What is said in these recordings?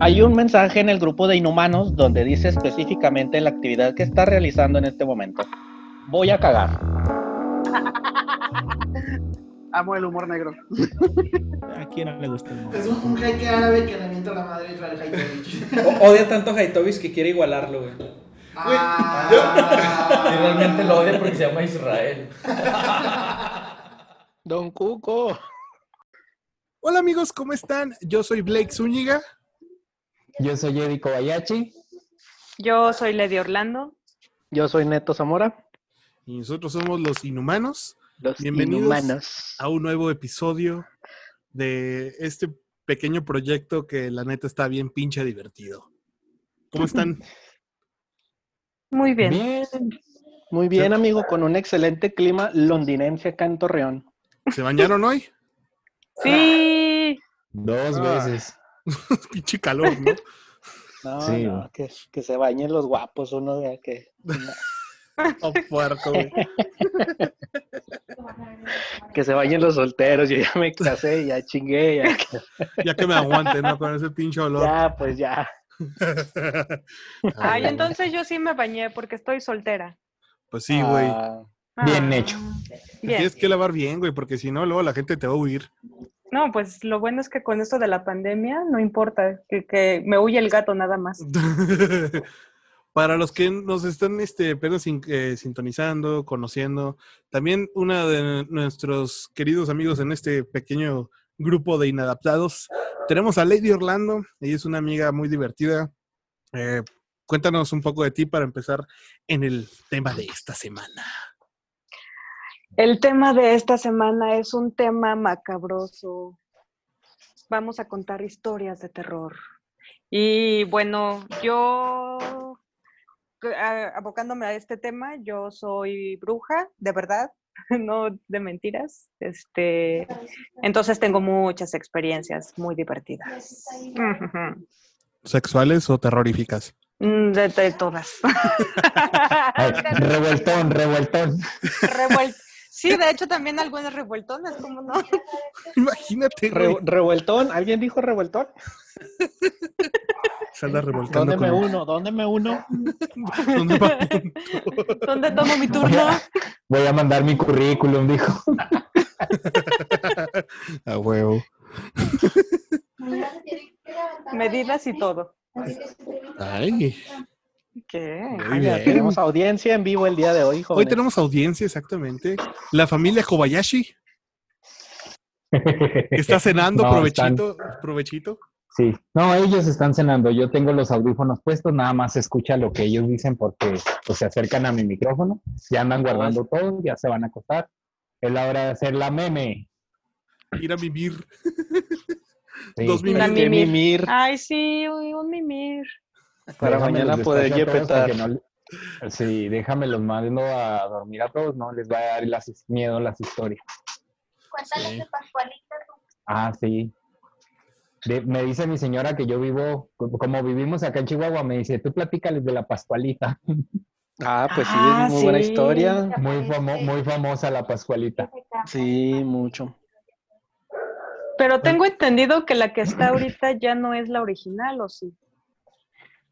Hay un mensaje en el grupo de inhumanos donde dice específicamente la actividad que está realizando en este momento. Voy a cagar. Amo el humor negro. ¿A quién no le gusta el humor? Es un, un jeque árabe que le mienta la madre y trae el Odia tanto a Haitovich que quiere igualarlo, güey. Ah. Y realmente lo odia porque se llama Israel. Don Cuco. Hola amigos, ¿cómo están? Yo soy Blake Zúñiga. Yo soy Eddie Kobayashi. Yo soy Lady Orlando. Yo soy Neto Zamora. Y nosotros somos los Inhumanos. Los Bienvenidos inhumanos. a un nuevo episodio de este pequeño proyecto que la neta está bien pinche divertido. ¿Cómo están? Muy bien. Bien. Muy bien, amigo, con un excelente clima londinense acá en Torreón. ¿Se bañaron hoy? Sí. Dos Ah. veces. pinche calor, ¿no? No, Sí. no, que, que se bañen los guapos, uno vea que. Oh, puerco, güey. Que se bañen los solteros. Yo ya me casé, ya chingué, ya. Ya que me aguanten, ¿no? Con ese pinche olor. Ya, pues ya. Ay, entonces yo sí me bañé porque estoy soltera. Pues sí, güey. Ah, Bien Ah, hecho. Te Bien. Tienes que lavar bien, güey, porque si no, luego la gente te va a huir. No, pues lo bueno es que con esto de la pandemia no importa, que, que me huye el gato nada más. Para los que nos están este, apenas eh, sintonizando, conociendo, también una de nuestros queridos amigos en este pequeño grupo de inadaptados, tenemos a Lady Orlando. Ella es una amiga muy divertida. Eh, cuéntanos un poco de ti para empezar en el tema de esta semana. El tema de esta semana es un tema macabroso. Vamos a contar historias de terror. Y bueno, yo, abocándome a este tema, yo soy bruja, de verdad, no de mentiras. Este, entonces tengo muchas experiencias muy divertidas. ¿Sexuales o terroríficas? Mm, De, de todas. Ay, revueltón, revueltón. Revuel- Sí, de hecho también algunas revueltonas, ¿cómo no? Imagínate, re-. ¿Revueltón? ¿Alguien dijo revueltón? Se anda ¿Dónde me uno? ¿Dónde me uno? ¿Dónde va punto? ¿Dónde tomo mi turno? Voy a mandar mi currículum, dijo. A huevo. Medidas y todo. Ay. ¿Qué? Ya tenemos audiencia en vivo el día de hoy, Hoy jóvenes. tenemos audiencia, exactamente. La familia Kobayashi, está cenando, No, provechito, provechito. Sí. No, ellos están cenando. Yo tengo los audífonos puestos, nada más escucha lo que ellos dicen porque pues, se acercan a mi micrófono. Ya andan guardando todo, ya se van a acostar. Es la hora de hacer la meme. Ir a vivir. Sí. Dos La mimir. Mimir. mimir Ay, sí, un mimir. Para Déjame mañana poder yepetar. no Sí, déjame los mando a dormir a todos, no les va a dar las, miedo las historias. Cuéntales Sí. de Pascualita. Ah, sí. De- me dice mi señora que yo vivo, como vivimos acá en Chihuahua, me dice, tú platícales de la Pascualita. Ah, pues sí, Ah, es muy buena historia. Muy, famo- muy famosa la Pascualita. Sí, mucho. Pero tengo entendido que la que está ahorita ya no es la original, ¿o sí?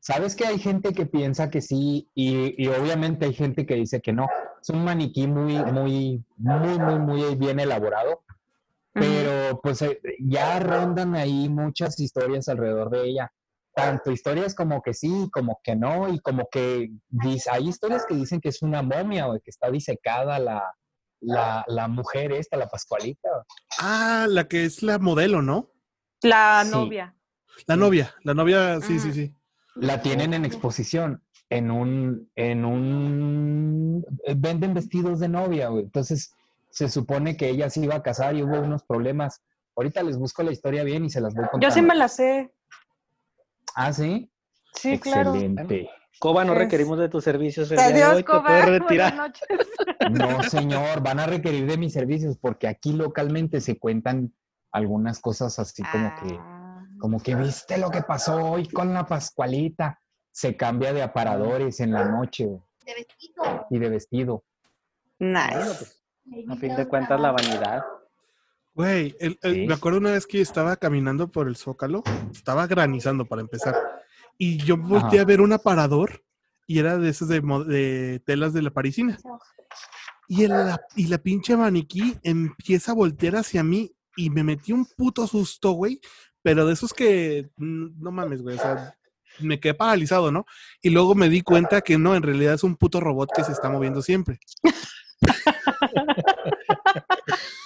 ¿Sabes que hay gente que piensa que sí y, y obviamente hay gente que dice que no? Es un maniquí muy, muy, muy, muy, muy bien elaborado, pero pues eh, ya rondan ahí muchas historias alrededor de ella. Tanto historias como que sí, como que no, y como que hay historias que dicen que es una momia o que está disecada la, la, la mujer esta, la Pascualita. Ah, la que es la modelo, ¿no? La Sí. novia. La novia, la novia, sí, sí, sí. La tienen en exposición, en un, en un, eh, venden vestidos de novia, güey. Entonces, se supone que ella se iba a casar y hubo unos problemas. Ahorita les busco la historia bien y se las voy contando. Yo sí me la sé. Ah, ¿sí? Sí, claro. Excelente. Coba, no Es- requerimos de tus servicios el día de hoy. Te Coba. Buenas retirar. noches. No, señor, van a requerir de mis servicios porque aquí localmente se cuentan algunas cosas así como que, Ah. Como que viste lo que pasó hoy con la Pascualita. Se cambia de aparadores en la noche güey, De vestido. y de vestido. Nice. pues, a fin de cuentas, la vanidad. Güey, el- el- Sí. me acuerdo una vez que estaba caminando por el Zócalo, estaba granizando para empezar, y yo volteé Ajá. a ver un aparador y era de esos de, de telas de la parisina. Y, el- la, y la pinche maniquí empieza a voltear hacia mí y me metí un puto susto, güey, pero de esos que, mm, no mames, güey, o sea, me quedé paralizado, ¿no? Y luego me di cuenta que no, en realidad es un puto robot que se está moviendo siempre.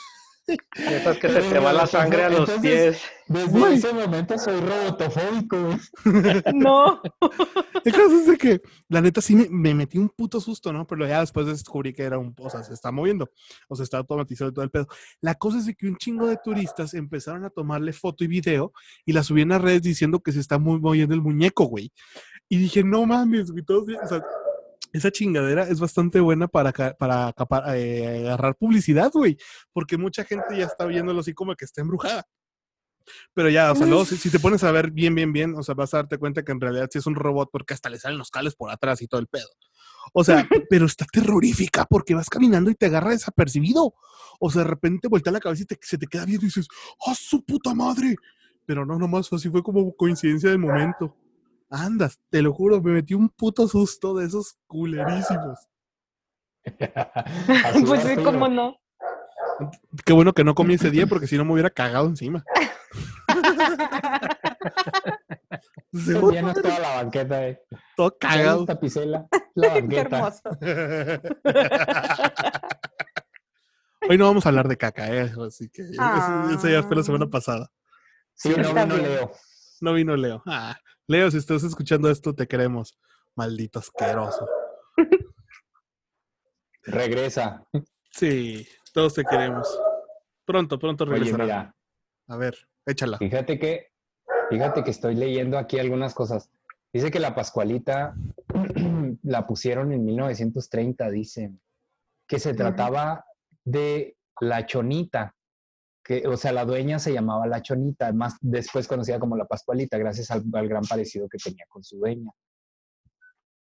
Esas que se te va la sangre a los Entonces- pies. Desde ese momento soy robotofóbico. No. El caso es de que, la neta, sí me, me metí un puto susto, ¿no? Pero ya después descubrí que era un, o sea, se está moviendo, o sea, está automatizado y todo el pedo. La cosa es de que un chingo de turistas empezaron a tomarle foto y video y la subían a redes diciendo que se está muy moviendo el muñeco, güey. Y dije, no mames, güey, todos, o sea, esa chingadera es bastante buena para, para eh, agarrar publicidad, güey, porque mucha gente ya está viéndolo así como que está embrujada. Pero ya, o sea, luego si, si te pones a ver bien, bien, bien, o sea, vas a darte cuenta que en realidad sí es un robot porque hasta le salen los cables por atrás y todo el pedo. O sea, pero está terrorífica porque vas caminando y te agarra desapercibido. O sea, de repente voltea la cabeza y te- se te queda viendo y dices, ¡ah, su puta madre! Pero no, nomás así fue como coincidencia de momento. Andas, te lo juro, me metí un puto susto de esos culerísimos. Pues sí, cómo no. Qué bueno que no comí ese día porque si no me hubiera cagado encima. Llenas toda la banqueta, eh. Todo cagado. Tapicela, la Qué banqueta. hermoso. Hoy no vamos a hablar de caca, ¿eh? Así que eso, eso ya fue la semana Ah. pasada. Sí, no vino bien. Leo. No vino Leo. Ah, Leo, si estás escuchando esto, te queremos. Maldito asqueroso. Regresa. Sí, todos te queremos. Pronto, pronto Oye, regresará. mira, A ver, échala. fíjate que, fíjate que estoy leyendo aquí algunas cosas. Dice que la Pascualita la pusieron en 1930, dicen. Que se trataba de la Chonita. O sea, la dueña se llamaba la Chonita, más después conocida como la Pascualita, gracias al, al gran parecido que tenía con su dueña.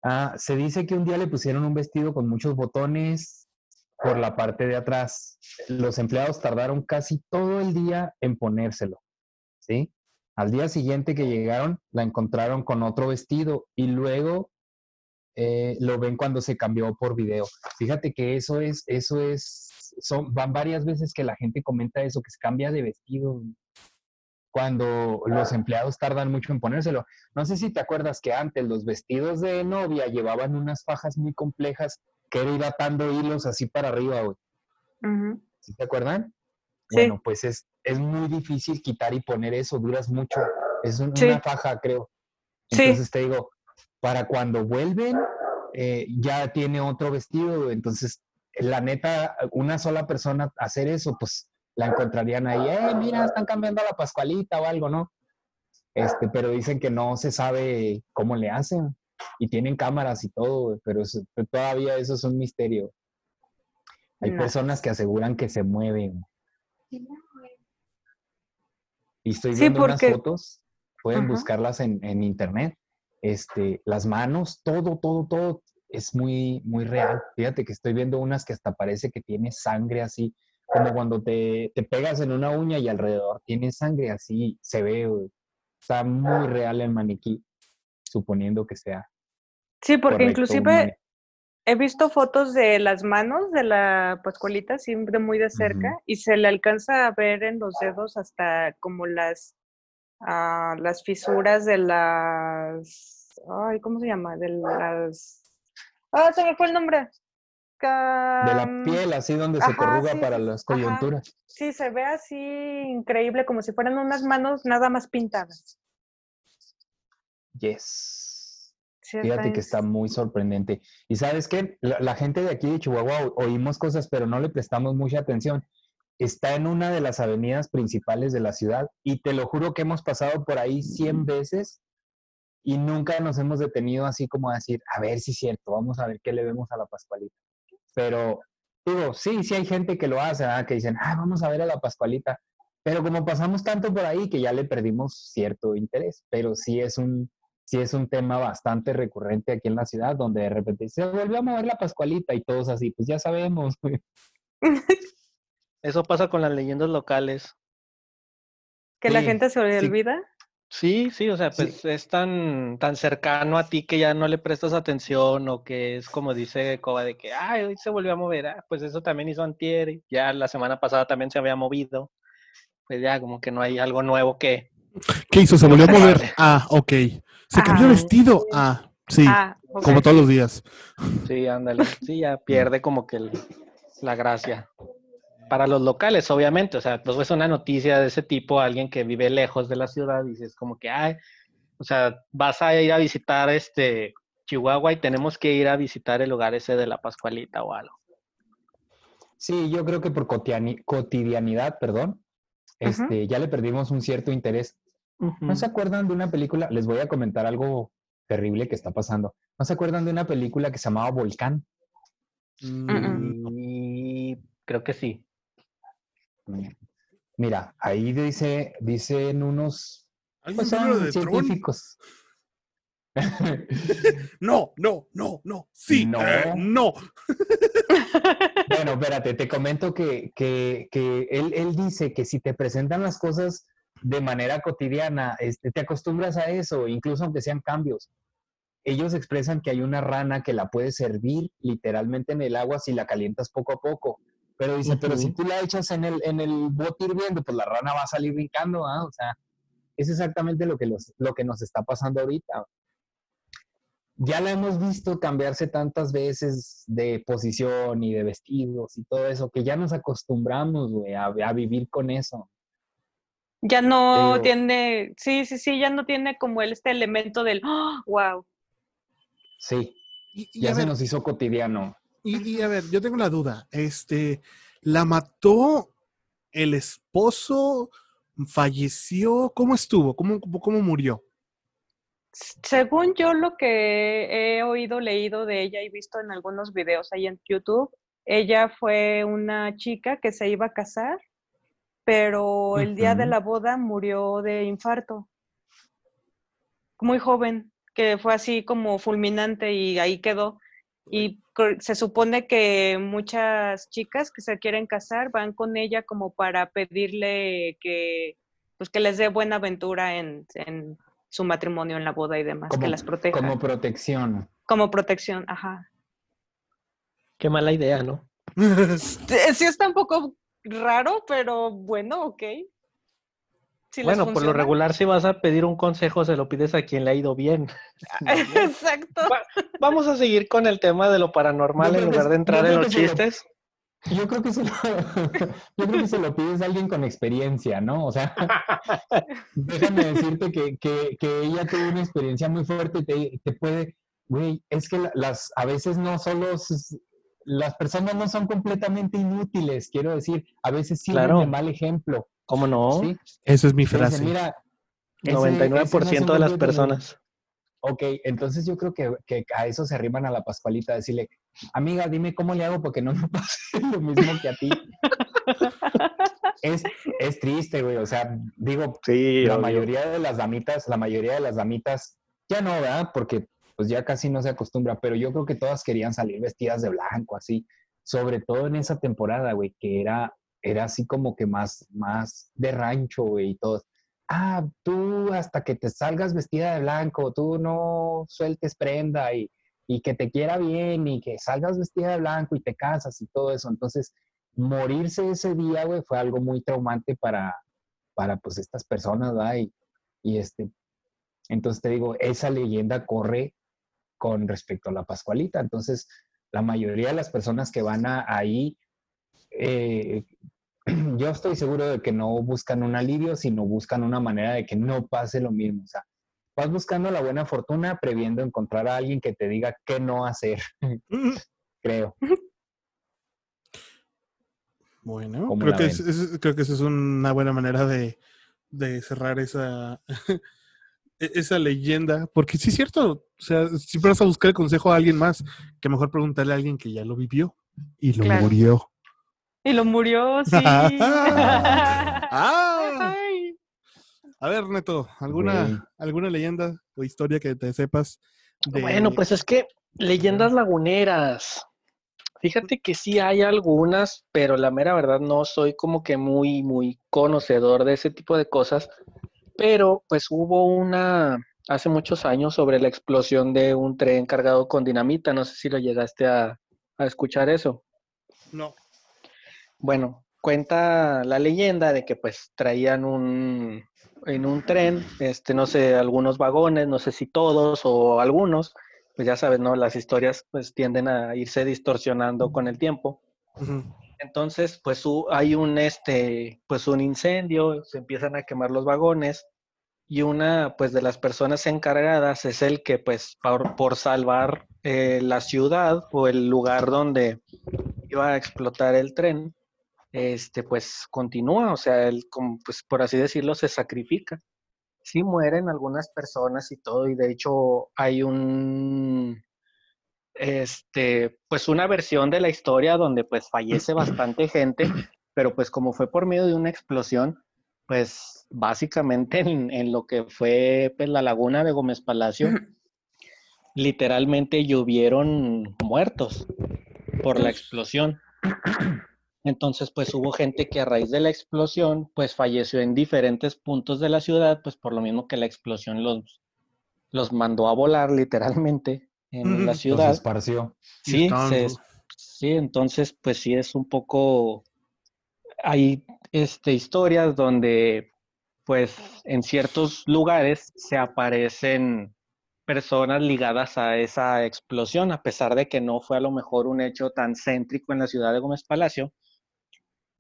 Ah, se dice que un día le pusieron un vestido con muchos botones por la parte de atrás. Los empleados tardaron casi todo el día en ponérselo, ¿sí? Al día siguiente que llegaron, la encontraron con otro vestido y luego eh, lo ven cuando se cambió por video. Fíjate que eso es, eso es, son, van varias veces que la gente comenta eso, que se cambia de vestido cuando los empleados tardan mucho en ponérselo. No sé si te acuerdas que antes los vestidos de novia llevaban unas fajas muy complejas que era ir atando hilos así para arriba, güey. ¿Sí te acuerdan? Sí. Bueno, pues es, es muy difícil quitar y poner eso, duras mucho. Es un- Sí. una faja, creo. Sí. Entonces te digo, para cuando vuelven, eh, ya tiene otro vestido. Entonces, la neta, una sola persona hacer eso, pues la encontrarían ahí, eh, mira, están cambiando a la Pascualita o algo, ¿no? Este, pero dicen que no se sabe cómo le hacen. Y tienen cámaras y todo, pero eso- todavía eso es un misterio. Hay No. personas que aseguran que se mueven. Y estoy Sí, viendo unas porque- fotos, pueden Ajá. buscarlas en, en internet. Este, las manos, todo, todo, todo es muy, muy real. Fíjate que estoy viendo unas que hasta parece que tiene sangre así, como cuando te, te pegas en una uña y alrededor tiene sangre así, se ve. Está muy real el maniquí, suponiendo que sea. Sí, porque inclusive he visto fotos de las manos de la Pascualita, siempre muy de cerca, y se le alcanza a ver en los dedos hasta como las, ah, las fisuras de las, ay, ¿cómo se llama? De las, ah, se me fue el nombre. De la piel, así donde se ajá, corruga sí, para las ajá. coyunturas. Sí, se ve así increíble, como si fueran unas manos nada más pintadas. Yes. Sí, Fíjate que es- está muy sorprendente. Y sabes qué, la, la gente de aquí de Chihuahua oímos cosas, pero no le prestamos mucha atención. Está en una de las avenidas principales de la ciudad y te lo juro que hemos pasado por ahí 100 veces y nunca nos hemos detenido así como a decir, a ver si es cierto, vamos a ver qué le vemos a la Pascualita. Pero digo, sí, sí hay gente que lo hace, ¿verdad? que dicen, ah, vamos a ver a la Pascualita. Pero como pasamos tanto por ahí que ya le perdimos cierto interés, pero sí es un, sí es un tema bastante recurrente aquí en la ciudad, donde de repente se volvió a mover la Pascualita y todos así, pues ya sabemos. Eso pasa con las leyendas locales. Que la gente se sí. olvida. Sí, sí, o sea, Sí. pues es tan, tan cercano a ti que ya no le prestas atención o que es como dice Coba de que, ay, hoy se volvió a mover, ah, pues eso también hizo antier, y ya la semana pasada también se había movido, pues ya como que no hay algo nuevo que, ¿Qué hizo? ¿Se volvió a mover? Ah, ok. ¿Se cambió Ah, vestido? Ah, sí. Ah. Como todos los días. sí, ándale, sí, ya pierde como que el- la gracia. Para los locales, obviamente, o sea, pues es una noticia de ese tipo, alguien que vive lejos de la ciudad, dices como que, ay, o sea, vas a ir a visitar este Chihuahua y tenemos que ir a visitar el lugar ese de la Pascualita o algo. Sí, yo creo que por cotidianidad, perdón, este, ya le perdimos un cierto interés. ¿No se acuerdan de una película? Les voy a comentar algo terrible que está pasando. ¿No se acuerdan de una película que se llamaba Volcán? Mm, Y creo que sí. Mira, ahí dice, dicen unos ¿Hay pues son de científicos. No, no, no, no. Sí, No. eh, no. Bueno, espérate, te comento que, que, que él, él dice que si te presentan las cosas de manera cotidiana, este, te acostumbras a eso, incluso aunque sean cambios. Ellos expresan que hay una rana que la puedes servir literalmente en el agua si la calientas poco a poco. Pero dice, pero si tú la echas en el, en el bote hirviendo, pues la rana va a salir brincando, ¿ah? O sea, es exactamente lo que, los, lo que nos está pasando ahorita. Ya la hemos visto cambiarse tantas veces de posición y de vestidos y todo eso, que ya nos acostumbramos, güey, a, a vivir con eso. Ya no Pero- tiene, sí, sí, sí, ya no tiene como el, este elemento del, wow. Sí, Y, y ya se ver, nos hizo cotidiano. Y- y a ver, yo tengo una duda. Este, ¿la mató el esposo? ¿Falleció? ¿Cómo estuvo? ¿Cómo, cómo murió? Según yo lo que he oído, leído de ella y visto en algunos videos ahí en YouTube, ella fue una chica que se iba a casar, pero el día de la boda murió de infarto. Muy joven, que fue así como fulminante y ahí quedó. Y se supone que muchas chicas que se quieren casar van con ella como para pedirle que, pues que les dé buena aventura en, en su matrimonio, en la boda y demás, que las proteja. Como Como, protección. protección, ajá. Qué mala idea, ¿no? Sí sí está un poco raro, pero bueno, ok. Si bueno, por lo regular, si vas a pedir un consejo, se lo pides a quien le ha ido bien. Exacto. Va- Vamos a seguir con el tema de lo paranormal en lugar de entrar en los chistes. Yo creo que se lo, yo creo que se lo pides a alguien con experiencia, ¿no? O sea, déjame decirte que, que, que ella tuvo una experiencia muy fuerte y te, te puede, güey, es que la- las, a veces no solo, las personas no son completamente inútiles, quiero decir, a veces sirven Claro. de mal ejemplo, ¿Cómo no? ¿sí? Esa es mi Te dicen, frase. mira, ese- 99% ese de las personas. Ok, entonces yo creo que, que a eso se arriman a la Pascualita, decirle, amiga, dime cómo le hago porque no me pase lo mismo que a ti. es, es triste, güey, o sea, digo, Sí, la obvio. mayoría de las damitas, la mayoría de las damitas, ya no, ¿verdad? Porque pues ya casi no se acostumbra, pero yo creo que todas querían salir vestidas de blanco, así, sobre todo en esa temporada, güey, que era, era así como que más, más de rancho, güey, y todo. Ah, tú hasta que te salgas vestida de blanco, tú no sueltes prenda y, y que te quiera bien y que salgas vestida de blanco y te casas y todo eso. Entonces, morirse ese día, güey, fue algo muy traumante para, para pues estas personas, ¿verdad? Y, y este, entonces te digo, esa leyenda corre con respecto a la Pascualita. Entonces, la mayoría de las personas que van a, ahí, eh, yo estoy seguro de que no buscan un alivio, sino buscan una manera de que no pase lo mismo. O sea, vas buscando la buena fortuna previendo encontrar a alguien que te diga qué no hacer, creo. Bueno, ¿Cómo creo que, es- es- creo que esa es una buena manera de, de cerrar esa, e- esa leyenda. Porque sí es cierto, o sea, si vas a buscar el consejo a alguien más, que mejor preguntarle a alguien que ya lo vivió y lo Claro. murió. Y lo murió, sí. Ah. Ay. A ver, Neto, ¿alguna. ¿alguna leyenda o historia que te sepas? de- Bueno, pues es que leyendas laguneras. Fíjate que sí hay algunas, pero la mera verdad no soy como que muy, muy conocedor de ese tipo de cosas. Pero pues hubo una hace muchos años sobre la explosión de un tren cargado con dinamita. No sé si lo llegaste a, a escuchar eso. No. Bueno, cuenta la leyenda de que pues traían un en un tren, este, no sé, algunos vagones, no sé si todos o algunos, pues ya sabes, ¿no? Las historias pues tienden a irse distorsionando con el tiempo. Entonces, pues hay un, este, pues un incendio, se empiezan a quemar los vagones y una, pues de las personas encargadas es el que, pues, por, por salvar eh, la ciudad o el lugar donde iba a explotar el tren, este, pues continúa, o sea, él, como, pues por así decirlo, se sacrifica. Sí mueren algunas personas y todo, y de hecho hay un, este, pues una versión de la historia donde pues fallece bastante gente, pero pues como fue por medio de una explosión, pues básicamente en, en lo que fue pues, la laguna de Gómez Palacio, literalmente llovieron muertos por la explosión. Entonces, pues hubo gente que a raíz de la explosión, pues falleció en diferentes puntos de la ciudad, pues por lo mismo que la explosión los, los mandó a volar literalmente en la Los Los ciudad. esparció. Sí, se- sí, entonces pues sí es un poco, hay este, historias donde pues en ciertos lugares se aparecen personas ligadas a esa explosión, a pesar de que no fue a lo mejor un hecho tan céntrico en la ciudad de Gómez Palacio,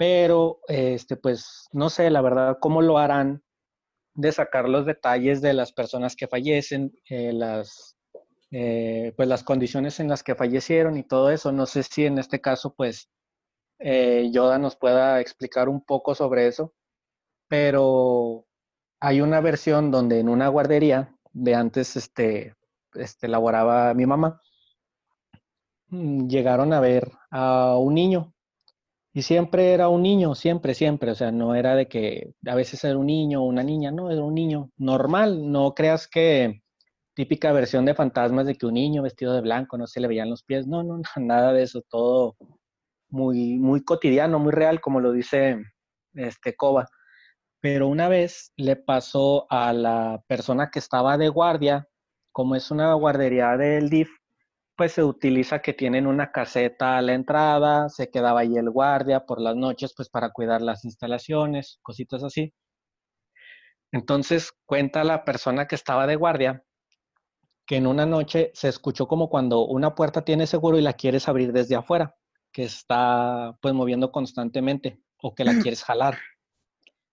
pero este pues no sé, la verdad, cómo lo harán de sacar los detalles de las personas que fallecen, eh, las eh, pues las condiciones en las que fallecieron y todo eso. No sé si en este caso, pues, eh, Yoda nos pueda explicar un poco sobre eso, pero hay una versión donde en una guardería de antes, este, este, laboraba mi mamá, mm, llegaron a ver a un niño. Y siempre era un niño, siempre, siempre. O sea, no era de que a veces era un niño o una niña, no, era un niño normal. No creas que típica versión de fantasmas de que un niño vestido de blanco no se le veían los pies. No, no, nada de eso. Todo muy, muy cotidiano, muy real, como lo dice este Coba. Pero una vez le pasó a la persona que estaba de guardia, como es una guardería del DIF, pues se utiliza que tienen una caseta a la entrada, se quedaba ahí el guardia por las noches, pues para cuidar las instalaciones, cositas así. Entonces cuenta la persona que estaba de guardia que en una noche se escuchó como cuando una puerta tiene seguro y la quieres abrir desde afuera, que está pues moviendo constantemente o que la quieres jalar.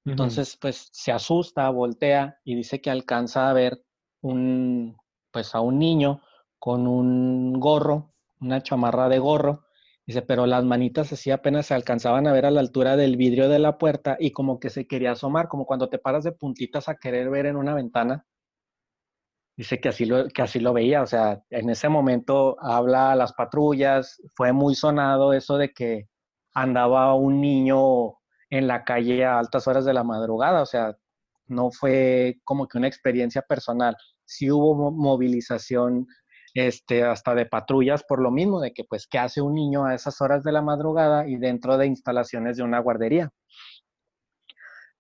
Entonces, pues se asusta, voltea y dice que alcanza a ver un, pues a un niño con un gorro, una chamarra de gorro. Dice, pero las manitas así apenas se alcanzaban a ver a la altura del vidrio de la puerta y como que se quería asomar, como cuando te paras de puntitas a querer ver en una ventana. Dice que así lo, que así lo veía, o sea, en ese momento habla a las patrullas, fue muy sonado eso de que andaba un niño en la calle a altas horas de la madrugada, o sea, no fue como que una experiencia personal, sí hubo mo- movilización este, hasta de patrullas por lo mismo, de que pues, ¿qué hace un niño a esas horas de la madrugada y dentro de instalaciones de una guardería?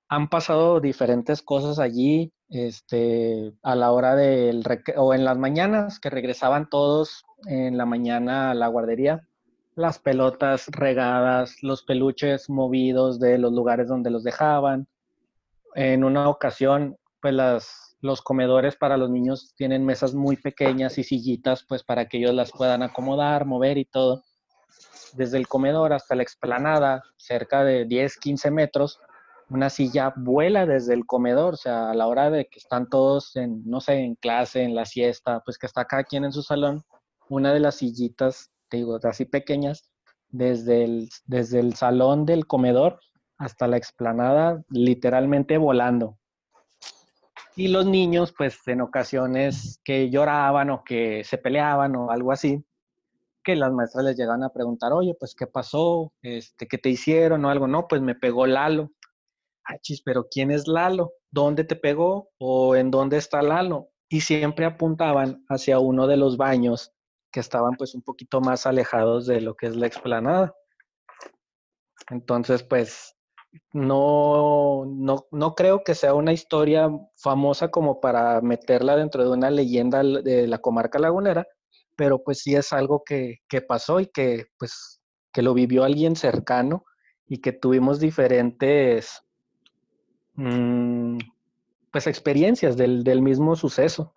Han pasado diferentes cosas allí, este, a la hora del, o en las mañanas, que regresaban todos en la mañana a la guardería, las pelotas regadas, los peluches movidos de los lugares donde los dejaban. En una ocasión, pues las, los comedores para los niños tienen mesas muy pequeñas y sillitas, pues para que ellos las puedan acomodar, mover y todo. Desde el comedor hasta la explanada, cerca de 10, 15 metros, una silla vuela desde el comedor, o sea, a la hora de que están todos en, no sé, en clase, en la siesta, pues que está cada quien en su salón, una de las sillitas, digo, así pequeñas, desde el, desde el salón del comedor hasta la explanada, literalmente volando. Y los niños, pues en ocasiones que lloraban o que se peleaban o algo así, que las maestras les llegaban a preguntar, oye, pues, ¿qué pasó? Este, ¿Qué te hicieron o algo? No, pues me pegó Lalo. Ah, chis, pero ¿quién es Lalo? ¿Dónde te pegó? ¿O en dónde está Lalo? Y siempre apuntaban hacia uno de los baños que estaban pues un poquito más alejados de lo que es la explanada. Entonces, pues no, no, no creo que sea una historia famosa como para meterla dentro de una leyenda de la comarca lagunera, pero pues sí es algo que, que pasó y que pues que lo vivió alguien cercano y que tuvimos diferentes mm, pues experiencias del, del mismo suceso.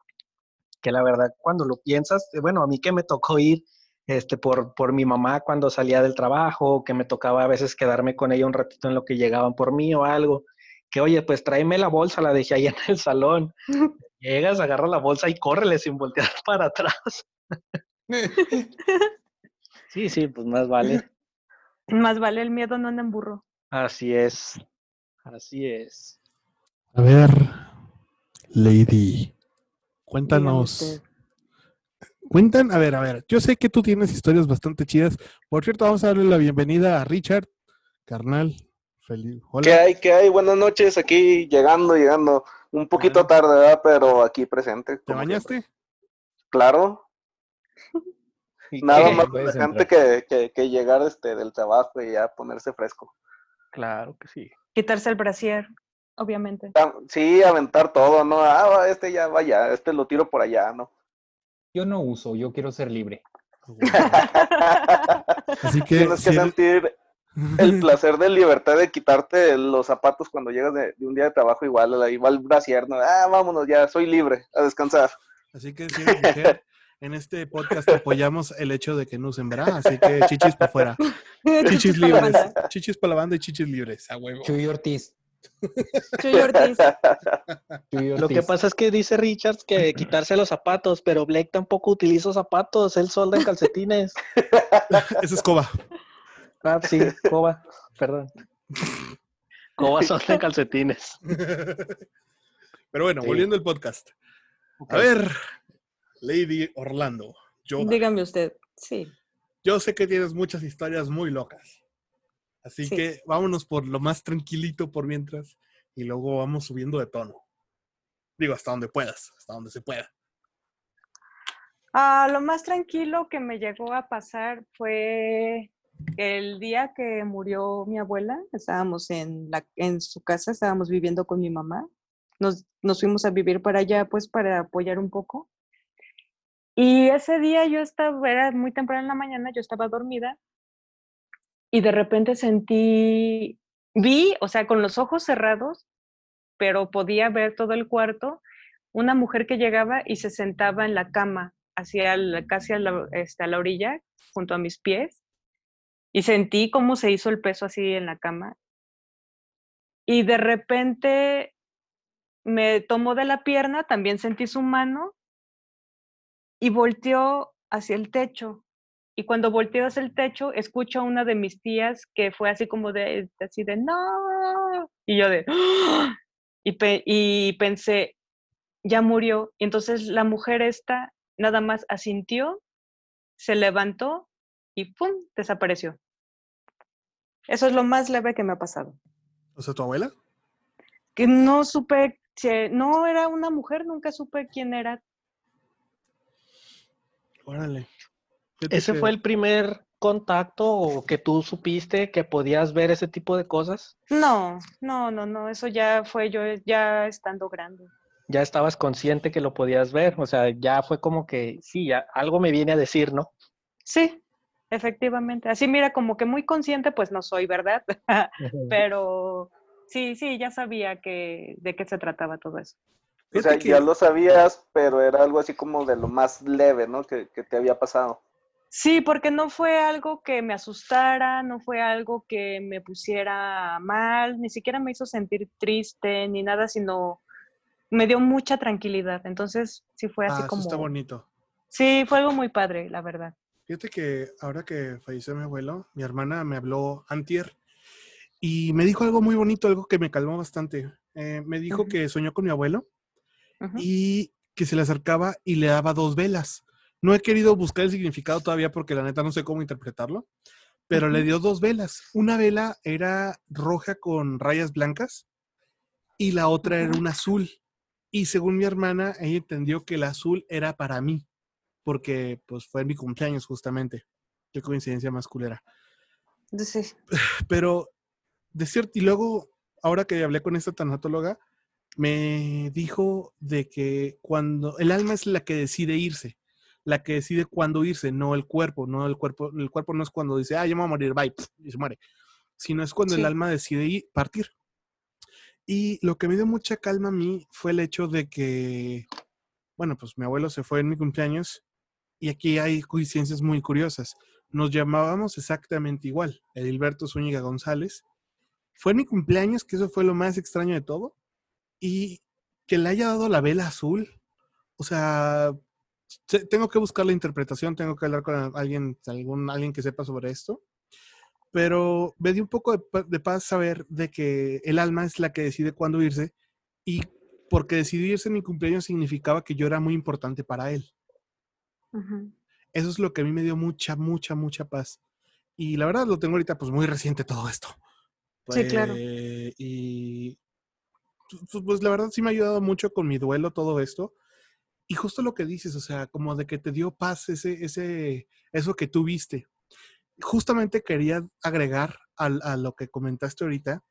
Que la verdad, cuando lo piensas, eh, bueno, a mí que me tocó ir este, por, por mi mamá cuando salía del trabajo, que me tocaba a veces quedarme con ella un ratito en lo que llegaban por mí o algo, que oye, pues tráeme la bolsa, la dejé ahí en el salón. Llegas, agarra la bolsa y córrele sin voltear para atrás. Sí, sí, pues más vale. Más vale el miedo no anda en burro. Así es. Así es. A ver, Lady, Dígame cuéntanos. Cuentan, a ver, a ver, yo sé que tú tienes historias bastante chidas. Por cierto, vamos a darle la bienvenida a Richard, carnal. Feliz. Hola. ¿Qué hay? ¿Qué hay? Buenas noches, aquí llegando, llegando. Un poquito Ah. tarde, ¿verdad? Pero aquí presente. ¿Te bañaste? siempre. Claro. ¿Y Nada qué? más relajante que, que, que llegar este, del trabajo y ya ponerse fresco. Claro que sí. Quitarse el brasier, obviamente. Sí, aventar todo, ¿no? Ah, este ya vaya, este lo tiro por allá, ¿no? Yo no uso, yo quiero ser libre. Así que, Tienes que eres- sentir el placer de libertad de quitarte los zapatos cuando llegas de, de un día de trabajo igual, igual brasier, ¿no? Ah, vámonos, ya soy libre, a descansar. Así que si eres mujer, en este podcast apoyamos el hecho de que no usen bra, así que chichis para afuera. Chichis libres. Chichis para la banda y chichis libres, a huevo. Chuy Ortiz. Chuy Ortiz. Chuy Lo que pasa es que dice Richards que quitarse los zapatos, pero Blake tampoco utiliza zapatos, él solda en calcetines. Esa es coba. Ah, sí, Coba, perdón. Coba solda en calcetines. Pero bueno, Sí. volviendo al podcast. A ver, Lady Orlando, yo, Dígame usted. Sí. yo sé que tienes muchas historias muy locas. Así Sí. que vámonos por lo más tranquilito por mientras y luego vamos subiendo de tono. Digo, hasta donde puedas, hasta donde se pueda. Ah, lo más tranquilo que me llegó a pasar fue el día que murió mi abuela. Estábamos en, la, en su casa, estábamos viviendo con mi mamá. Nos, nos fuimos a vivir para allá, pues, para apoyar un poco. Y ese día yo estaba, era muy temprano en la mañana, yo estaba dormida y de repente sentí, vi, o sea, con los ojos cerrados, pero podía ver todo el cuarto, una mujer que llegaba y se sentaba en la cama, hacia la, casi a la, este, a la orilla, junto a mis pies, y sentí cómo se hizo el peso así en la cama. Y de repente me tomó de la pierna, también sentí su mano y volteó hacia el techo. Y cuando volteó hacia el techo, escucho a una de mis tías que fue así como de, así de, no. Y yo de, "¡Ah!". y, pe- y pensé, ya murió. Y entonces la mujer esta nada más asintió, se levantó y ¡pum! desapareció. Eso es lo más leve que me ha pasado. O sea, tu abuela. Que no supe, no era una mujer, nunca supe quién era. Órale. ¿Ese que- fue el primer contacto o que tú supiste que podías ver ese tipo de cosas? No, no, no, no, eso ya fue yo ya estando grande. Ya estabas consciente que lo podías ver, o sea, ya fue como que, sí, ya algo me viene a decir, ¿no? Sí, efectivamente. Así mira, como que muy consciente, pues no soy, ¿verdad? Pero sí, sí, ya sabía que de qué se trataba todo eso. O sea, ya lo sabías, pero era algo así como de lo más leve, ¿no? Que, que te había pasado. Sí, porque no fue algo que me asustara, no fue algo que me pusiera mal, ni siquiera me hizo sentir triste ni nada, sino me dio mucha tranquilidad. Entonces, sí fue así Ah, eso como... está bonito. Sí, fue algo muy padre, la verdad. Fíjate que ahora que falleció mi abuelo, mi hermana me habló antier y me dijo algo muy bonito, algo que me calmó bastante. Eh, me dijo que soñó con mi abuelo y que se le acercaba y le daba dos velas. No he querido buscar el significado todavía porque la neta no sé cómo interpretarlo, pero le dio dos velas. Una vela era roja con rayas blancas y la otra era un azul. Y según mi hermana, ella entendió que el azul era para mí. porque pues fue mi cumpleaños justamente. Qué coincidencia más culera. Sí. Pero, de cierto, y luego, ahora que hablé con esta tanatóloga, me dijo de que cuando el alma es la que decide irse, la que decide cuándo irse, no el cuerpo, no el cuerpo, el cuerpo no es cuando dice, ah, ya me voy a morir, bye, y se muere, sino es cuando el alma decide ir, partir. Y lo que me dio mucha calma a mí fue el hecho de que, bueno, pues mi abuelo se fue en mi cumpleaños y aquí hay coincidencias muy curiosas. Nos llamábamos exactamente igual, Edilberto Zúñiga González. Fue en mi cumpleaños, que eso fue lo más extraño de todo, y que le haya dado la vela azul. O sea, tengo que buscar la interpretación, tengo que hablar con alguien, algún, alguien que sepa sobre esto. Pero me dio un poco de, de paz saber de que el alma es la que decide cuándo irse y porque decidir irse en mi cumpleaños significaba que yo era muy importante para él. Ujú. Eso es lo que a mí me dio mucha, mucha, mucha paz. Y la verdad lo tengo ahorita pues muy reciente todo esto. Sí, claro. Eh, y pues, pues, la verdad sí me ha ayudado mucho con mi duelo todo esto. Y justo lo que dices, o sea, como de que te dio paz ese, ese, eso que tú viste. Justamente quería agregar al- a, lo que comentaste ahorita,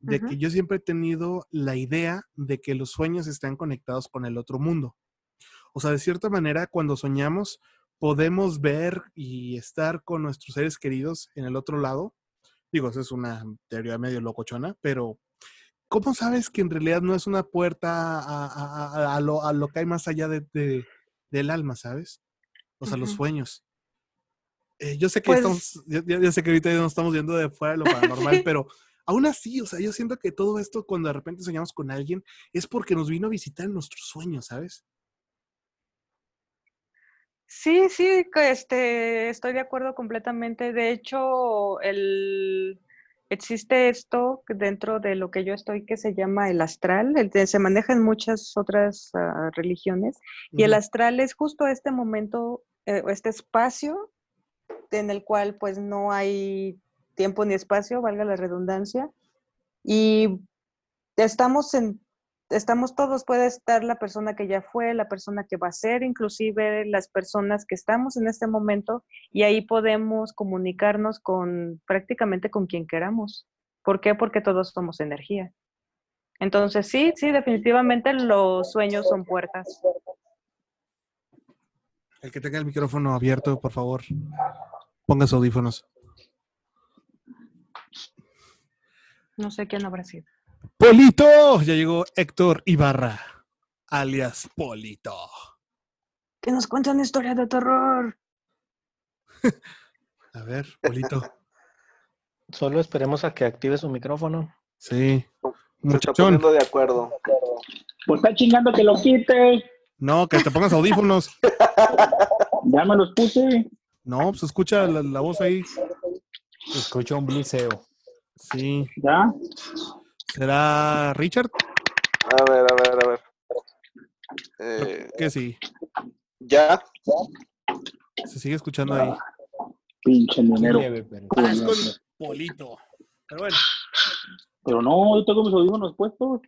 de que yo siempre he tenido la idea de que los sueños están conectados con el otro mundo. O sea, de cierta manera, cuando soñamos, podemos ver y estar con nuestros seres queridos en el otro lado. Digo, esa es una teoría medio locochona, pero ¿cómo sabes que en realidad no es una puerta a, a- a- lo, a lo que hay más allá de, de- del alma, ¿sabes? O sea, los sueños. Eh, yo sé que Pues- estamos, ya sé que ahorita nos estamos viendo de fuera de lo paranormal, pero aún así, o sea, yo siento que todo esto, cuando de repente soñamos con alguien, es porque nos vino a visitar en nuestros sueños, ¿sabes? Sí, sí, este, estoy de acuerdo completamente. De hecho, el, existe esto dentro de lo que yo estoy que se llama el astral. El, se maneja en muchas otras ah, religiones. Y el astral es justo este momento, eh, este espacio en el cual pues no hay tiempo ni espacio, valga la redundancia. Y estamos en, estamos todos, puede estar la persona que ya fue, la persona que va a ser, inclusive las personas que estamos en este momento, y ahí podemos comunicarnos con prácticamente con quien queramos. ¿Por qué? Porque todos somos energía. Entonces, sí, sí, definitivamente los sueños son puertas. El que tenga el micrófono abierto, por favor, ponga sus audífonos. No sé quién habrá sido. ¡Polito! Ya llegó Héctor Ibarra, alias Polito. Que nos cuenta una historia de terror. A ver, Polito. Solo esperemos a que active su micrófono. Sí. Se está Muchachón. poniendo de acuerdo. Pues está chingando que lo quite. No, que te pongas audífonos. Ya me los puse. No, pues escucha la, la voz ahí. Escucho un bliseo. Sí. Ya. ¿Será Richard? A ver, a ver, a ver. Eh, Que sí. ya. Se sigue escuchando ahí. Pinche. Leve, pero- Ah, es con Polito. Pero bueno. Pero no, yo tengo mis audífonos puestos.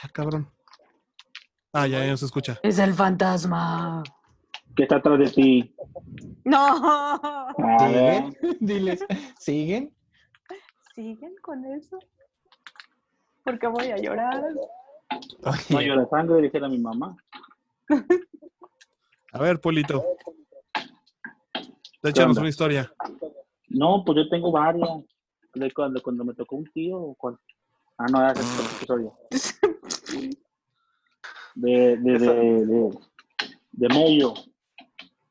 Ah, cabrón. Ah, ya, ya se escucha. Es el fantasma. Que está atrás de ti. No. A ver. ¿Siguen? Diles, ¿siguen? ¿Siguen con eso? Porque voy a llorar. No llora sangre, dice a mi mamá. A ver, Polito. ¿Qué Échanos una historia. No, pues yo tengo varias. De cuando, cuando me tocó un tío. o cuando- Ah, no, ya sé qué historia. De, de, de, de, de Mello.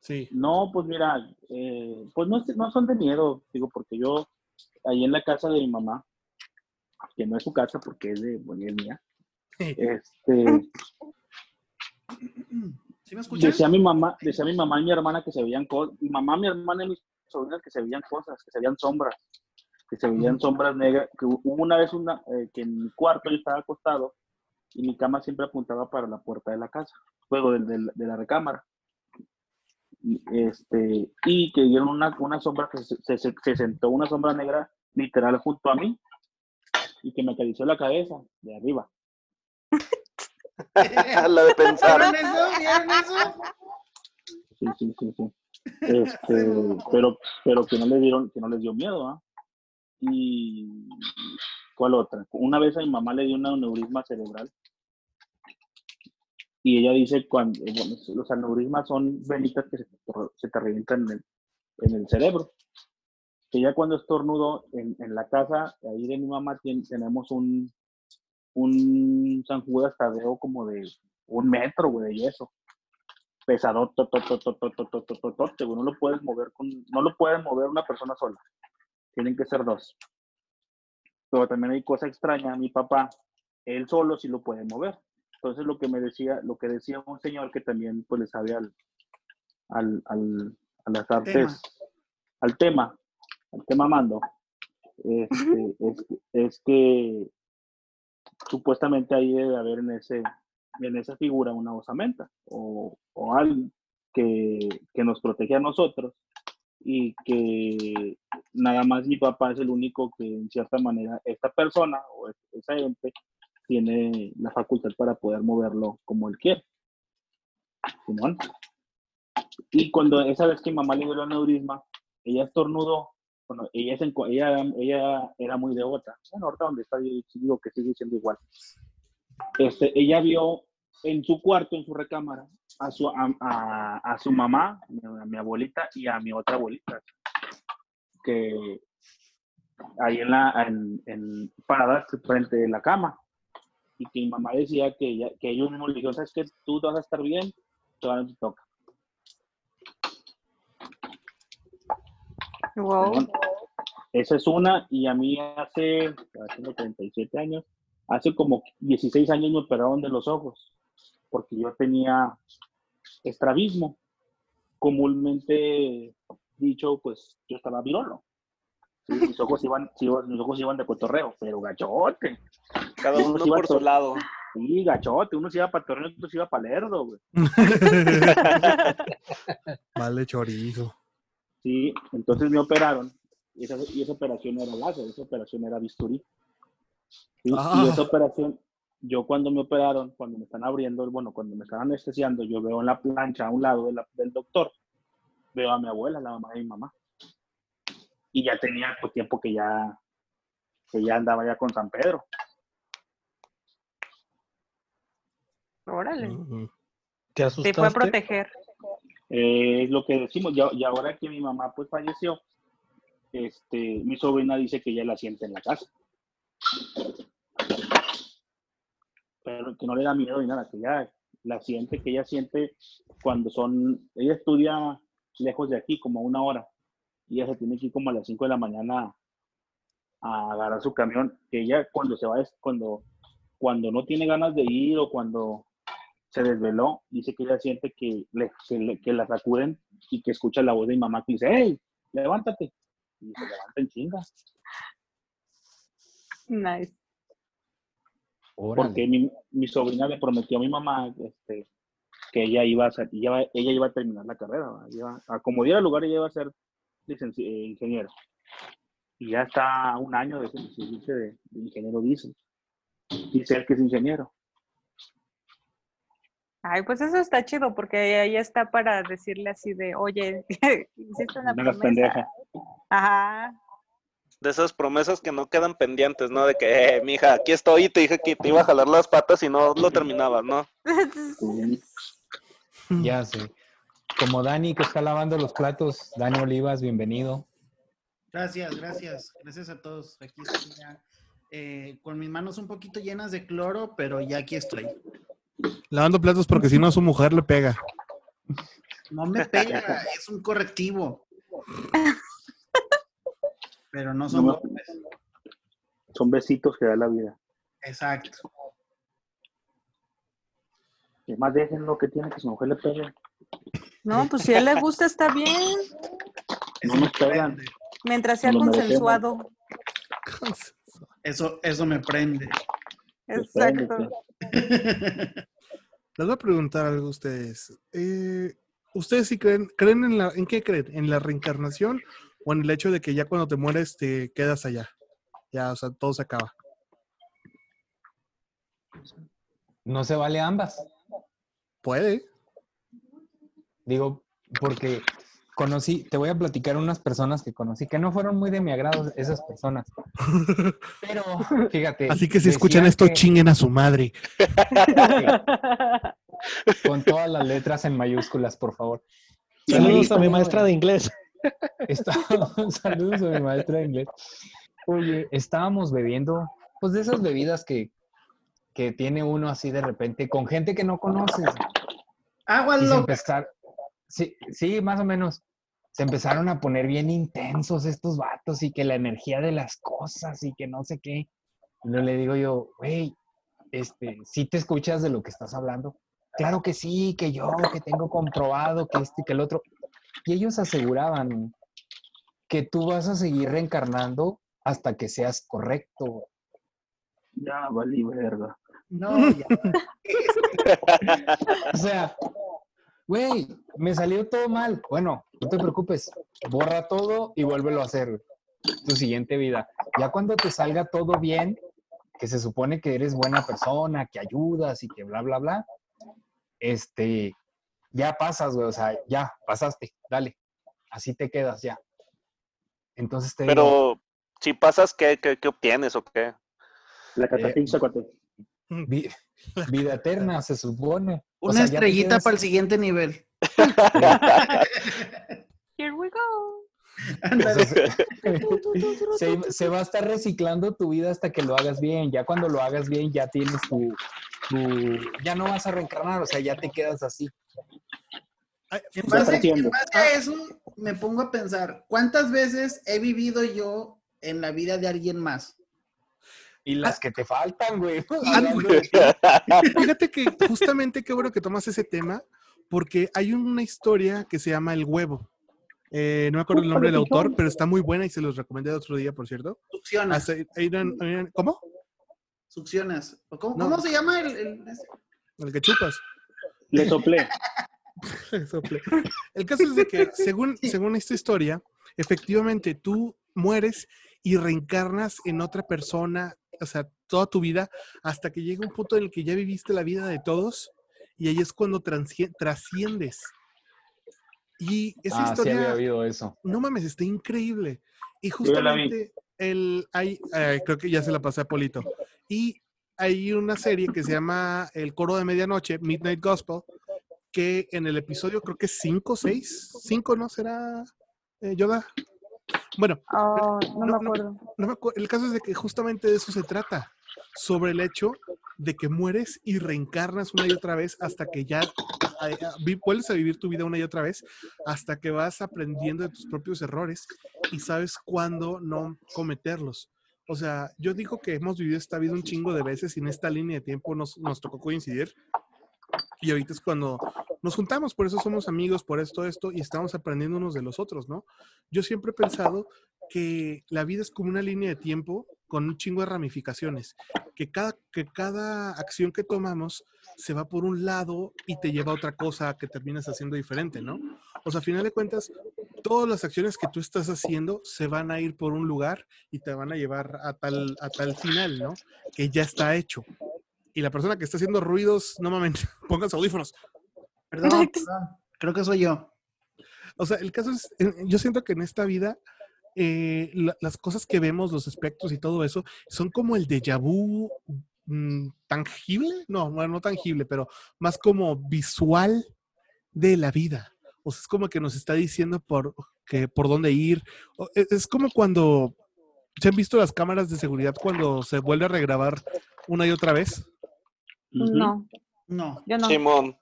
Sí. No, pues mira, eh, pues no, no son de miedo, digo, porque yo, ahí en la casa de mi mamá, que no es su casa porque es de, es mía, este, ¿Sí me escuchas? decía mi mamá, decía mi mamá y mi hermana que se veían cosas, mi mamá, mi hermana y mis sobrinas que se veían cosas, que se veían sombras, que se veían sombras negras, que hubo una vez una, eh, que en mi cuarto yo estaba acostado y mi cama siempre apuntaba para la puerta de la casa, luego del- del- de la recámara. Y, este, y que vieron una, una sombra que se- se- se sentó una sombra negra literal junto a mí y que me acarició la cabeza de arriba. la de pensar. ¿Vieron eso? ¿Vieron eso? sí, sí, sí, sí. Este, pero, pero que no le dieron, que no les dio miedo, ¿ah? Y ¿cuál otra? Una vez a mi mamá le dio un aneurisma cerebral. Y ella dice cuando eh, bueno, los aneurismas son venitas que se, te- se te revientan en el, en el cerebro que ya cuando estornudo en, en la casa, ahí de mi mamá ten, tenemos un, un San Judas Tadeo como de un metro, güey, de yeso. Pesado, no lo puedes mover con, no lo puedes mover una persona sola. Tienen que ser dos. Pero también hay cosa extraña, mi papá, él solo sí lo puede mover. Entonces lo que me decía, lo que decía un señor que también pues le sabe al, al, al a las artes, tema. al tema, mando, este, es, es que supuestamente ahí debe haber en ese en esa figura una osamenta o, o alguien que, que nos protege a nosotros y que nada más mi papá es el único que en cierta manera esta persona o es- esa ente tiene la facultad para poder moverlo como él quiere. Simón. Y cuando esa vez que mi mamá le dio el aneurisma, ella estornudó, bueno, ella, se enco- ella, era muy devota. Bueno, ahorita donde está, yo digo que sigue siendo igual. Este, ella vio en su cuarto, en su recámara, a su, a su mamá, a mi abuelita y a mi otra abuelita, que ahí en la, en, en paradas frente de la cama. Y que mi mamá decía que, ella, que ellos mismos le dijeron, ¿sabes qué? Tú vas a estar bien, todavía no te toca. Wow. Esa es una, y a mí hace, tengo 37 años, hace como 16 años me operaron de los ojos, porque yo tenía estrabismo. Comúnmente dicho, pues yo estaba virolo. Sí, mis, ojos iban, sí, mis ojos iban de cotorreo, pero gachote. Cada Uno por su lado. Sí, gachote. Uno se iba para Torreón, otro se iba para Lerdo, güey. Vale, chorizo. Sí, entonces me operaron. Y esa, y esa operación era láser, esa operación era bisturí. Sí, Ah. Y esa operación, yo cuando me operaron, cuando me están abriendo, bueno, cuando me están anestesiando, yo veo en la plancha a un lado de la- del doctor, veo a mi abuela, la mamá de mi mamá. Y ya tenía pues, tiempo que ya, que ya andaba ya con San Pedro. Órale. ¿Te Te fue a asustaste? proteger. Eh, es lo que decimos, ya- y ahora que mi mamá pues falleció, este, mi sobrina dice que ella la siente en la casa. Pero que no le da miedo ni nada, que ella la siente, que ella siente cuando son, ella estudia lejos de aquí, como una hora, y ella se tiene que ir como a las 5 de la mañana a agarrar su camión, que ella cuando se va, es cuando, cuando no tiene ganas de ir o cuando se desveló, dice que ella siente que, le, que, le- que la sacuden y que escucha la voz de mi mamá que dice, hey, levántate. Y se levanta en chinga. Nice. Órale. Porque mi, mi sobrina le prometió a mi mamá este, que ella iba, a ser- ella, ella iba a terminar la carrera. a como diera lugar, ella iba a ser eh, ingeniero. Y ya está un año de, de, de, de ingeniero diésel. Dice él que es ingeniero. Ay, pues eso está chido porque ahí está para decirle así de, oye, hiciste una No promesa. pendeja. Ajá. De esas promesas que no quedan pendientes, ¿no? De que, eh, mija, aquí estoy y te dije que te iba a jalar las patas y no lo terminabas, ¿no? Ya sé. Como Dani que está lavando los platos, Dani Olivas, bienvenido. Gracias, gracias. Gracias a todos. Aquí estoy ya eh, con mis manos un poquito llenas de cloro, pero ya aquí estoy. Lavando platos porque si no a su mujer le pega. No me pega, es un correctivo. Pero no son No. golpes. Son besitos que da la vida. Exacto. Y más dejen lo que tiene que su mujer le pegue. No, pues si a él le gusta está bien, No nos pegan. mientras sea consensuado. Eso, eso me prende. Exacto. Les voy a preguntar algo a ustedes. Eh, ¿Ustedes sí creen, creen en la, en qué creen? ¿En la reencarnación o en el hecho de que ya cuando te mueres te quedas allá? Ya, o sea, todo se acaba. No se vale ambas. Puede. Digo, porque conocí, te voy a platicar unas personas que conocí que no fueron muy de mi agrado esas personas. Pero fíjate. Así que si escuchan esto, que- chinguen a su madre. con todas las letras en mayúsculas, por favor. Saludos a mi maestra de inglés. Estábamos, saludos a mi maestra de inglés. Oye, estábamos bebiendo, pues de esas bebidas que, que tiene uno así de repente con gente que no conoces. Agua loca. empezar, sí, sí, más o menos. Se empezaron a poner bien intensos estos vatos y que la energía de las cosas y que no sé qué. Y luego le digo yo, güey, este, ¿sí te escuchas de lo que estás hablando? Claro que sí, que yo, que tengo comprobado, que este y que el otro. Y ellos aseguraban que tú vas a seguir reencarnando hasta que seas correcto. Ya, valí verga. No, ya. O sea, güey, me salió todo mal. Bueno, no te preocupes, borra todo y vuélvelo a hacer tu siguiente vida. Ya cuando te salga todo bien, que se supone que eres buena persona, que ayudas y que bla, bla, bla, este, ya pasas, güey, o sea, ya pasaste, dale, así te quedas ya. Entonces te digo, Pero si pasas, ¿qué, qué, qué obtienes o qué? La catafixia, cuate. Vi- vida eterna se supone. O Una sea, estrellita para el siguiente nivel. Here we go. Se, se va a estar reciclando tu vida hasta que lo hagas bien. Ya cuando lo hagas bien, ya tienes tu, tu- Ya no vas a reencarnar, o sea, ya te quedas así. En base, creciendo. en base a eso, me pongo a pensar, ¿cuántas veces he vivido yo en la vida de alguien más? Y las que te faltan, güey. Ah. Fíjate que justamente qué bueno que tomas ese tema, porque hay una historia que se llama El Huevo. Eh, no me acuerdo el nombre del autor, pero está muy buena y se los recomendé el otro día, por cierto. Succionas. ¿Cómo? Succionas. ¿O ¿Cómo, No. cómo se llama el, el- El que chupas. Le soplé. Sople. El caso es de que, según, según esta historia, efectivamente tú mueres y reencarnas en otra persona, o sea, toda tu vida, hasta que llega un punto en el que ya viviste la vida de todos y ahí es cuando trasciendes. Y esa Ah, sí había historia, oído eso. no mames, está increíble. Y justamente el, hay, eh, creo que ya se la pasé a Polito. Y hay una serie que se llama El Coro de Medianoche, Midnight Gospel, que en el episodio creo que 5, 6, 5, ¿no? ¿Será eh, Yoda? Bueno, Oh, no, No, me acuerdo. no me acuer- el caso es de que justamente de eso se trata, sobre el hecho de que mueres y reencarnas una y otra vez hasta que ya vi- vuelves a vivir tu vida una y otra vez, hasta que vas aprendiendo de tus propios errores y sabes cuándo no cometerlos. O sea, yo digo que hemos vivido esta vida un chingo de veces y en esta línea de tiempo nos, nos tocó coincidir. Y ahorita es cuando nos juntamos, por eso somos amigos, por esto, esto, y estamos aprendiendo unos de los otros, ¿no? Yo siempre he pensado que la vida es como una línea de tiempo con un chingo de ramificaciones, que cada, que cada acción que tomamos se va por un lado y te lleva a otra cosa que terminas haciendo diferente, ¿no? O sea, a final de cuentas, todas las acciones que tú estás haciendo se van a ir por un lugar y te van a llevar a tal, a tal final, ¿no? Que ya está hecho. Y la persona que está haciendo ruidos, no mames, pongas audífonos. Perdón, perdón. Creo que soy yo. O sea, el caso es, yo siento que en esta vida eh, la- las cosas que vemos, los espectros y todo eso, son como el déjà vu mm, tangible, no, bueno, no tangible, pero más como visual de la vida. O sea, es como que nos está diciendo por, que, por dónde ir. O- e- Es como cuando se han visto las cámaras de seguridad cuando se vuelve a regrabar una y otra vez. No, No. yo no. Simón.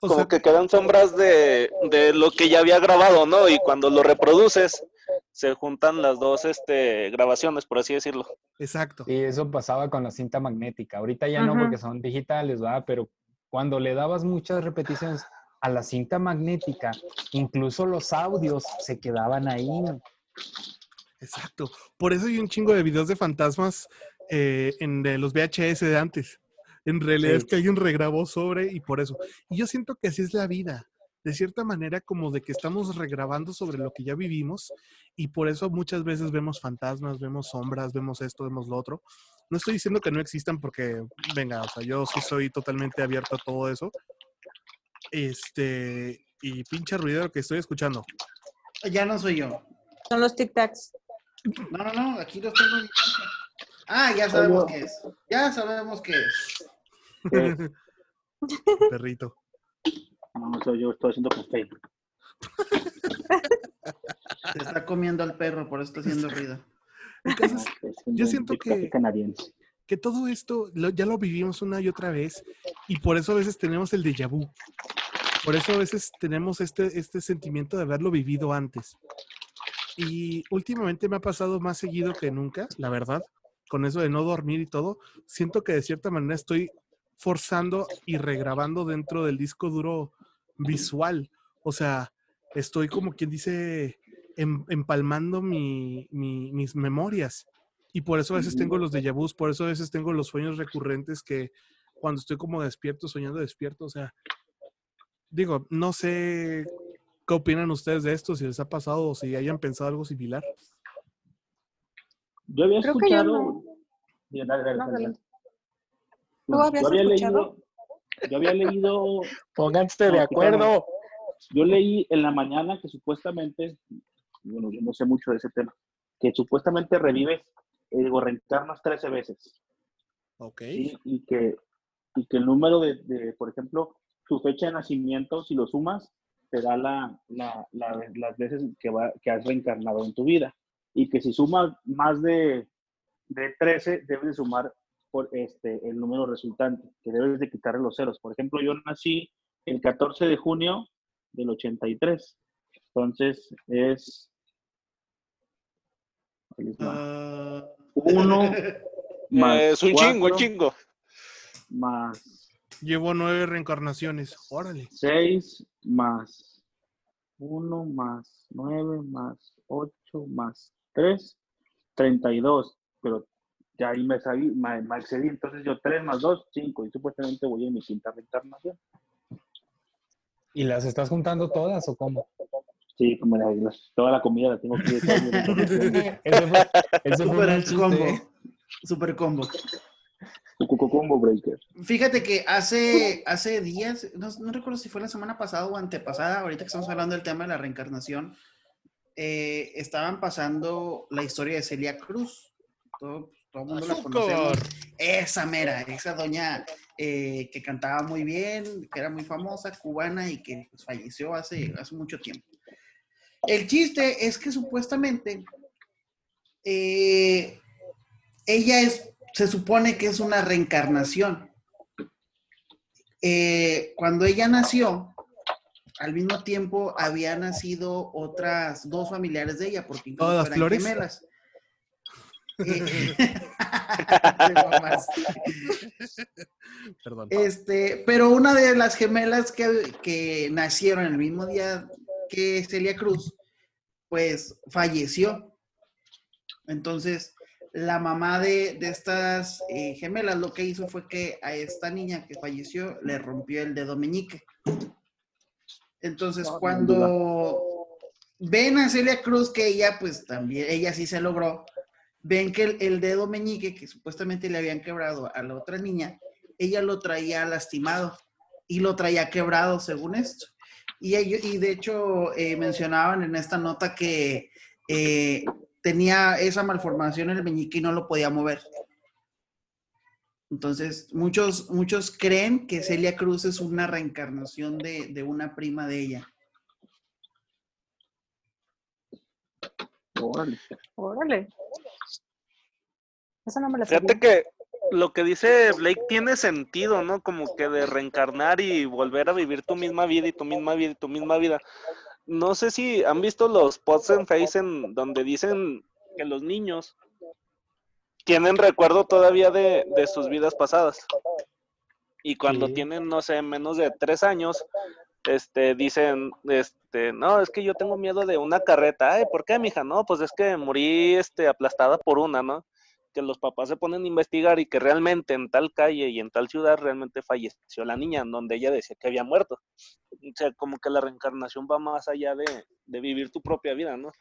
O Como sea, que quedan sombras de, de lo que ya había grabado, ¿no? Y cuando lo reproduces, se juntan las dos este, grabaciones, por así decirlo. exacto. Y eso pasaba con la cinta magnética. Ahorita ya no porque son digitales, ¿verdad? Pero cuando le dabas muchas repeticiones a la cinta magnética, incluso los audios se quedaban ahí. Exacto. Por eso hay un chingo de videos de fantasmas eh, en de los VHS de antes. En realidad Sí. es que alguien regrabó sobre y por eso. Y yo siento que así es la vida. De cierta manera, como de que estamos regrabando sobre lo que ya vivimos y por eso muchas veces vemos fantasmas, vemos sombras, vemos esto, vemos lo otro. No estoy diciendo que no existan porque, venga, o sea, yo sí soy totalmente abierto a todo eso. Este, y pinche ruidero que estoy escuchando. Ya no soy yo. Son los tic-tacs. No, no, no, aquí los tengo. en mi casa. Ah, ya sabemos qué es. Ya sabemos qué es. Eh, Perrito. no, no soy yo, estoy haciendo café. Se está comiendo al perro, por eso está haciendo ruido. El caso No, es estoy haciendo yo siento que- canadiense. que todo esto lo- ya lo vivimos una y otra vez y por eso a veces tenemos el déjà vu. Por eso a veces tenemos este, este sentimiento de haberlo vivido antes. Y últimamente me ha pasado más seguido que nunca, la verdad, con eso de no dormir y todo. Siento que de cierta manera estoy forzando y regrabando dentro del disco duro visual. O sea, estoy como quien dice em- empalmando mi- mi- mis memorias. Y por eso a veces tengo los déjà vus, por eso a veces tengo los sueños recurrentes que cuando estoy como despierto, soñando despierto, o sea, digo, no sé qué opinan ustedes de esto, si les ha pasado o si hayan pensado algo similar. Yo había Creo que yo escuchado. no. Bien, dale, dale, No, dale, dale. dale. ¿Tú No, habías yo había escuchado? leído. Yo había leído. Pónganse de acuerdo. Yo leí en la mañana que supuestamente, bueno, yo no sé mucho de ese tema, que supuestamente revives, eh, digo, reencarnas 13 veces. Ok. ¿sí? Y, que, y que el número de, de, por ejemplo, tu fecha de nacimiento, si lo sumas, te da la, la- la- las veces que, va, que has reencarnado en tu vida. Y que si sumas más de, de 13, debes de sumar por este, el número resultante, que debes de quitarle los ceros. Por ejemplo, yo nací el 14 de junio del 83. Entonces es... ahí les va. Ah, Uno más es un chingo, un chingo. más Llevo nueve reencarnaciones. Órale. 6 más 1 más 9 más 8 más 3, 32. Ya ahí me, salí, me, me excedí. Entonces yo 3 más 2, 5. Y supuestamente voy en mi quinta reencarnación. ¿Y las estás juntando todas o cómo? Sí, como la- la- toda la comida la tengo que Ese fue, ese fue super combo. Super combo. Combo Breaker. Fíjate que hace, hace días, no, no recuerdo si fue la semana pasada o antepasada, ahorita que estamos hablando del tema de la reencarnación, eh, estaban pasando la historia de Celia Cruz. Todo, todo el mundo la conocemos. Esa mera, esa doña eh, que cantaba muy bien, que era muy famosa, cubana y que pues, falleció hace, hace mucho tiempo. El chiste es que supuestamente eh, ella es, se supone que es una reencarnación. Eh, cuando ella nació, al mismo tiempo había nacido otras dos familiares de ella, porque incluso ¿Todas las eran flores? gemelas. Perdón. Este, pero una de las gemelas que, que nacieron el mismo día que Celia Cruz, pues falleció. Entonces, la mamá de, de estas eh, gemelas lo que hizo fue que a esta niña que falleció le rompió el dedo meñique. Entonces, cuando ven a Celia Cruz, que ella, pues también, ella sí se logró, ven que el, el dedo meñique que supuestamente le habían quebrado a la otra niña, ella lo traía lastimado y lo traía quebrado, según esto. Y, ello- y de hecho eh, mencionaban en esta nota que eh, tenía esa malformación en el meñique y no lo podía mover. Entonces, muchos, muchos creen que Celia Cruz es una reencarnación de, de una prima de ella. Órale. Órale. Esa no me la Fíjate sabía. que lo que dice Blake tiene sentido, ¿no? Como que de reencarnar y volver a vivir tu misma vida y tu misma vida y tu misma vida. No sé si han visto los posts en Face en donde dicen que los niños tienen recuerdo todavía de, de sus vidas pasadas. Y cuando Sí. tienen, no sé, menos de tres años, este, dicen, este, no, es que yo tengo miedo de una carreta. Ay, ¿por qué, mija? No, pues es que morí, este, aplastada por una, ¿no? Que los papás se ponen a investigar y que realmente en tal calle y en tal ciudad realmente falleció la niña, en donde ella decía que había muerto. O sea, como que la reencarnación va más allá de, de vivir tu propia vida, ¿no?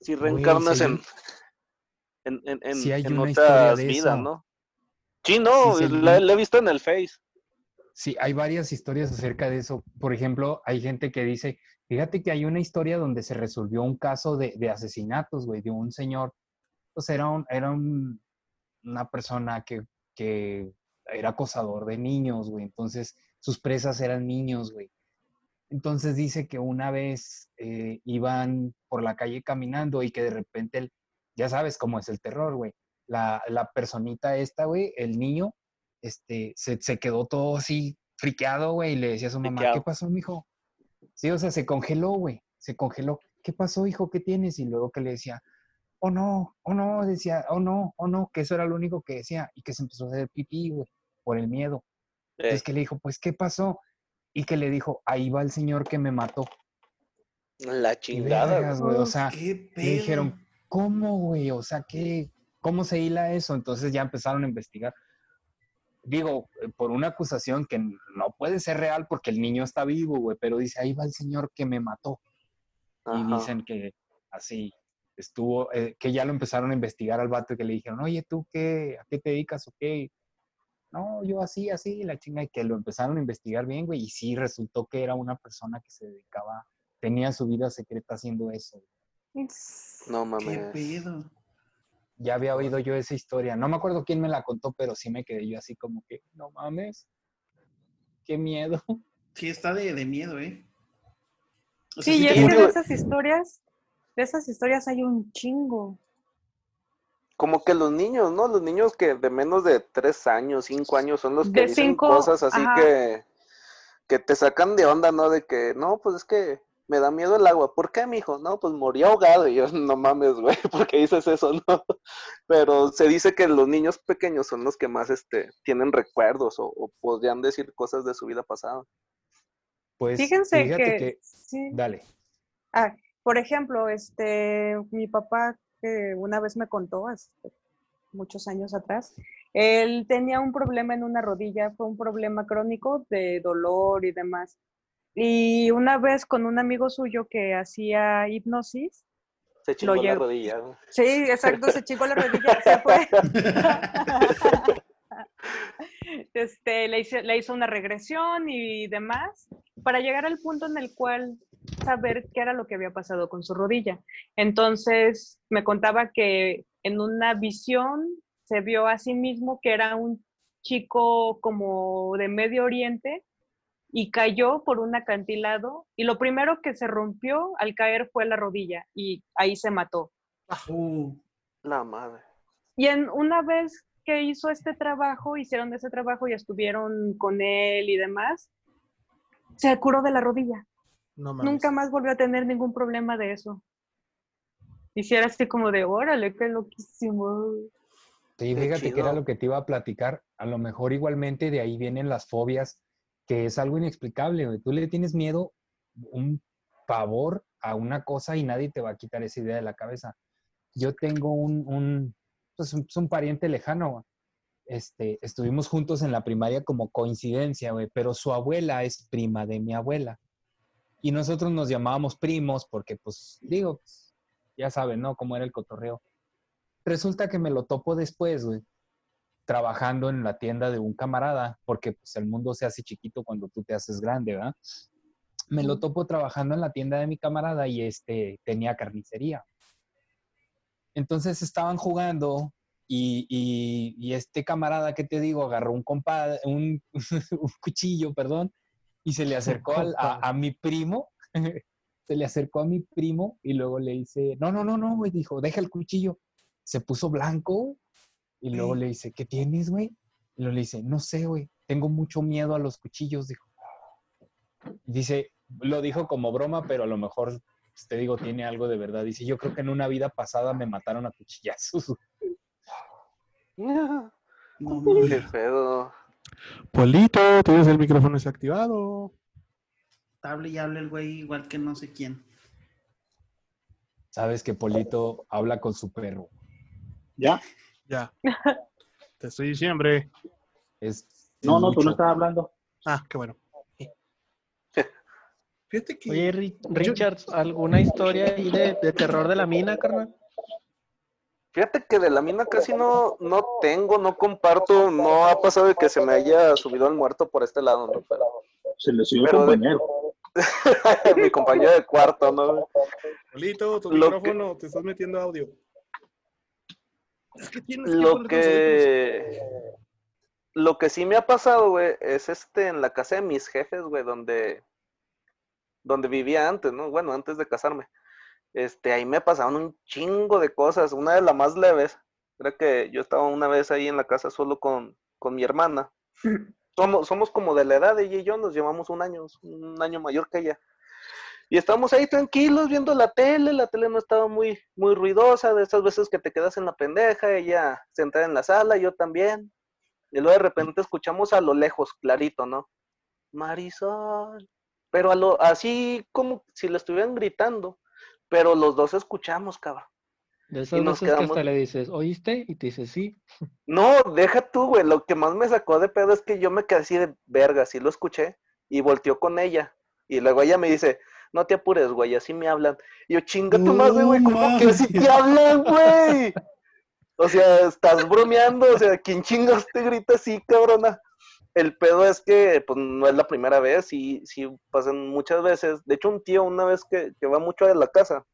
Si reencarnas sí en, en, en, sí hay en una otras de vidas, eso. ¿no? Sí, no, Sí, la, un- la he visto en el Face. Sí, hay varias historias acerca de eso. Por ejemplo, hay gente que dice, fíjate que hay una historia donde se resolvió un caso de, de asesinatos, güey, de un señor. Pues era, un, era un- una persona que, que era acosador de niños, güey. Entonces, sus presas eran niños, güey. Entonces dice que una vez eh, iban por la calle caminando y que de repente, el- ya sabes cómo es el terror, güey. La, la personita esta, güey, el niño, este, se, se quedó todo así friqueado, güey, y le decía a su mamá, ¿qué pasó, mijo? Sí, o sea, se congeló, güey, se congeló. ¿Qué pasó, hijo? ¿Qué tienes? Y luego que le decía, oh no, oh no, decía, oh no, oh no, que eso era lo único que decía, y que se empezó a hacer pipí, güey, por el miedo. Eh, Entonces que le dijo, pues, ¿qué pasó? Y que le dijo, ahí va el señor que me mató. la chingada, güey, o sea, ¿Qué le dijeron? ¿cómo, güey? O sea, ¿qué, ¿cómo se hila eso? Entonces ya empezaron a investigar. Digo, eh, por una acusación que no puede ser real porque el niño está vivo, güey, pero dice, ahí va el señor que me mató. Y dicen que así estuvo, eh, que ya lo empezaron a investigar al vato y que le dijeron, oye, ¿tú qué? ¿A qué te dedicas o qué? No, yo así, así, la chinga, y que lo empezaron a investigar bien, güey, y sí resultó que era una persona que se dedicaba, tenía su vida secreta haciendo eso. No ¿Qué mames. pedo? Ya había oído yo esa historia. No me acuerdo quién me la contó, pero sí me quedé yo así como que, no mames, qué miedo. Sí, está de, de miedo, ¿eh? O sea, Sí, sí y te es que pone- de esas historias, de esas historias hay un chingo. Como que los niños, ¿no? Los niños que de menos de tres años, cinco años son los que De dicen cinco, cosas así ajá. que, que te sacan de onda, ¿no? De que, no, pues es que me da miedo el agua. ¿Por qué, mijo? No, pues morí ahogado. Y yo, no mames, güey, ¿por qué dices eso, no? Pero se dice que los niños pequeños son los que más, este, tienen recuerdos o, o podrían decir cosas de su vida pasada. Pues Fíjense que, que, sí. dale. Ah, por ejemplo, este, mi papá que una vez me contó, hace muchos años atrás, él tenía un problema en una rodilla, fue un problema crónico de dolor y demás. Y una vez con un amigo suyo que hacía hipnosis, Se chingó la rodilla. sí, exacto, se chingó la rodilla, se fue. Este, le, hice- le hizo una regresión y demás para llegar al punto en el cual saber qué era lo que había pasado con su rodilla. Entonces me contaba que en una visión se vio a sí mismo que era un chico como de Medio Oriente y cayó por un acantilado y lo primero que se rompió al caer fue la rodilla y ahí se mató. Uh, La madre. Y en una vez que hizo este trabajo, hicieron ese trabajo y estuvieron con él y demás, se curó de la rodilla. No mames. Nunca más volvió a tener ningún problema de eso. Hiciera así como de, órale, qué loquísimo. Sí, Qué fíjate que era lo que te iba a platicar. A lo mejor igualmente de ahí vienen las fobias, que es algo inexplicable. güey. Tú le tienes miedo, un pavor a una cosa y nadie te va a quitar esa idea de la cabeza. Yo tengo un, un, pues, un, un pariente lejano. Este, estuvimos juntos en la primaria como coincidencia, güey, pero su abuela es prima de mi abuela. Y nosotros nos llamábamos primos porque, pues, digo, pues, ya saben, ¿no? Cómo era el cotorreo. Resulta que me lo topo después, güey, trabajando en la tienda de un camarada, porque pues el mundo se hace chiquito cuando tú te haces grande, ¿verdad? Me lo topo trabajando en la tienda de mi camarada y este tenía carnicería. Entonces estaban jugando y, y- y este camarada que te digo agarró un compadre, un, un cuchillo, perdón, y se le acercó al- a, a mi primo, se le acercó a mi primo y luego le dice, no, no, no, no, güey, dijo, deja el cuchillo. Se puso blanco y luego le dice, ¿qué tienes, güey? Y luego le dice, no sé, güey, tengo mucho miedo a los cuchillos, dijo. Dice, lo dijo como broma, pero a lo mejor, pues, te digo, tiene algo de verdad. Dice, yo creo que en una vida pasada me mataron a cuchillazos. no Qué pedo. Polito, tienes el micrófono desactivado. Hable y hable el güey igual que no sé quién. Sabes que Polito habla con su perro. ¿Ya? Ya. Te estoy diciendo, hombre. Es No, no, tú no estabas hablando. Ah, qué bueno. Fíjate que. Oye, Ri- Richard, ¿alguna historia ahí de, de terror de la mina, carnal? Fíjate que de la mina casi no, no tengo, no comparto, no ha pasado de que se me haya subido el muerto por este lado, ¿no? Pero Se le subió el de- compañero. mi compañero de cuarto, ¿no? Lolito, tu Lo que- micrófono, te estás metiendo audio. Es que tienes Lo que lo que sí me ha pasado, güey, es este en la casa de mis jefes, güey, donde donde vivía antes, ¿no? Bueno, antes de casarme. Este, ahí me pasaron un chingo de cosas. Una de las más leves, era que yo estaba una vez ahí en la casa solo con, con mi hermana. Somos, somos como de la edad, ella y yo nos llevamos un año, un año mayor que ella. Y estábamos ahí tranquilos viendo la tele, la tele no estaba muy, muy ruidosa, de esas veces que te quedas en la pendeja, ella sentada en la sala, yo también. Y luego de repente escuchamos a lo lejos, clarito, ¿no? Marisol. Pero a lo, así como si le estuvieran gritando, pero los dos escuchamos, cabrón. De esas Y nos veces que quedamos- hasta le dices, ¿oíste? Y te dice, sí. No, deja tú, güey. Lo que más me sacó de pedo es que yo me quedé así de verga, sí lo escuché, y volteó con ella. Y luego ella me dice, no te apures, güey, así me hablan. Y yo, chinga tu madre, güey, ¿cómo que así te hablan, güey? O sea, estás bromeando, o sea, ¿quién chingas te grita así, cabrona? El pedo es que, pues, no es la primera vez, y sí pasan muchas veces. De hecho, un tío, una vez que, que va mucho a la casa,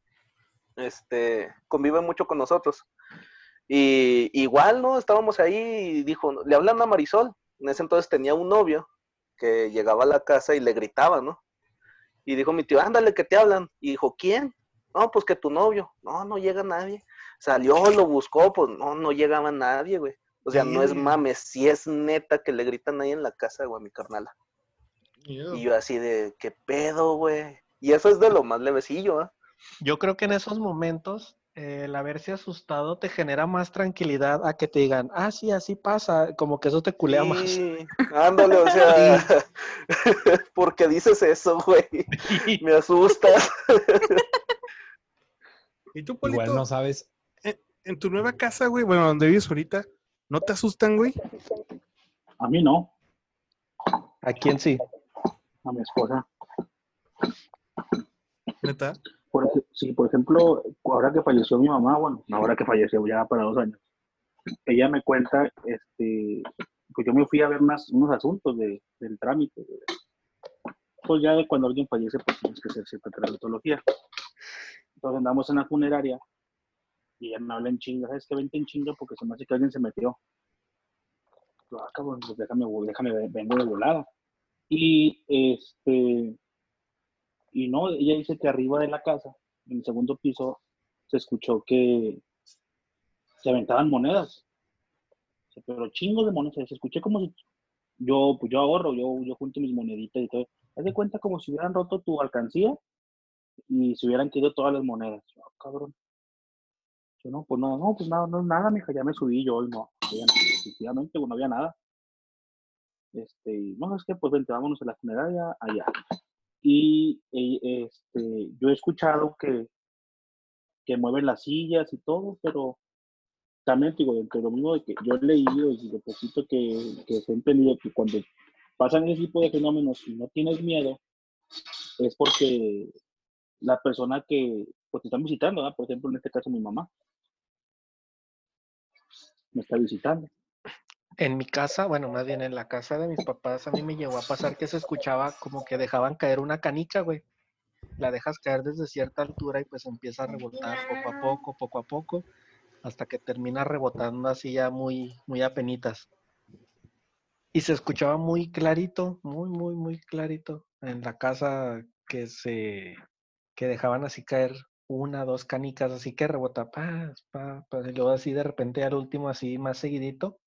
este, convive mucho con nosotros. Y igual, ¿no? Estábamos ahí y dijo, le hablan a Marisol. En ese entonces tenía un novio que llegaba a la casa y le gritaba, ¿no? Y dijo mi tío, ándale, que te hablan. Y dijo, ¿quién? No, pues que tu novio. No, no llega nadie. Salió, lo buscó, pues no, no llegaba nadie, güey. O sea, no es mames, si es neta que le gritan ahí en la casa, güey, a mi carnala. Y yo así de, ¿qué pedo, güey? Y eso es de lo más levecillo, ¿ah? Yo creo que en esos momentos eh, el haberse asustado te genera más tranquilidad a que te digan, ah, sí, así pasa, como que eso te culea más. Sí, ándale, o sea, ¿por qué dices eso, güey? Me asustas. ¿Y tú, Igual Polito? no sabes. En tu nueva casa, güey, bueno, donde vives ahorita, ¿no te asustan, güey? A mí no, ¿A quién sí? a mi esposa. Neta. Por, sí, por ejemplo, ahora que falleció mi mamá, bueno, no ahora que falleció ya para dos años, ella me cuenta, este, pues yo me fui a ver unas- unos asuntos de, del trámite. pues ya de cuando alguien fallece, pues tienes que hacer cierta tramitología. Entonces andamos en la funeraria y ella me habla en chinga, ¿sabes qué? Vente en chinga porque se me hace que alguien se metió. Yo, ah, cabrón, pues déjame, déjame, vengo de volada. Y este, y no, ella dice que arriba de la casa, en el segundo piso, se escuchó que se aventaban monedas. Pero chingos de monedas. Se escuché como si yo, pues yo ahorro, yo, yo junto mis moneditas y todo. Haz de cuenta como si hubieran roto tu alcancía y se hubieran caído todas las monedas. Yo, "Ah, cabrón. Yo no, pues no, no, pues nada, no, nada, mija, ya me subí yo y no, efectivamente, pues no había nada. Este, y, no, es que pues vente, vámonos a la funeraria allá. Y eh, este, yo he escuchado que, que mueven las sillas y todo, pero también digo, de lo mismo de que yo he leído y deposito que, que se ha entendido que cuando pasan ese tipo de fenómenos y no tienes miedo, es porque la persona que pues, te están visitando, por ejemplo, en este caso mi mamá, me está visitando. En mi casa, bueno, más bien en la casa de mis papás, a mí me llegó a pasar que se escuchaba como que dejaban caer una canica, güey. La dejas caer desde cierta altura y pues empieza a rebotar poco a poco, poco a poco, hasta que termina rebotando así ya muy, muy apenitas. Y se escuchaba muy clarito, muy, muy, muy clarito en la casa que se, que dejaban así caer una, dos canicas, así que rebota, pa, pa, pa, y luego así de repente al último así más seguidito.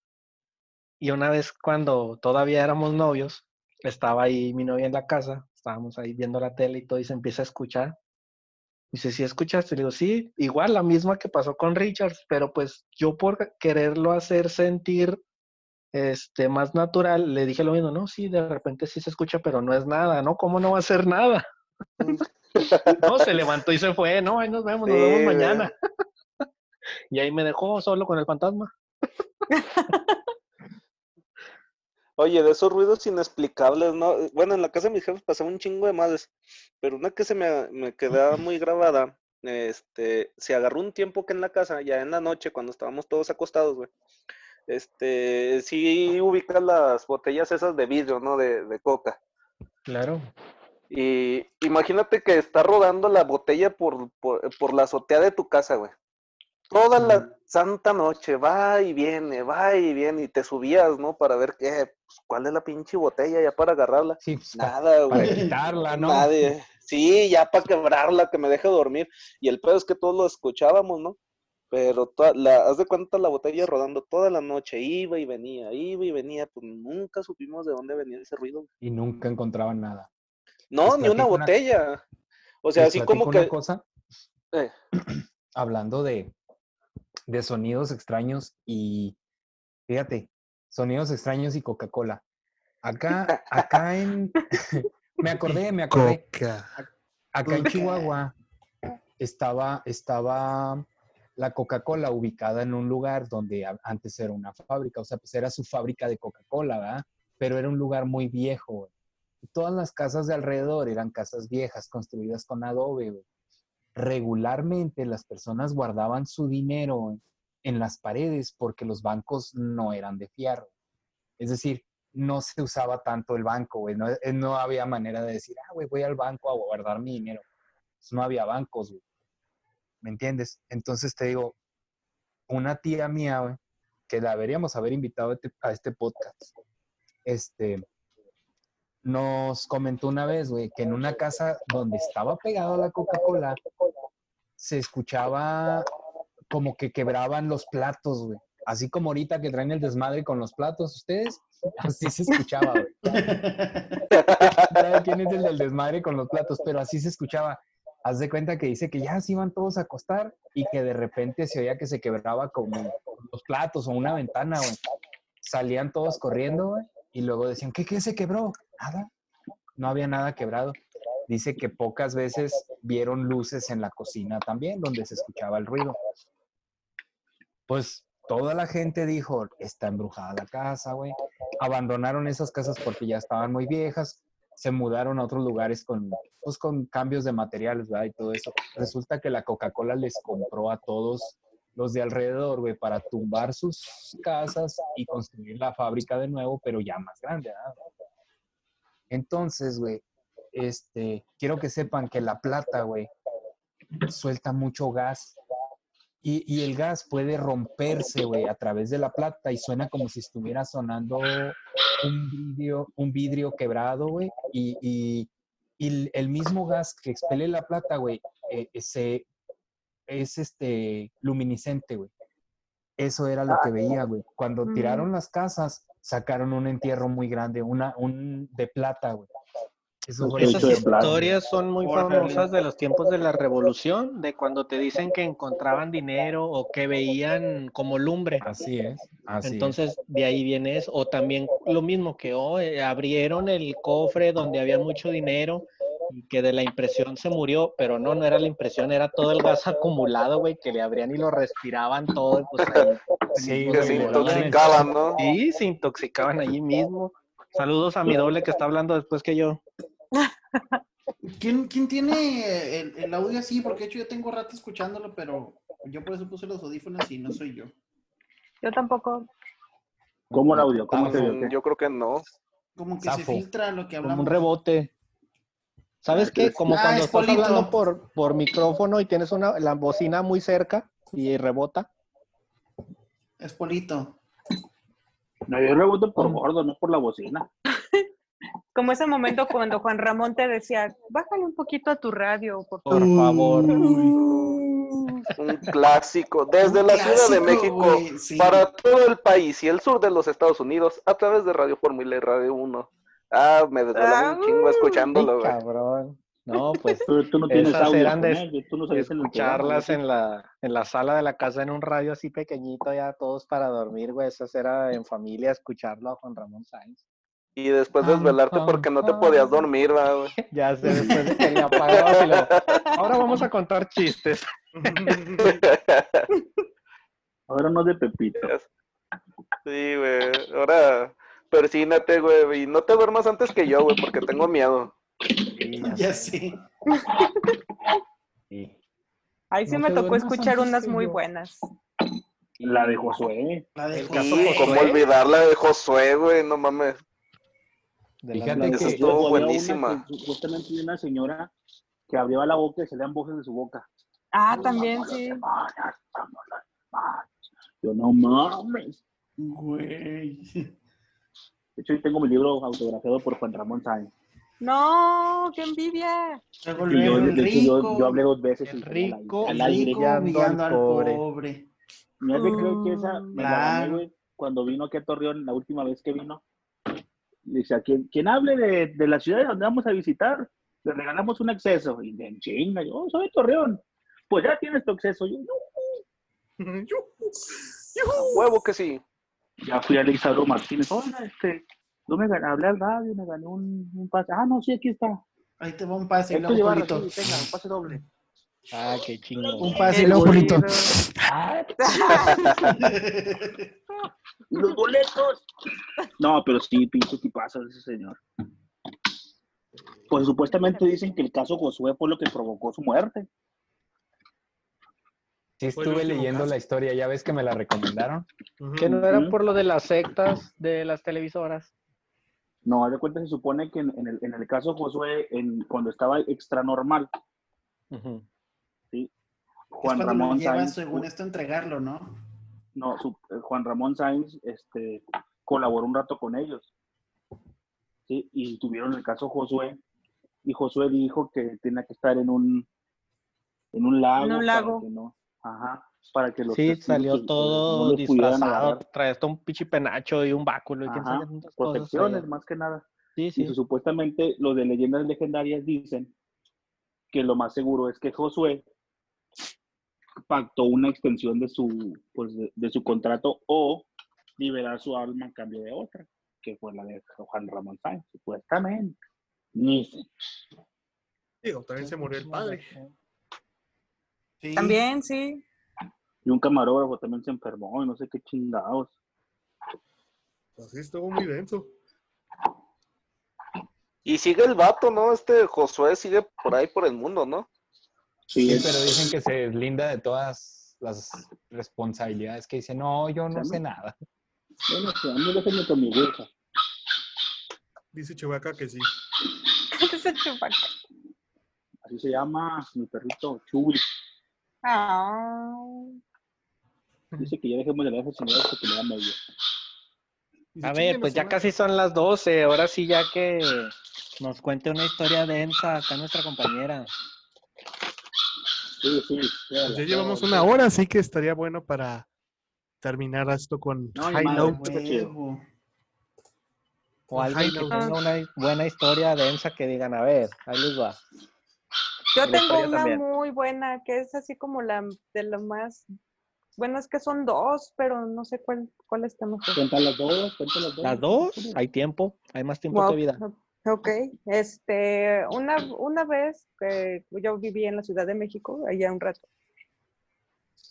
Y una vez cuando todavía éramos novios, estaba ahí mi novia en la casa, estábamos ahí viendo la tele y todo, y se empieza a escuchar. Dice, ¿sí escuchaste? Le digo, sí, igual la misma que pasó con Richards, pero pues yo por quererlo hacer sentir este, más natural, le dije lo mismo, no, sí, de repente sí se escucha, pero no es nada, ¿no? ¿Cómo no va a ser nada? no, se levantó y se fue, no, ahí nos vemos, nos vemos mañana. y ahí me dejó solo con el fantasma. Oye, de esos ruidos inexplicables, ¿no? Bueno, en la casa de mis jefes pasaba un chingo de madres, pero una que se me, me quedaba muy grabada este, se agarró un tiempo que en la casa, ya en la noche, cuando estábamos todos acostados, güey. Este, sí ubicas las botellas esas de vidrio, ¿no? De, de coca. Claro. Y imagínate que está rodando la botella por, por, por la azotea de tu casa, güey. Toda la santa noche, va y viene, va y viene, y te subías, ¿no? Para ver qué, pues, cuál es la pinche botella ya para agarrarla. Sí, pues, Nada, para güey. quitarla, ¿no? Nadie. Sí, ya para quebrarla, que me deje dormir. Y el pedo es que todos lo escuchábamos, ¿no? Pero toda la, haz de cuenta la botella rodando toda la noche, iba y venía, iba y venía, pues nunca supimos de dónde venía ese ruido. Y nunca encontraban nada. No, ni una botella. O sea, así como una que. cosa, eh, hablando de, de sonidos extraños y fíjate, sonidos extraños y Coca-Cola. Acá, acá en, me acordé, me acordé. Coca. Acá en Chihuahua estaba, estaba la Coca-Cola ubicada en un lugar donde antes era una fábrica, o sea, pues era su fábrica de Coca-Cola, ¿verdad? Pero era un lugar muy viejo. Todas las casas de alrededor eran casas viejas, construidas con adobe. Regularmente las personas guardaban su dinero en las paredes porque los bancos no eran de fierro. Es decir, no se usaba tanto el banco, güey. No, eh, no había manera de decir, ah, güey, voy al banco a guardar mi dinero. Pues no había bancos, güey. ¿Me entiendes? Entonces te digo, una tía mía, que la deberíamos haber invitado a este, a este podcast, este, nos comentó una vez, güey, que en una casa donde estaba pegado la Coca-Cola, se escuchaba como que quebraban los platos, güey. Así como ahorita que traen el desmadre con los platos, ustedes, así se escuchaba, güey. ¿Sabe quién es el del desmadre con los platos? Pero así se escuchaba. Haz de cuenta que dice que ya se iban todos a acostar y que de repente se oía que se quebraba como los platos o una ventana, güey. Salían todos corriendo, güey, y luego decían, ¿qué, qué se quebró? Nada. No había nada quebrado. Dice que pocas veces vieron luces en la cocina también, donde se escuchaba el ruido. Pues toda la gente dijo, está embrujada la casa, güey. Abandonaron esas casas porque ya estaban muy viejas, se mudaron a otros lugares con, pues, con cambios de materiales, ¿verdad? Y todo eso. Resulta que la Coca-Cola les compró a todos los de alrededor, güey, para tumbar sus casas y construir la fábrica de nuevo, pero ya más grande, ¿verdad? Entonces, güey, este, quiero que sepan que la plata, güey, suelta mucho gas. Y, y el gas puede romperse, güey, a través de la plata y suena como si estuviera sonando un vidrio, un vidrio quebrado, güey. Y, y- y el- mismo gas que expele la plata, güey, eh, se- es este luminiscente, güey. Eso era lo que veía, güey. Cuando tiraron las casas, sacaron un entierro muy grande, una, un de plata, güey. Esas historias son muy famosas de los tiempos de la revolución, de cuando te dicen que encontraban dinero o que veían como lumbre. Así es, así es. Entonces, de ahí viene eso. O también lo mismo que oh, abrieron el cofre donde había mucho dinero que de la impresión se murió, pero no, no era la impresión, era todo el gas acumulado, güey, que le abrían y lo respiraban todo. y Pues ahí, Sí, que se intoxicaban, ¿no? sí, se intoxicaban allí mismo. Saludos a mi doble que está hablando después que yo. ¿Quién, quién tiene el, el audio así? Porque de hecho yo tengo rato escuchándolo, pero yo por eso puse los audífonos y no soy yo. Yo tampoco. ¿Cómo el audio? ¿Cómo Mm, se oye? Yo creo que no. Como que se filtra lo que Como hablamos. un rebote. ¿Sabes qué? Como Ah, cuando es estás Polito. hablando por, por micrófono y tienes una, la bocina muy cerca y rebota. Es Polito. No, yo reboto por gordo, no por la bocina. Como ese momento cuando Juan Ramón te decía, bájale un poquito a tu radio, por Por favor. favor. Un clásico. Desde Un la Ciudad de México sí. para todo el país y el sur de los Estados Unidos a través de Radio Fórmula y Radio 1. Ah, me desvelaba un chingo escuchándolo, güey. Cabrón. No, pues Pero tú no tienes Esas audio eran de- él, tú no escucharlas en la, en la sala de la casa en un radio así pequeñito, ya todos para dormir, güey. Esas era en familia escucharlo a Juan Ramón Sáenz. Y después desvelarte porque no te podías dormir, va, güey. Ya sé, después de que le apagabas y luego, Ahora vamos a contar chistes. Ahora no de Pepito. Sí, güey. Ahora persínate, güey. Y no te duermas antes que yo, güey, porque tengo miedo. Ya. Sí. Ahí sí No me tocó escuchar unas muy yo. buenas. La de Josué. La de El Josué. caso Sí, Josué. ¿cómo olvidar la de Josué, güey? No mames. Fíjate que- estuvo había una buenísima. que Supuestamente hay una señora que abría la boca y salían voces de su boca. Ah, también sí. Yo no mames. Güey. De hecho, yo tengo mi libro autografiado por Juan Ramón Sáenz. No, qué envidia. Luego, Y yo, luego, el de hecho, yo, rico. yo hablé dos veces. El rico al el aire. rico humillando al al pobre. pobre. Me hace creer que esa me la gané, Claro. güey, cuando vino aquí a Torreón, la última vez que vino. Le decía, quien, quien hable de, de la ciudad donde vamos a visitar, le regalamos un acceso. Y de chinga, yo soy de Torreón. Pues ya tienes tu acceso. Yo, "No". Huevo que sí. Ya fui a Alexandro Martínez. Oiga, este, no me gané, hablé al radio, me gané un, un pase. Ah, no, sí, aquí está. Ahí te va un pase sí, tenga, un pase doble. Ah, qué chingón. Un pase chido. ¡Y los boletos! No, pero sí, pinche tipazo ese señor. Pues supuestamente dicen que el caso Josué fue lo que provocó su muerte. Sí estuve leyendo caso. la historia, ya ves que me la recomendaron. Que no era por lo de las sectas de las televisoras. No, haz de cuenta, se supone que en, en el, en el caso Josué, en, cuando estaba extra normal. Es Juan lo Ramón llevan, Sáenz, según esto, a entregarlo, ¿no? no, su- eh, Juan Ramón Sáenz este, colaboró un rato con ellos. ¿sí? Y tuvieron el caso Josué, y Josué dijo que tenía que estar en un, en un lago. En un para lago. que no- ajá, para que los Sí, testigos, salió pues, todo no disfrazado. Trae hasta un pinche penacho y un báculo y Ajá, cosas. protecciones ahí. más que nada. Sí, Y sí. que supuestamente los de leyendas legendarias dicen que lo más seguro es que Josué pactó una extensión de su, pues, de, de su contrato o liberar su alma a cambio de otra, que fue la de Juan Ramón Sáenz, supuestamente. Dicen. Digo, también se murió el padre. Sí. También, sí. Y un camarógrafo también se enfermó y no sé qué chingados. Así estuvo muy denso. Y sigue el vato, ¿no? Este Josué sigue por ahí por el mundo, ¿no? Sí, pero dicen que se deslinda de todas las responsabilidades que dice, no, yo no ¿Sí? sé nada. bueno, sí, a mí déjenme con mi hija. Dice Chihuahua que sí. Ese chupaca. Así se llama mi perrito Chubi. Ah. Dice que ya dejemos de las señoras porque le da medio. A ver, "Chinguen pues ya madre". casi son las 12. Ahora sí, ya que nos cuente una historia densa acá nuestra compañera. Sí, sí. Pues ya llevamos una hora, así que estaría bueno para terminar esto con No, High Note. O alguien que tenga una buena historia densa que digan, a ver, ahí les va. Yo La tengo una también. muy buena, que es así como la de lo más. Bueno, es que son dos, pero no sé cuál, cuál está mejor. Cuenta las dos, cuenta las dos. Las dos, hay tiempo, hay más tiempo Wow, que vida. Ok, este, una, una vez que yo viví en la Ciudad de México, allá un rato,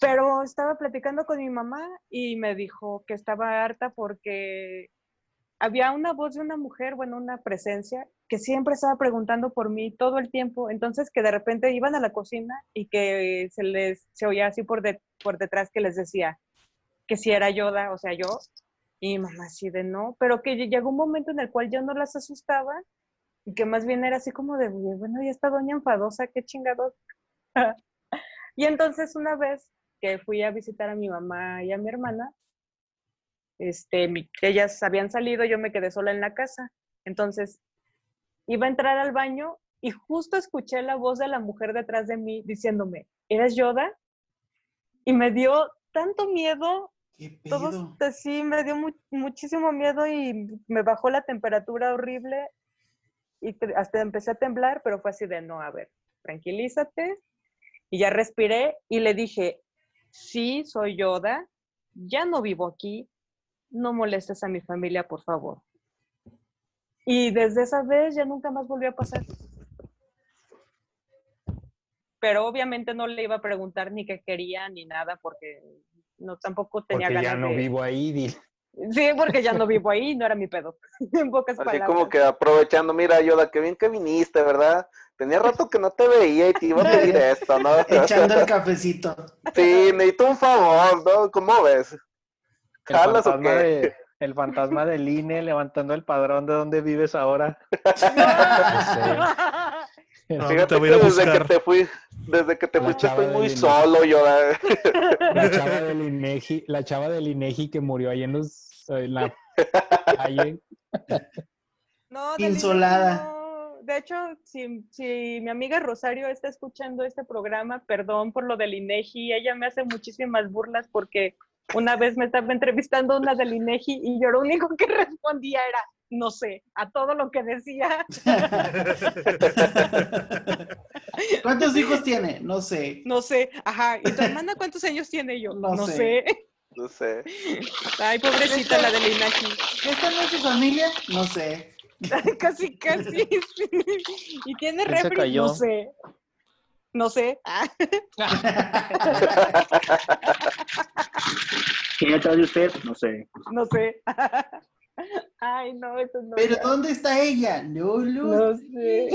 pero estaba platicando con mi mamá y me dijo que estaba harta porque había una voz de una mujer, bueno, una presencia, que siempre estaba preguntando por mí todo el tiempo, entonces que de repente iban a la cocina y que se les, se oía así por, de- por detrás que les decía que si era Yoda, o sea, yo, y mamá así de no, pero que llegó un momento en el cual yo no las asustaba y que más bien era así como de, bueno, ya está doña enfadosa, qué chingados. y entonces una vez que fui a visitar a mi mamá y a mi hermana, este, mi- ellas habían salido, yo me quedé sola en la casa. Entonces iba a entrar al baño y justo escuché la voz de la mujer detrás de mí diciéndome, ¿eres Yoda? Y me dio tanto miedo ¿Qué todo sí me dio mu- muchísimo miedo y me bajó la temperatura horrible y hasta empecé a temblar, pero fue así de no, a ver, tranquilízate. Y ya respiré y le dije, sí, soy Yoda, ya no vivo aquí, no molestes a mi familia, por favor. Y desde esa vez ya nunca más volvió a pasar. Pero obviamente no le iba a preguntar ni qué quería ni nada porque no tampoco tenía Porque ganas ya no de... vivo ahí, dile. Sí, porque ya no vivo ahí, no era mi pedo. en pocas Así palabras. como que aprovechando, mira, Yoda, qué bien que viniste, ¿verdad? Tenía rato que no te veía y te iba a pedir esto, ¿no? Echando el cafecito. Sí, necesito un favor, ¿no? ¿Cómo ves? El ¿Jalas o qué? de, el fantasma del INE levantando el padrón de dónde vives ahora. No, Fíjate te voy a ir que a desde que te fui, desde que te La fuiste estoy muy INE. solo, yo. eh. La chava del INEGI, la chava del INEGI que murió ahí en los en la calle. No, Insolada. No. De hecho, si, si mi amiga Rosario está escuchando este programa, perdón por lo del INEGI, ella me hace muchísimas burlas porque una vez me estaba entrevistando una del INEGI y yo lo único que respondía era, no sé, a todo lo que decía. ¿Cuántos hijos tiene? No sé. No sé, ajá. ¿Y tu hermana cuántos años tiene yo? No No, sé. sé. No sé. Ay, pobrecita la del INEGI. ¿Esta no es su familia? No sé. casi, casi. sí. ¿Y tiene ¿Quién se refri? No sé. No sé. Ah. ¿Quién atrás de usted? No sé. No sé. Ay, no, eso no. ¿Pero ya. dónde está ella? No lo No sé.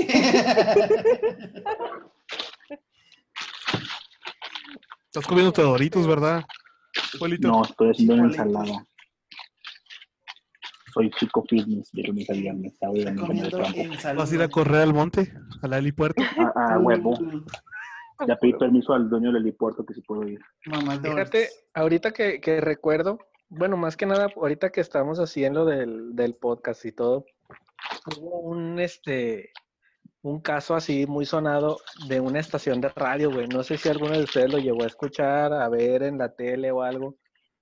Estás comiendo doritos, ¿verdad? No, estoy haciendo una ensalada. Soy chico fitness de lunes a viernes. Sábado ensalada. ¿Vas a ir a correr al monte? ¿Al helipuerto? Ah, ah, huevo. Ya pedí permiso al dueño del helipuerto que si puedo ir. Mamador. Fíjate, ahorita que, que recuerdo, bueno, más que nada, ahorita que estamos así en lo del, del podcast y todo, hubo un, este, un caso así muy sonado de una estación de radio, güey. No sé si alguno de ustedes lo llegó a escuchar, a ver en la tele o algo.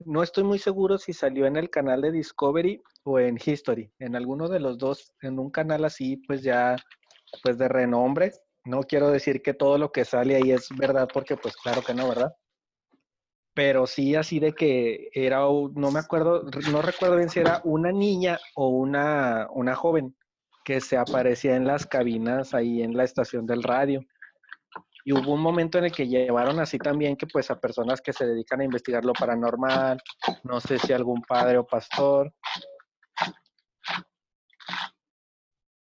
No estoy muy seguro si salió en el canal de Discovery o en History, en alguno de los dos, en un canal así, pues ya, pues de renombre. No quiero decir que todo lo que sale ahí es verdad, porque pues claro que no, ¿verdad? pero sí así de que era, no me acuerdo, no recuerdo bien si era una niña o una, una joven que se aparecía en las cabinas ahí en la estación del radio. Y hubo un momento en el que llevaron así también que pues a personas que se dedican a investigar lo paranormal, no sé si algún padre o pastor.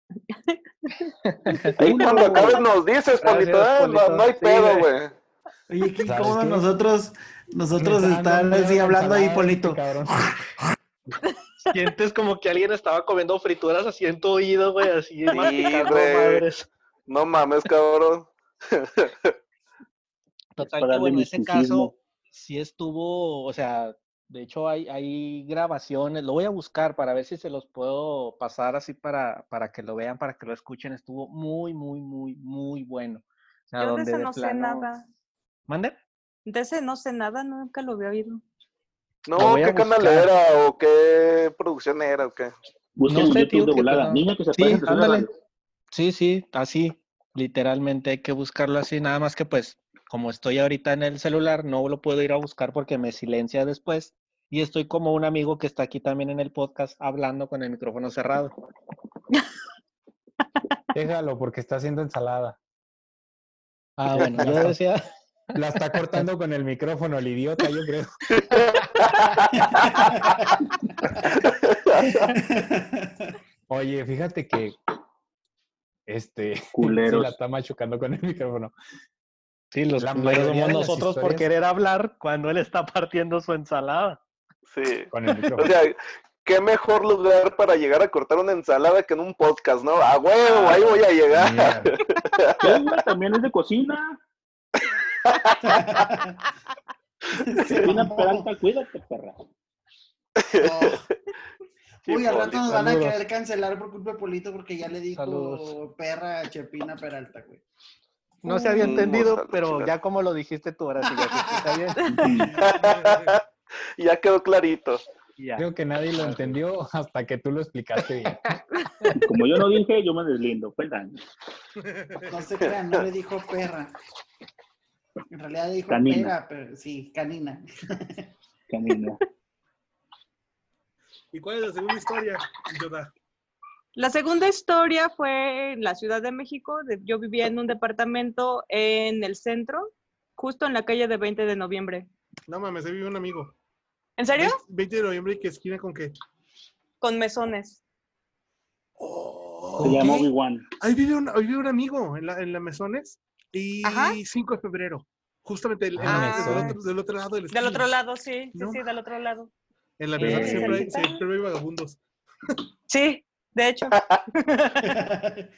Ahí cuando acabes nos dices, Polito, eh, no, hay Sí, pedo, güey. Oye, qué ¿Sabes incómodo qué? nosotros, nosotros estar así hablando ahí, Polito. cabrón. Sientes como que alguien estaba comiendo frituras así en tu oído, güey, así madres. No mames, cabrón. Total, que bueno, ese caso sí estuvo, o sea, de hecho hay, hay grabaciones, lo voy a buscar para ver si se los puedo pasar así para, para que lo vean, para que lo escuchen, estuvo muy, muy, muy, muy bueno. O sea, Yo de ese de no sé nada. ¿Mande? De ese no sé nada, nunca lo había oído. No, ¿qué canal era o qué producción era o qué? Busquen No en sé, YouTube tío, de volada. Niña que se Sí, en ándale. Sí, sí, así, literalmente hay que buscarlo así, nada más que pues, como estoy ahorita en el celular, no lo puedo ir a buscar porque me silencia después. Y estoy como un amigo que está aquí también en el podcast hablando con el micrófono cerrado. Déjalo porque está haciendo ensalada. Ah, bueno, yo decía, La está cortando con el micrófono, el idiota, yo creo. Oye, fíjate que este sí Culeros. la está machucando con el micrófono. sí, los La culeros somos nosotros por querer hablar cuando él está partiendo su ensalada. Sí. Con el O micrófono. sea, qué mejor lugar para llegar a cortar una ensalada que en un podcast, ¿no? A huevo, ahí voy a llegar. Sí, güey, también es de cocina. Cocina Peralta, cuídate, perra. Sí, Uy, al rato nos van a querer cancelar por culpa de Polito porque ya le dijo Saludos. perra a Chepina Peralta, güey. No se había Mm, entendido, pero ya como lo dijiste tú, ahora sí ya escucha bien. ya quedó clarito. Ya. creo que nadie lo entendió hasta que tú lo explicaste bien. Como yo no dije, yo me deslindo. Cuentan. No se crean, no le dijo perra. En realidad dijo Canina. pera, pero sí, canina. Camino. ¿Y cuál es la segunda historia, Yoda? La segunda historia fue en la Ciudad de México. Yo vivía en un departamento en el centro, justo en la calle de 20 de noviembre. No mames, ahí vive un amigo. ¿En serio? 20 de noviembre, ¿qué esquina con qué? Con mesones. Se llama Ok. Obi-Wan. Ahí vive un, ahí vive un amigo en, la, en la Mesones y Ajá. 5 de febrero. Justamente el- Ah, del, otro, del otro lado del Del otro lado, sí, sí, No sí, del otro lado. En la Mesones siempre, hay, siempre hay vagabundos. Sí, de hecho.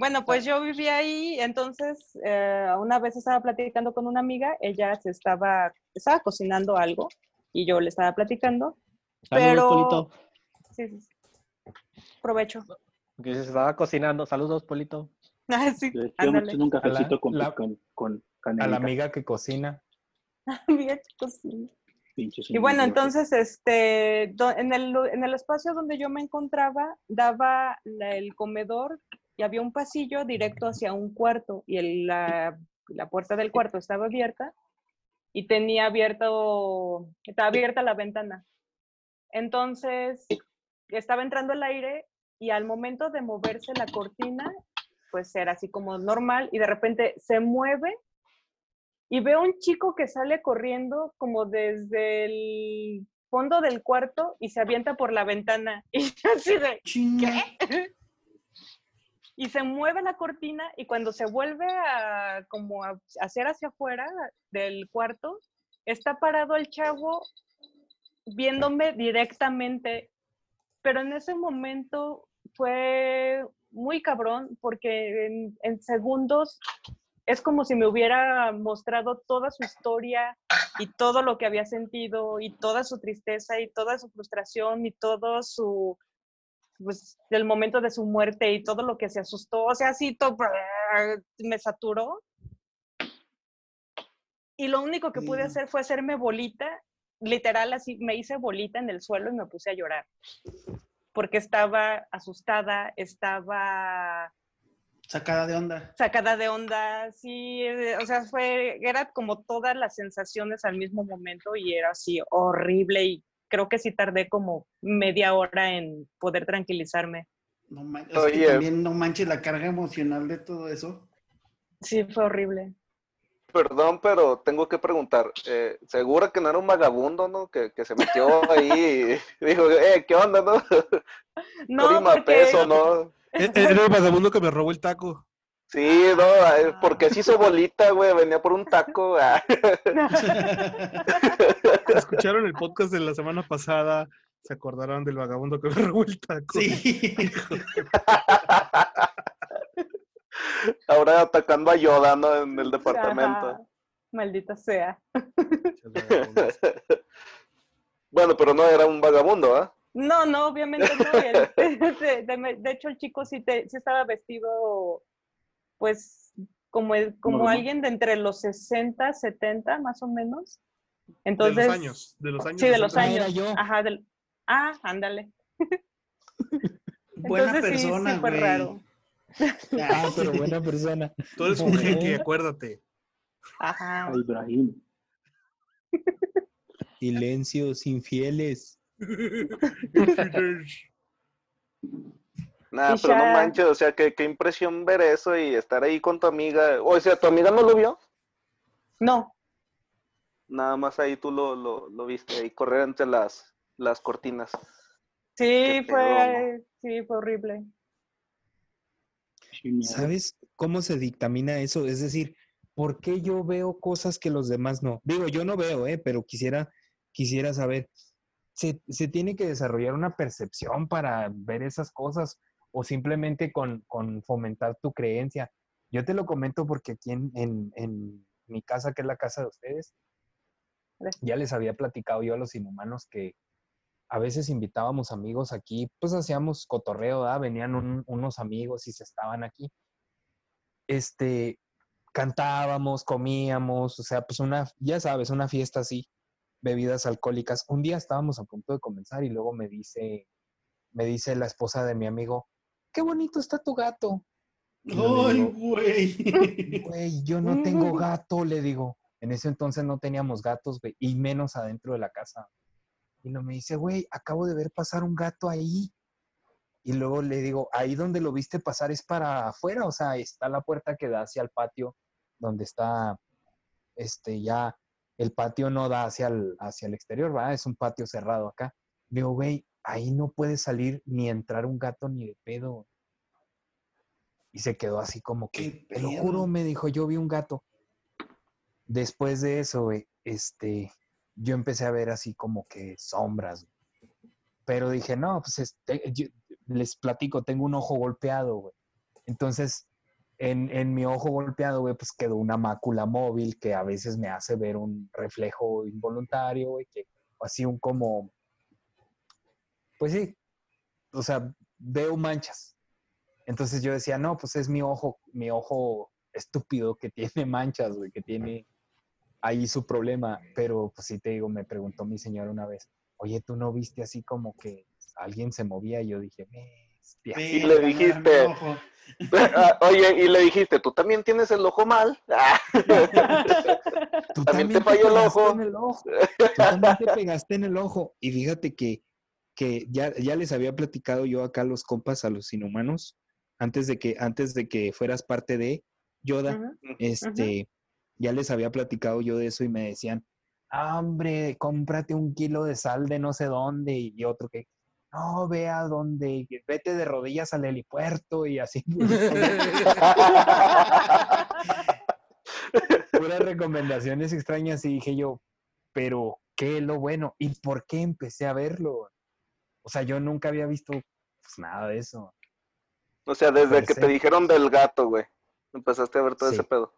Bueno, pues yo vivía ahí, entonces eh, una vez estaba platicando con una amiga, ella se estaba, estaba cocinando algo y yo le estaba platicando. Saludos, Pero- Polito. Sí, sí, sí. Provecho. Que se estaba cocinando. Saludos, Polito. Ah, sí, Yo ándale. un cafecito con, la- con, con A la amiga que cocina. Bien, chicos, sí. Pinches Y bueno, entonces, este, en el, en el espacio donde yo me encontraba, daba la- el comedor y había un pasillo directo hacia un cuarto y el- la, la puerta del cuarto estaba abierta y tenía abierto, estaba abierta la ventana. Entonces, estaba entrando el aire y al momento de moverse la cortina, pues era así como normal y de repente se mueve y veo un chico que sale corriendo como desde el fondo del cuarto y se avienta por la ventana. Y yo así de, Chinga. y se mueve la cortina y cuando se vuelve a como a hacer hacia afuera del cuarto, está parado el chavo viéndome directamente. Pero en ese momento fue muy cabrón porque en, en segundos es como si me hubiera mostrado toda su historia y todo lo que había sentido y toda su tristeza y toda su frustración y todo su pues del momento de su muerte y todo lo que se asustó, o sea, así todo me saturó. Y lo único que pude hacer fue hacerme bolita, literal así, me hice bolita en el suelo y me puse a llorar. Porque estaba asustada, estaba Sacada de onda. sacada de onda, sí, eh, o sea, fue, era como todas las sensaciones al mismo momento y era así horrible y creo que sí tardé como media hora en poder tranquilizarme. No man- es que Oye. también no manches la carga emocional de todo eso. Sí, fue horrible. Perdón, pero tengo que preguntar. Eh, ¿Segura que no era un vagabundo, no? Que, que se metió ahí y dijo, eh, ¿qué onda, no? No, porque peso, ¿no? Era el vagabundo que me robó el taco. Sí, no, eh, porque se hizo bolita, güey, venía por un taco. ah. Escucharon el podcast de la semana pasada, se acordarán del vagabundo que me robó el taco. Sí. Ahora atacando a Yoda, ¿no? En el departamento. Ajá, Maldita sea. Bueno, pero no era un vagabundo, ¿ah? No, no, obviamente no. de, de- de hecho, el chico sí, te- sí estaba vestido, pues, como, el- como alguien de entre los 60, 70, más o menos. De los años. De los años. Sí, de los 60. Ah, era años. yo. Ajá, del, ah, ándale. Buena Entonces, sí, persona, sí fue güey. raro. Ah, pero buena persona. Tú eres un jeque, acuérdate. Ajá. Ibrahim. Silencios infieles. Nah, Y pero no manches, o sea, qué, qué impresión ver eso y estar ahí con tu amiga. O sea, ¿tu amiga no lo vio? No, Nada más ahí tú lo, lo, lo viste, ahí correr entre las, las cortinas. sí, fue, sí, fue horrible. ¿Sabes cómo se dictamina eso? Es decir, ¿por qué yo veo cosas que los demás no? Digo, yo no veo, ¿eh? Pero quisiera, quisiera saber, ¿se, se tiene que desarrollar una percepción para ver esas cosas o simplemente con, con fomentar tu creencia? Yo te lo comento porque aquí en, en, en mi casa, que es la casa de ustedes, ya les había platicado yo a los inhumanos que a veces invitábamos amigos aquí, pues hacíamos cotorreo, venían un- unos amigos y se estaban aquí. Este, cantábamos, comíamos, o sea, pues una, ya sabes, una fiesta así, bebidas alcohólicas. Un día estábamos a punto de comenzar y luego me dice, me dice la esposa de mi amigo, qué bonito está tu gato. Yo Ay, güey. Güey, yo no tengo gato, le digo. En ese entonces no teníamos gatos, güey, y menos adentro de la casa. Y no me dice, güey, acabo de ver pasar un gato ahí. Y luego le digo, ahí donde lo viste pasar es para afuera, o sea, está la puerta que da hacia el patio, donde está, este, ya, el patio no da hacia el, hacia el exterior, ¿verdad? Es un patio cerrado acá. Digo, güey, ahí no puede salir ni entrar un gato ni de pedo. Y se quedó así como que, ¿Qué te lo juro, me dijo, yo vi un gato. Después de eso, güey, este, yo empecé a ver así como que sombras. güey. Pero dije, no, pues este, yo- les platico, tengo un ojo golpeado, güey. Entonces, en, en mi ojo golpeado, güey, pues quedó una mácula móvil que a veces me hace ver un reflejo involuntario, güey, que así un como, pues sí, o sea, veo manchas. Entonces yo decía, no, pues es mi ojo, mi ojo estúpido que tiene manchas, güey, que tiene ahí su problema. Pero pues sí te digo, me preguntó mi señora una vez, oye, ¿tú no viste así como que alguien se movía? Y yo dije, Y le dijiste, ojo. Ah, Oye, y le dijiste, tú también tienes el ojo mal. Ah, Tú También te falló el ojo. en el ojo. Tú también te pegaste en el ojo. Y fíjate que, que ya, ya les había platicado yo acá a los compas, a los inhumanos, antes de que, antes de que fueras parte de Yoda, este, ya les había platicado yo de eso y me decían, "Ah, hombre, cómprate un kilo de sal de no sé dónde, y otro que, no, ve a dónde, vete de rodillas al helipuerto y así. puras recomendaciones extrañas y dije yo, pero ¿qué lo bueno? ¿Y por qué empecé a verlo? O sea, yo nunca había visto pues, nada de eso. o sea, desde que te dijeron del gato, güey. Empezaste a ver todo Sí. ese pedo.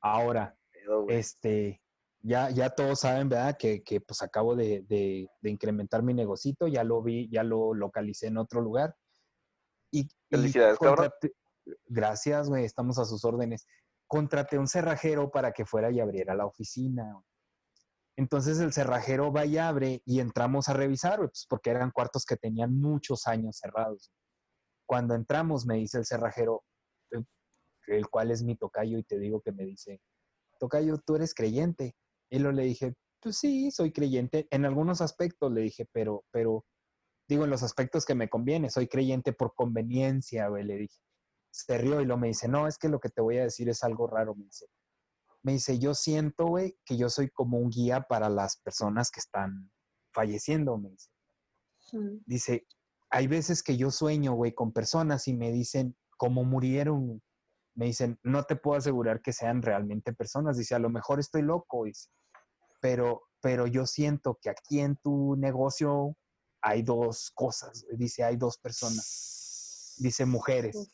Ahora, Pedo, este, ya, ya todos saben, ¿verdad? Que, que, pues acabo de, de- de incrementar mi negocito, ya lo vi, ya lo localicé en otro lugar. Y, y Felicidades, cabrón. contraté- Gracias, güey, estamos a sus órdenes. Contraté un cerrajero para que fuera y abriera la oficina. Entonces el cerrajero va y abre y entramos a revisar, güey, pues porque eran cuartos que tenían muchos años cerrados. Cuando entramos, me dice el cerrajero, eh, el cual es mi tocayo, y te digo que me dice, tocayo, tú eres creyente. Y lo le dije, pues sí, soy creyente. En algunos aspectos le dije, pero, pero, digo, en los aspectos que me conviene, soy creyente por conveniencia, güey, le dije. Se rió y lo me dice, no, es que lo que te voy a decir es algo raro, me dice. Me dice, yo siento, güey, que yo soy como un guía para las personas que están falleciendo, me dice. Dice, hay veces que yo sueño, güey, con personas y me dicen cómo murieron. Me dicen, no te puedo asegurar que sean realmente personas. Dice, a lo mejor estoy loco, dice, pero, pero yo siento que aquí en tu negocio hay dos cosas. Dice, hay dos personas. Dice, mujeres.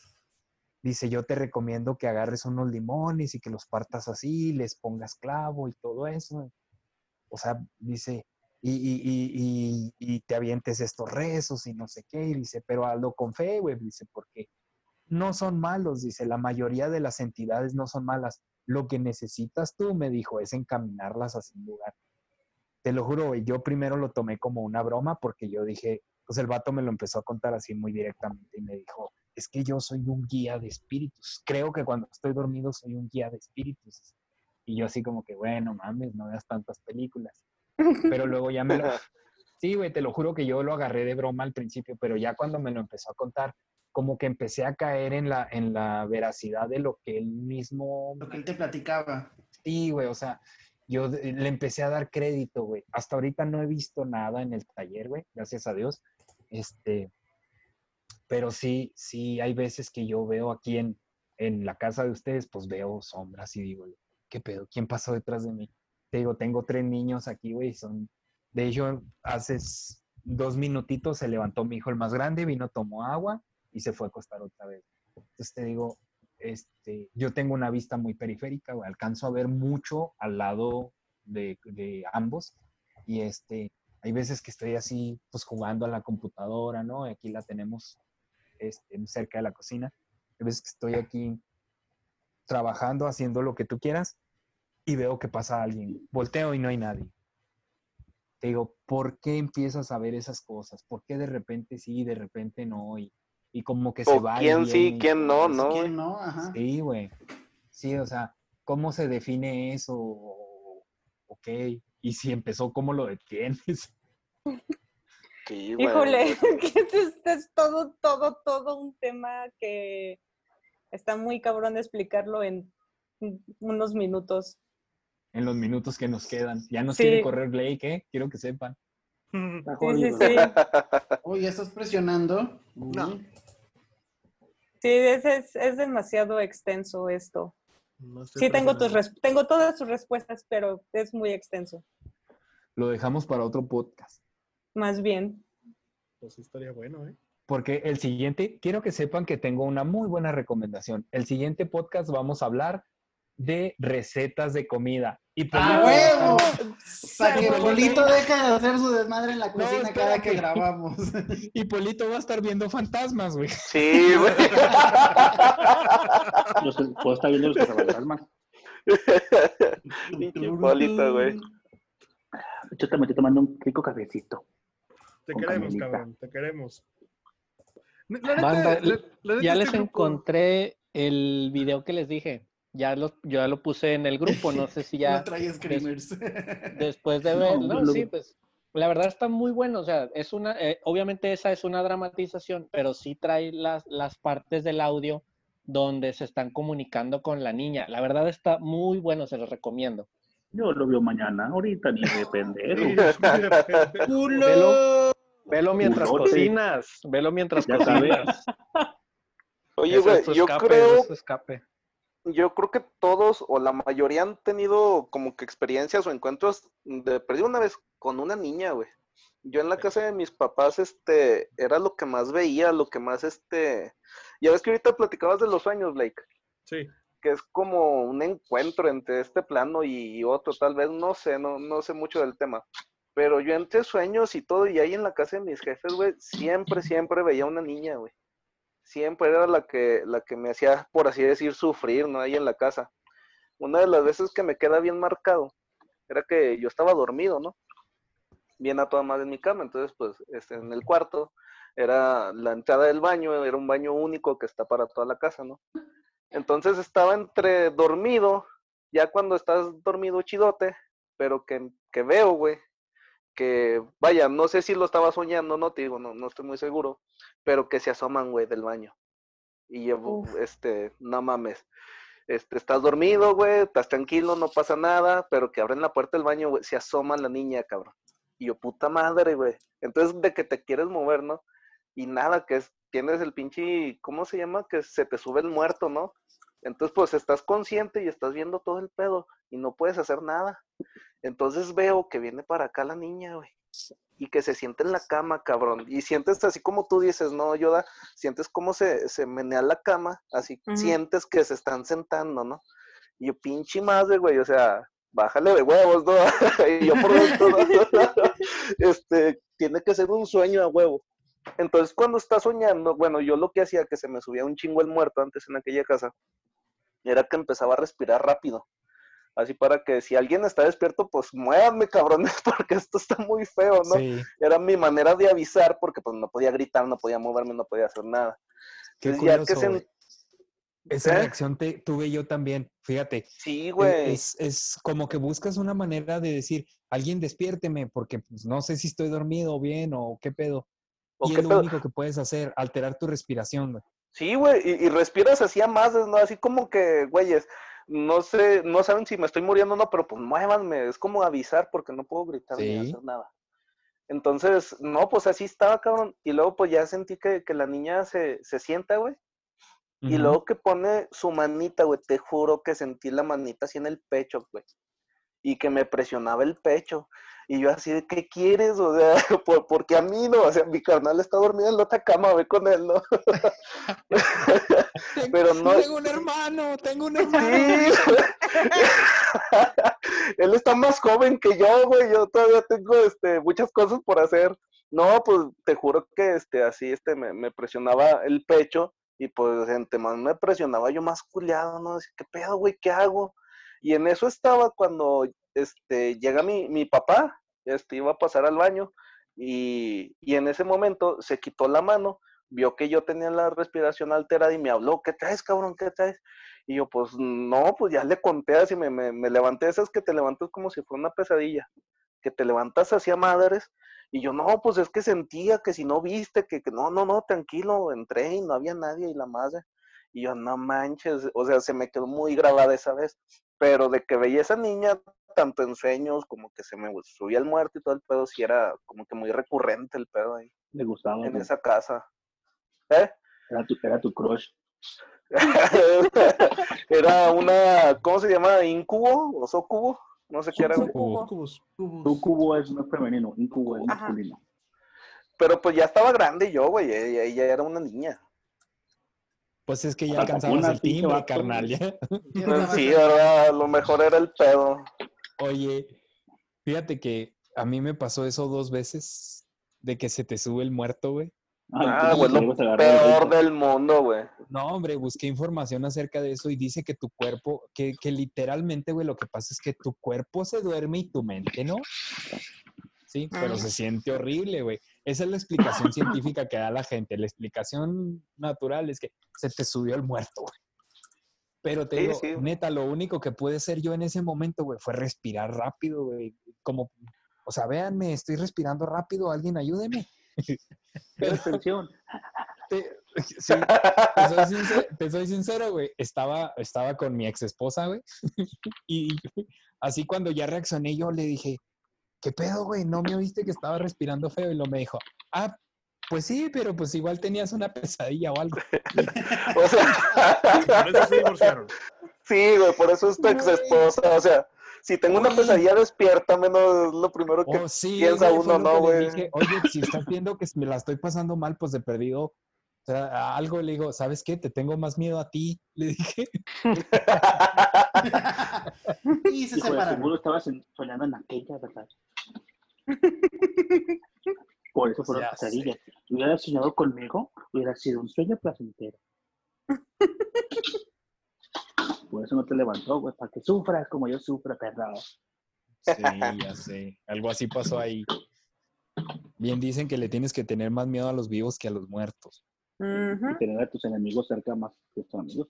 Dice, yo te recomiendo que agarres unos limones y que los partas así, les pongas clavo y todo eso. O sea, dice, y, y, y, y, te avientes estos rezos y no sé qué. Y dice, pero hazlo con fe, güey. Dice, porque no son malos. Dice, la mayoría de las entidades no son malas. Lo que necesitas tú, me dijo, es encaminarlas hacia un lugar. Te lo juro, yo primero lo tomé como una broma porque yo dije, pues el vato me lo empezó a contar así muy directamente y me dijo, es que yo soy un guía de espíritus. Creo que cuando estoy dormido soy un guía de espíritus. Y yo así como que, bueno, mames, no veas tantas películas. Pero luego ya me lo... Sí, güey, te lo juro que yo lo agarré de broma al principio, pero ya cuando me lo empezó a contar, como que empecé a caer en la, en la veracidad de lo que él mismo... Lo que él te platicaba. Sí, güey, o sea, yo le empecé a dar crédito, güey. Hasta ahorita no he visto nada en el taller, güey, gracias a Dios. Este, pero sí, sí, hay veces que yo veo aquí en, en la casa de ustedes, pues veo sombras y digo, ¿qué pedo? ¿Quién pasó detrás de mí? Te digo, tengo tres niños aquí, güey, son, de hecho, hace dos minutitos se levantó mi hijo el más grande, vino, tomó agua y se fue a acostar otra vez. Entonces te digo, este, yo tengo una vista muy periférica, güey, alcanzo a ver mucho al lado de, de ambos y este, hay veces que estoy así, pues jugando a la computadora, ¿no? Aquí la tenemos este, cerca de la cocina. Hay veces que estoy aquí trabajando, haciendo lo que tú quieras y veo que pasa alguien. Volteo y no hay nadie. Te digo, ¿por qué empiezas a ver esas cosas? ¿Por qué de repente sí y de repente no? Y, y como que se va. quién sí, quién no, ¿no? ¿Quién no? Ajá. Sí, güey. Sí, o sea, ¿cómo se define eso? Ok. Y si empezó, ¿cómo lo detienes? Sí. Híjole, que este, es todo, todo, todo un tema que está muy cabrón de explicarlo en unos minutos. En los minutos que nos quedan. Ya nos Sí. quiere correr Blake, ¿eh? Quiero que sepan. Está Sí, sí, sí. Oye, ¿ya estás presionando? No. Sí, es, es, es demasiado extenso esto. No Sí, tengo, tus tengo todas tus respuestas, pero es muy extenso. Lo dejamos para otro podcast. Más bien. Pues sí estaría bueno, ¿eh? Porque el siguiente, quiero que sepan que tengo una muy buena recomendación. El siguiente podcast vamos a hablar de recetas de comida. Y pues ¡A yo- huevo! Para que Polito- deje de hacer su desmadre en la No, cocina cada que grabamos. Y Polito va a estar viendo fantasmas, güey. Sí, güey. Puedo estar viendo los. Pinche Polito, güey. Hecho, también estoy tomando un rico cafecito. Te queremos, cabrón, te queremos. La neta, Banda, la- la neta, Ya les encontré el video que les dije. Ya lo, yo ya lo puse en el grupo, no sé si ya No trae screamers. después de ver, no, lo- sí, pues la verdad está muy bueno, o sea, es una, eh, obviamente esa es una dramatización, pero sí trae las, las partes del audio donde se están comunicando con la niña. La verdad está muy bueno, se los recomiendo. Yo lo veo mañana, ahorita ni de pendejo. Repente. Velo, velo mientras Culote. cocinas, velo mientras Ya cocinas. Oye, güey, yo escape, creo, escape. Yo creo que todos o la mayoría han tenido como que experiencias o encuentros de perdí una vez con una niña, güey. Yo en la casa de mis papás, este, era lo que más veía, lo que más, este, ya ves que ahorita platicabas de los sueños, Blake, Sí. que es como un encuentro entre este plano y otro, tal vez, no sé, no, no sé mucho del tema. Pero yo entre sueños y todo, y ahí en la casa de mis jefes, güey, siempre, siempre veía una niña, güey. Siempre era la que, la que me hacía, por así decir, sufrir, ¿no? Ahí en la casa. Una de las veces que me queda bien marcado era que yo estaba dormido, ¿no? Bien a toda madre en mi cama. Entonces, pues, este, en el cuarto era la entrada del baño, era un baño único que está para toda la casa, ¿no? Entonces estaba entre dormido, ya cuando estás dormido chidote, pero que, que veo, güey, que vaya, no sé si lo estaba soñando, no te digo, no, no estoy muy seguro, pero que se asoman, güey, del baño. Y yo, Uf. este, no mames, este, estás dormido, güey, estás tranquilo, no pasa nada, pero que abren la puerta del baño, güey, se asoma la niña, cabrón. Y yo, puta madre, güey. Entonces, de que te quieres mover, ¿no? Y nada, que es, tienes el pinche, ¿cómo se llama? Que se te sube el muerto, ¿no? Entonces, pues estás consciente y estás viendo todo el pedo y no puedes hacer nada. Entonces veo que viene para acá la niña, güey. Y que se siente en la cama, cabrón. Y sientes así como tú dices, no, Yoda, sientes como se, se menea la cama, así sientes que se están sentando, ¿no? Y yo, pinche madre, güey, o sea, bájale de huevos, ¿no? y yo por dentro, ¿no? este, tiene que ser un sueño a huevo. Entonces, cuando está soñando, bueno, yo lo que hacía, que se me subía un chingo el muerto antes en aquella casa, era que empezaba a respirar rápido. Así para que si alguien está despierto, pues muévanme, cabrones, porque esto está muy feo, ¿no? Sí, Era mi manera de avisar, porque pues no podía gritar, no podía moverme, no podía hacer nada. qué Entonces, ya que curioso. se-. Esa ¿Eh? reacción te, tuve yo también, fíjate. Sí, Eh, güey. Es, es como que buscas una manera de decir, alguien despiérteme, porque pues, no sé si estoy dormido bien o qué pedo. ¿O y qué es lo pedo? único que puedes hacer, alterar tu respiración, güey. Sí, güey, y, y respiras así a más, ¿no? Así como que, güeyes, no sé, no saben si me estoy muriendo o no, pero pues muévanme, es como avisar porque no puedo gritar ni hacer nada. Entonces, no, pues así estaba, cabrón. Y luego pues ya sentí que, que la niña se, se sienta, güey. Y luego que pone su manita, güey, te juro que sentí la manita así en el pecho, güey. Y que me presionaba el pecho. Y yo así de, ¿qué quieres? O sea, por, porque a mí no, o sea, mi carnal está dormido en la otra cama, ve con él, ¿no? Pero no- Tengo un hermano, tengo un hermano. Sí. Él está más joven que yo, güey. Yo todavía tengo este, muchas cosas por hacer. No, pues te juro que este, así este, me, me presionaba el pecho y pues entre más me presionaba yo más culiado, ¿no? Decía, ¿qué pedo, güey? ¿Qué hago? Y en eso estaba cuando este, llega mi, mi papá, este, iba a pasar al baño y, y en ese momento se quitó la mano, vio que yo tenía la respiración alterada y me habló, ¿qué traes, cabrón? ¿Qué traes? Y yo, pues no, pues ya le conté así, me, me, levanté esas que te levantas como si fuera una pesadilla, que te levantas hacia madres. Y yo, no, pues es que sentía que si no viste, que, que no, no, no, tranquilo, entré y no había nadie y la madre. Y yo, no manches, o sea, se me quedó muy grabada esa vez. Pero de que veía esa niña, tanto en sueños como que se me subía el muerto y todo el pedo, sí era como que muy recurrente el pedo ahí, Le gustaba. en güey. esa casa. ¿Eh? Era tu, era tu crush. era una, ¿cómo se llama? ¿Incubo? ¿O socubo? No sé qué era. Sucubo es no femenino, incubo es masculino. Pero pues ya estaba grande yo, güey, ella, ella era una niña. Pues es que ya una el timbre, carnal. ya. Sí. ¿verdad? A lo mejor era el pedo. Oye, fíjate que a mí me pasó eso dos veces, de que se te sube el muerto, güey. Ah, entonces güey, lo peor del mundo, güey. No, hombre, busqué información acerca de eso y dice que tu cuerpo, que, que literalmente, güey, lo que pasa es que tu cuerpo se duerme y tu mente no. Sí, pero Ah. se siente horrible, güey. Esa es la explicación científica que da la gente. La explicación natural es que se te subió el muerto, güey. Pero te Sí, digo, sí. neta, lo único que pude hacer yo en ese momento, güey, fue respirar rápido, güey. Como, o sea, véanme, estoy respirando rápido, alguien ayúdeme. Pero atención. Te- sí, te soy sincero, te soy sincero, güey. Estaba, estaba con mi ex esposa, güey. Y así cuando ya reaccioné, yo le dije, ¿qué pedo, güey? ¿No me oíste que estaba respirando feo? Y lo me dijo, ah, pues sí, pero pues igual tenías una pesadilla o algo. O sea, Por eso se divorciaron. sí, güey, por eso es tu ex esposa. O sea, si tengo una pesadilla, despiértame, no es lo primero que Oh, sí, piensa güey, uno, ¿no, güey? dije, Oye, si estás viendo que me la estoy pasando mal, pues de perdido. O sea, algo le digo, ¿sabes qué? Te tengo más miedo a ti, le dije. y se separaron. seguro estabas soñando en aquella, ¿verdad? Por eso fueron Ya pesadillas. Si hubieras soñado conmigo, hubiera sido un sueño placentero. Por eso no te levantó, güey, para que sufras como yo sufro, perro. Sí, ya sé. Algo así pasó ahí. Bien dicen que le tienes que tener más miedo a los vivos que a los muertos. Y tener a tus enemigos cerca más que tus amigos.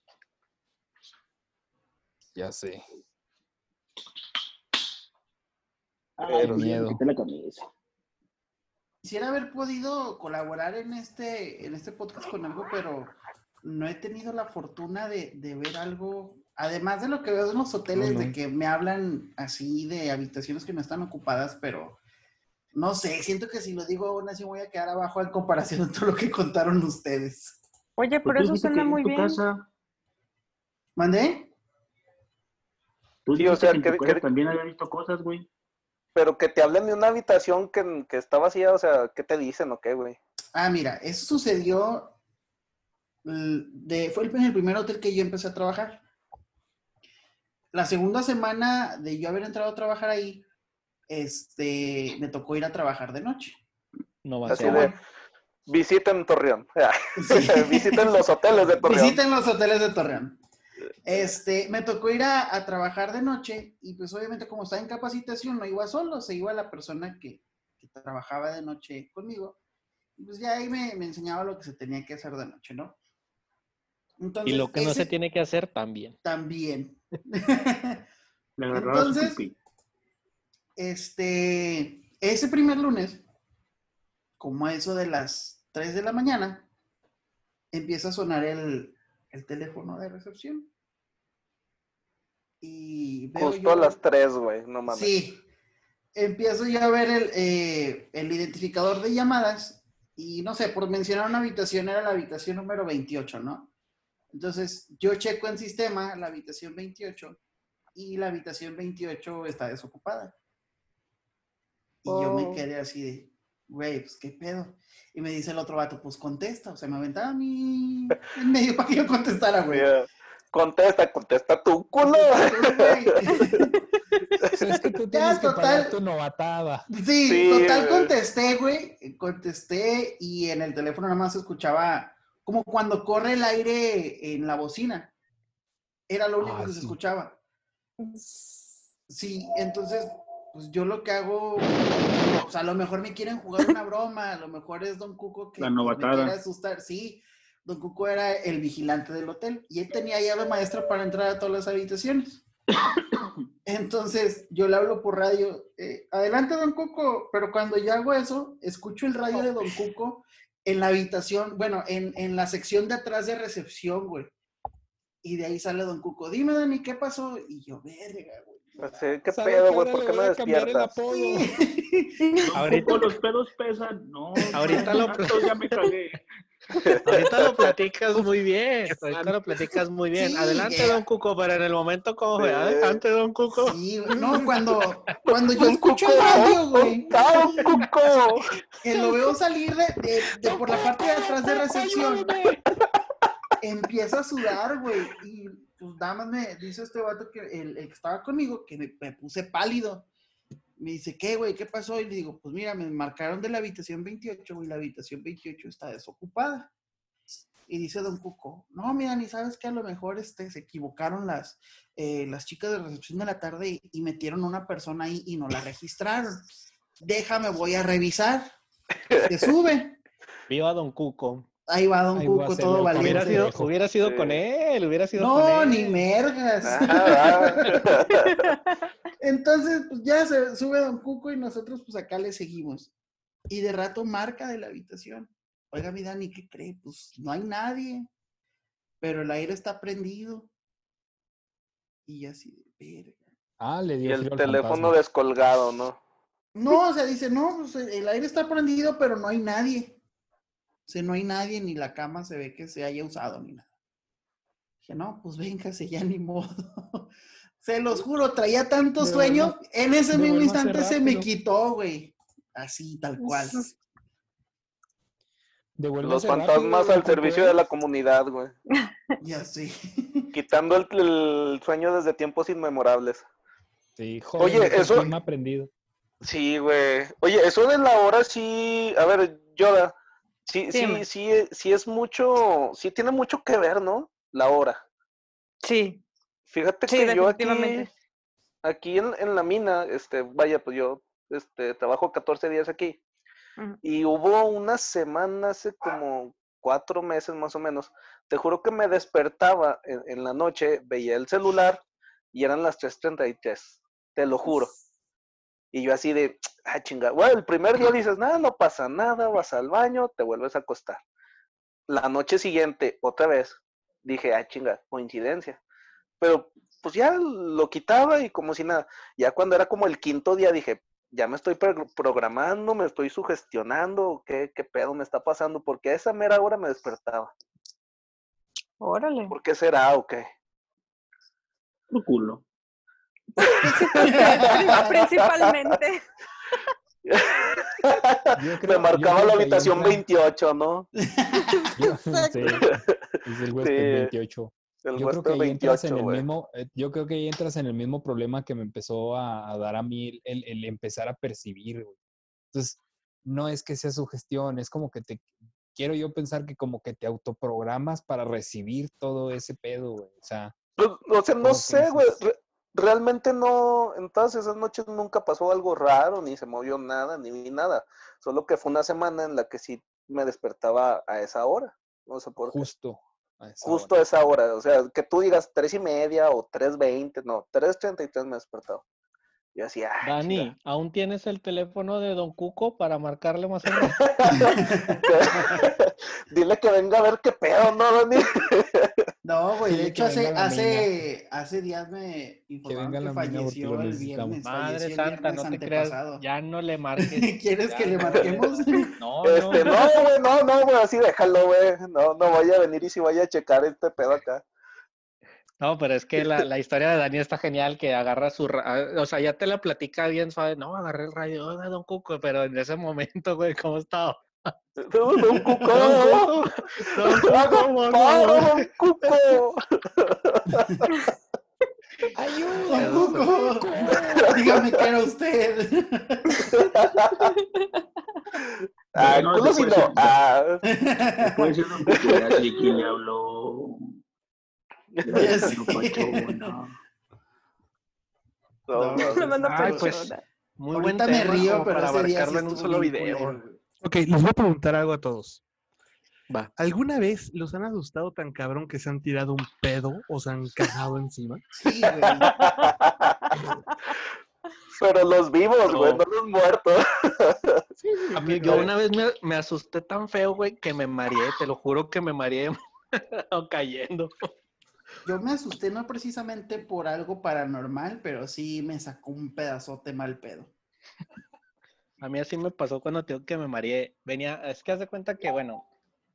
Ya sé. Ay, Pero miedo. me quité la camisa. Quisiera haber podido colaborar en este, en este podcast con algo, pero no he tenido la fortuna de, de ver algo, además de lo que veo en los hoteles, No, no. de que me hablan así de habitaciones que no están ocupadas, pero no sé, siento que si lo digo aún así voy a quedar abajo en comparación de todo lo que contaron ustedes. Oye, Pues pero tú eso suena muy bien. casa- ¿Mandé? Tú Sí, o dijiste sea, que en que- tu casa que- también había visto cosas, güey. Pero que te hablen de una habitación que, que está vacía, o sea, ¿qué te dicen o qué, güey? Ah, mira, eso sucedió, de, fue el, en el primer hotel que yo empecé a trabajar. La segunda semana de yo haber entrado a trabajar ahí, este, me tocó ir a trabajar de noche. No va a ser. visiten Torreón. Sí. visiten los hoteles de Torreón. Visiten los hoteles de Torreón. Este, me tocó ir a, a trabajar de noche y pues obviamente como estaba en capacitación no iba solo, se iba la persona que, que trabajaba de noche conmigo. Y pues ya ahí me, me enseñaba lo que se tenía que hacer de noche, ¿no? Entonces, Y lo que no se tiene que hacer también. También. Su Entonces-. Este, ese primer lunes, como a eso de las 3 de la mañana, empieza a sonar el, el teléfono de recepción. Y veo Justo yo- a las 3, güey, no mames. Sí. Empiezo yo a ver el, eh, el identificador de llamadas y no sé, por mencionar una habitación era la habitación número 28, ¿no? Entonces yo checo en sistema la habitación 28 y la habitación 28 está desocupada. Y yo me Oh. quedé así de, güey, pues qué pedo. Y me dice el otro vato, pues contesta. O sea, me aventaba a mí en medio para que yo contestara, güey. Contesta, contesta tu culo. Es que tú Ya, tienes que pagar total. tu novatada. Sí, Sí, total güey. contesté, güey. Contesté y en el teléfono nada más se escuchaba como cuando corre el aire en la bocina. Era lo único Ah, que se escuchaba. Sí, entonces, pues yo lo que hago, o sea, a lo mejor me quieren jugar una broma, a lo mejor es Don Cuco que La me quiere asustar. Sí, Don Cuco era el vigilante del hotel y él tenía llave maestra para entrar a todas las habitaciones. Entonces, yo le hablo por radio, eh, adelante, don Cuco, pero cuando yo hago eso, escucho el radio de don Cuco en la habitación, bueno, en, en la sección de atrás de recepción, güey. Y de ahí sale don Cuco, dime, Dani, ¿qué pasó? Y yo, verga, güey. Así, ¿Qué ¿Sabe pedo, güey? ahora ¿Por qué me despiertas? Ahorita- los pedos pesan. No, Ahorita lo- ya me cagué. Ahorita lo platicas muy bien. Ahorita lo platicas muy bien. Sí, Adelante, don Cuco, pero en el momento como fue. Adelante, don Cuco. Sí, no, cuando, cuando yo escucho Cuco, el radio, güey, ¡Ah, don Cuco! que lo veo salir de, de- de por la parte de atrás de recepción, empieza a sudar, güey, y pues nada más me dice este vato que el, el que estaba conmigo, que me, me puse pálido. Me dice, ¿qué, güey? ¿Qué pasó? Y le digo, pues mira, me marcaron de la habitación 28, güey, la habitación 28 está desocupada. Y dice Don Cuco, no, mira, ni sabes que a lo mejor este, se equivocaron las, eh, las chicas de recepción de la tarde y, metieron una persona ahí y no la registraron. Déjame, voy a revisar. Se sube. Viva don Cuco. Ahí va Don Ahí Cuco, todo el valiente. Hubiera sido, pendejo. hubiera sido Sí. con él, hubiera sido con No, él. ni mergas. Ah, Entonces, pues ya se sube Don Cuco y nosotros pues acá le seguimos. Y de rato marca de la habitación. Oiga, mi Dani, ¿qué cree? Pues no hay nadie. Pero el aire está prendido. Y así de verga. Ah, le y dio el frío al teléfono fantasma. descolgado, ¿no? No, o sea, dice, no, pues el aire está prendido, pero no hay nadie. O sea, no hay nadie, ni la cama se ve que se haya usado, ni nada. Dije, no, pues véngase, ya ni modo. se los juro, traía tanto Me sueño, en ese mismo instante se me quitó, güey. Así, tal cual. Los fantasmas al servicio de la comunidad, güey. Ya sí. Quitando el, el sueño desde tiempos inmemorables. Sí, Oye, joder, eso- me ha aprendido. Sí, güey. Oye, eso de la hora sí. A ver, Yoda. Sí, sí, sí, sí es mucho. Sí tiene mucho que ver, ¿no? La hora. Sí, Fíjate sí, que yo aquí, aquí en, en la mina, este, vaya, pues yo este, trabajo 14 días aquí. Y hubo una semana, hace como cuatro meses más o menos. Te juro que me despertaba en, en la noche, veía el celular y eran las 3.33. Te lo juro. Y yo así de, ah, chinga. Bueno, el primer día dices, nada, no pasa nada, vas al baño, te vuelves a acostar. La noche siguiente, otra vez, dije, ah, chinga, coincidencia. Pero pues ya lo quitaba y como si nada. Ya cuando era como el quinto día dije, ya me estoy pro- programando, me estoy sugestionando, ¿qué, qué pedo me está pasando? Porque a esa mera hora me despertaba. Órale. ¿Por qué será o qué? Tu culo. Principalmente. Yo me creo- marcaba la habitación entra- 28, ¿no? yo- sí, es el huésped Sí, 28. El Yo creo que huésped ahí entras en 28, el mismo, eh, yo creo que ahí entras en el mismo problema que me empezó a, a dar a mí el, el- el empezar a percibir, güey. Entonces, no es que sea su gestión, es como que te, quiero yo pensar que como que te autoprogramas para recibir todo ese pedo, güey. O sea, Pues, o sea, no ¿Cómo sé, güey. re- realmente no, en todas esas noches nunca pasó algo raro, ni se movió nada, ni vi nada. Solo que fue una semana en la que sí me despertaba a esa hora. No sé por qué. justo. a esa Justo hora. a esa hora. O sea, que tú digas tres y media o tres veinte, no, tres treinta y tres me despertaba. Yo así, ah, Dani, chinga. ¿aún tienes el teléfono de Don Cuco para marcarle más o menos? Dile que venga a ver qué pedo, ¿no, Dani? No, güey, de hecho que hace, hace, hace días me informaron que, porque falleció el viernes. Madre falleció el santa, viernes no te creas. Ya no le marques. ¿Quieres Ya que le marquemos? No, Este, no. no, güey, no, no, güey, así déjalo, güey. No, no vaya a venir y si vaya a checar este pedo acá. No, pero es que la, la historia de Dani está genial, que agarra su... ra- O sea, ya te la platica bien suave. No, agarré el radio de Don Cuco, pero en ese momento, güey, ¿cómo estaba? Don Don Cuco, Cuco, Don Cuco, haga por paro, favor. Don Cuco. Don Cuco, dígame que era usted. Ah, No, culo si después no. sí. Ah, Puede ser un poco de así que le habló. No, no, No, pues, sí abarcarlo en un estuvo solo bien video. culero, güey. Ok, les voy a preguntar algo a todos. Va. ¿Alguna vez los han asustado tan cabrón que se han tirado un pedo o se han cagado encima? Sí, güey. Pero los vivos, güey, No. no los muertos. A mí- yo una vez me, me asusté tan feo, güey, que me mareé, te lo juro que me mareé o cayendo. yo me asusté no precisamente por algo paranormal, pero sí me sacó un pedazote mal pedo. A mí así me pasó cuando tengo que me mareé. Venía, es que haz de cuenta que, bueno,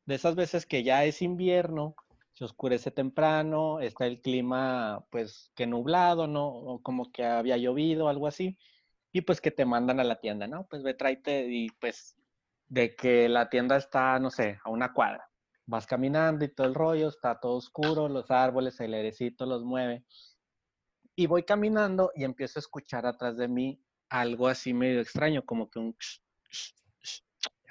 de esas veces que ya es invierno, se oscurece temprano, está el clima, pues, que nublado, ¿no? O como que había llovido, algo así. Y pues que te mandan a la tienda, ¿no? Pues ve, tráete y pues de que la tienda está, no sé, a una cuadra. Vas caminando y todo el rollo, está todo oscuro, los árboles, el airecito los mueve. Y voy caminando y empiezo a escuchar atrás de mí algo así medio extraño, como que un...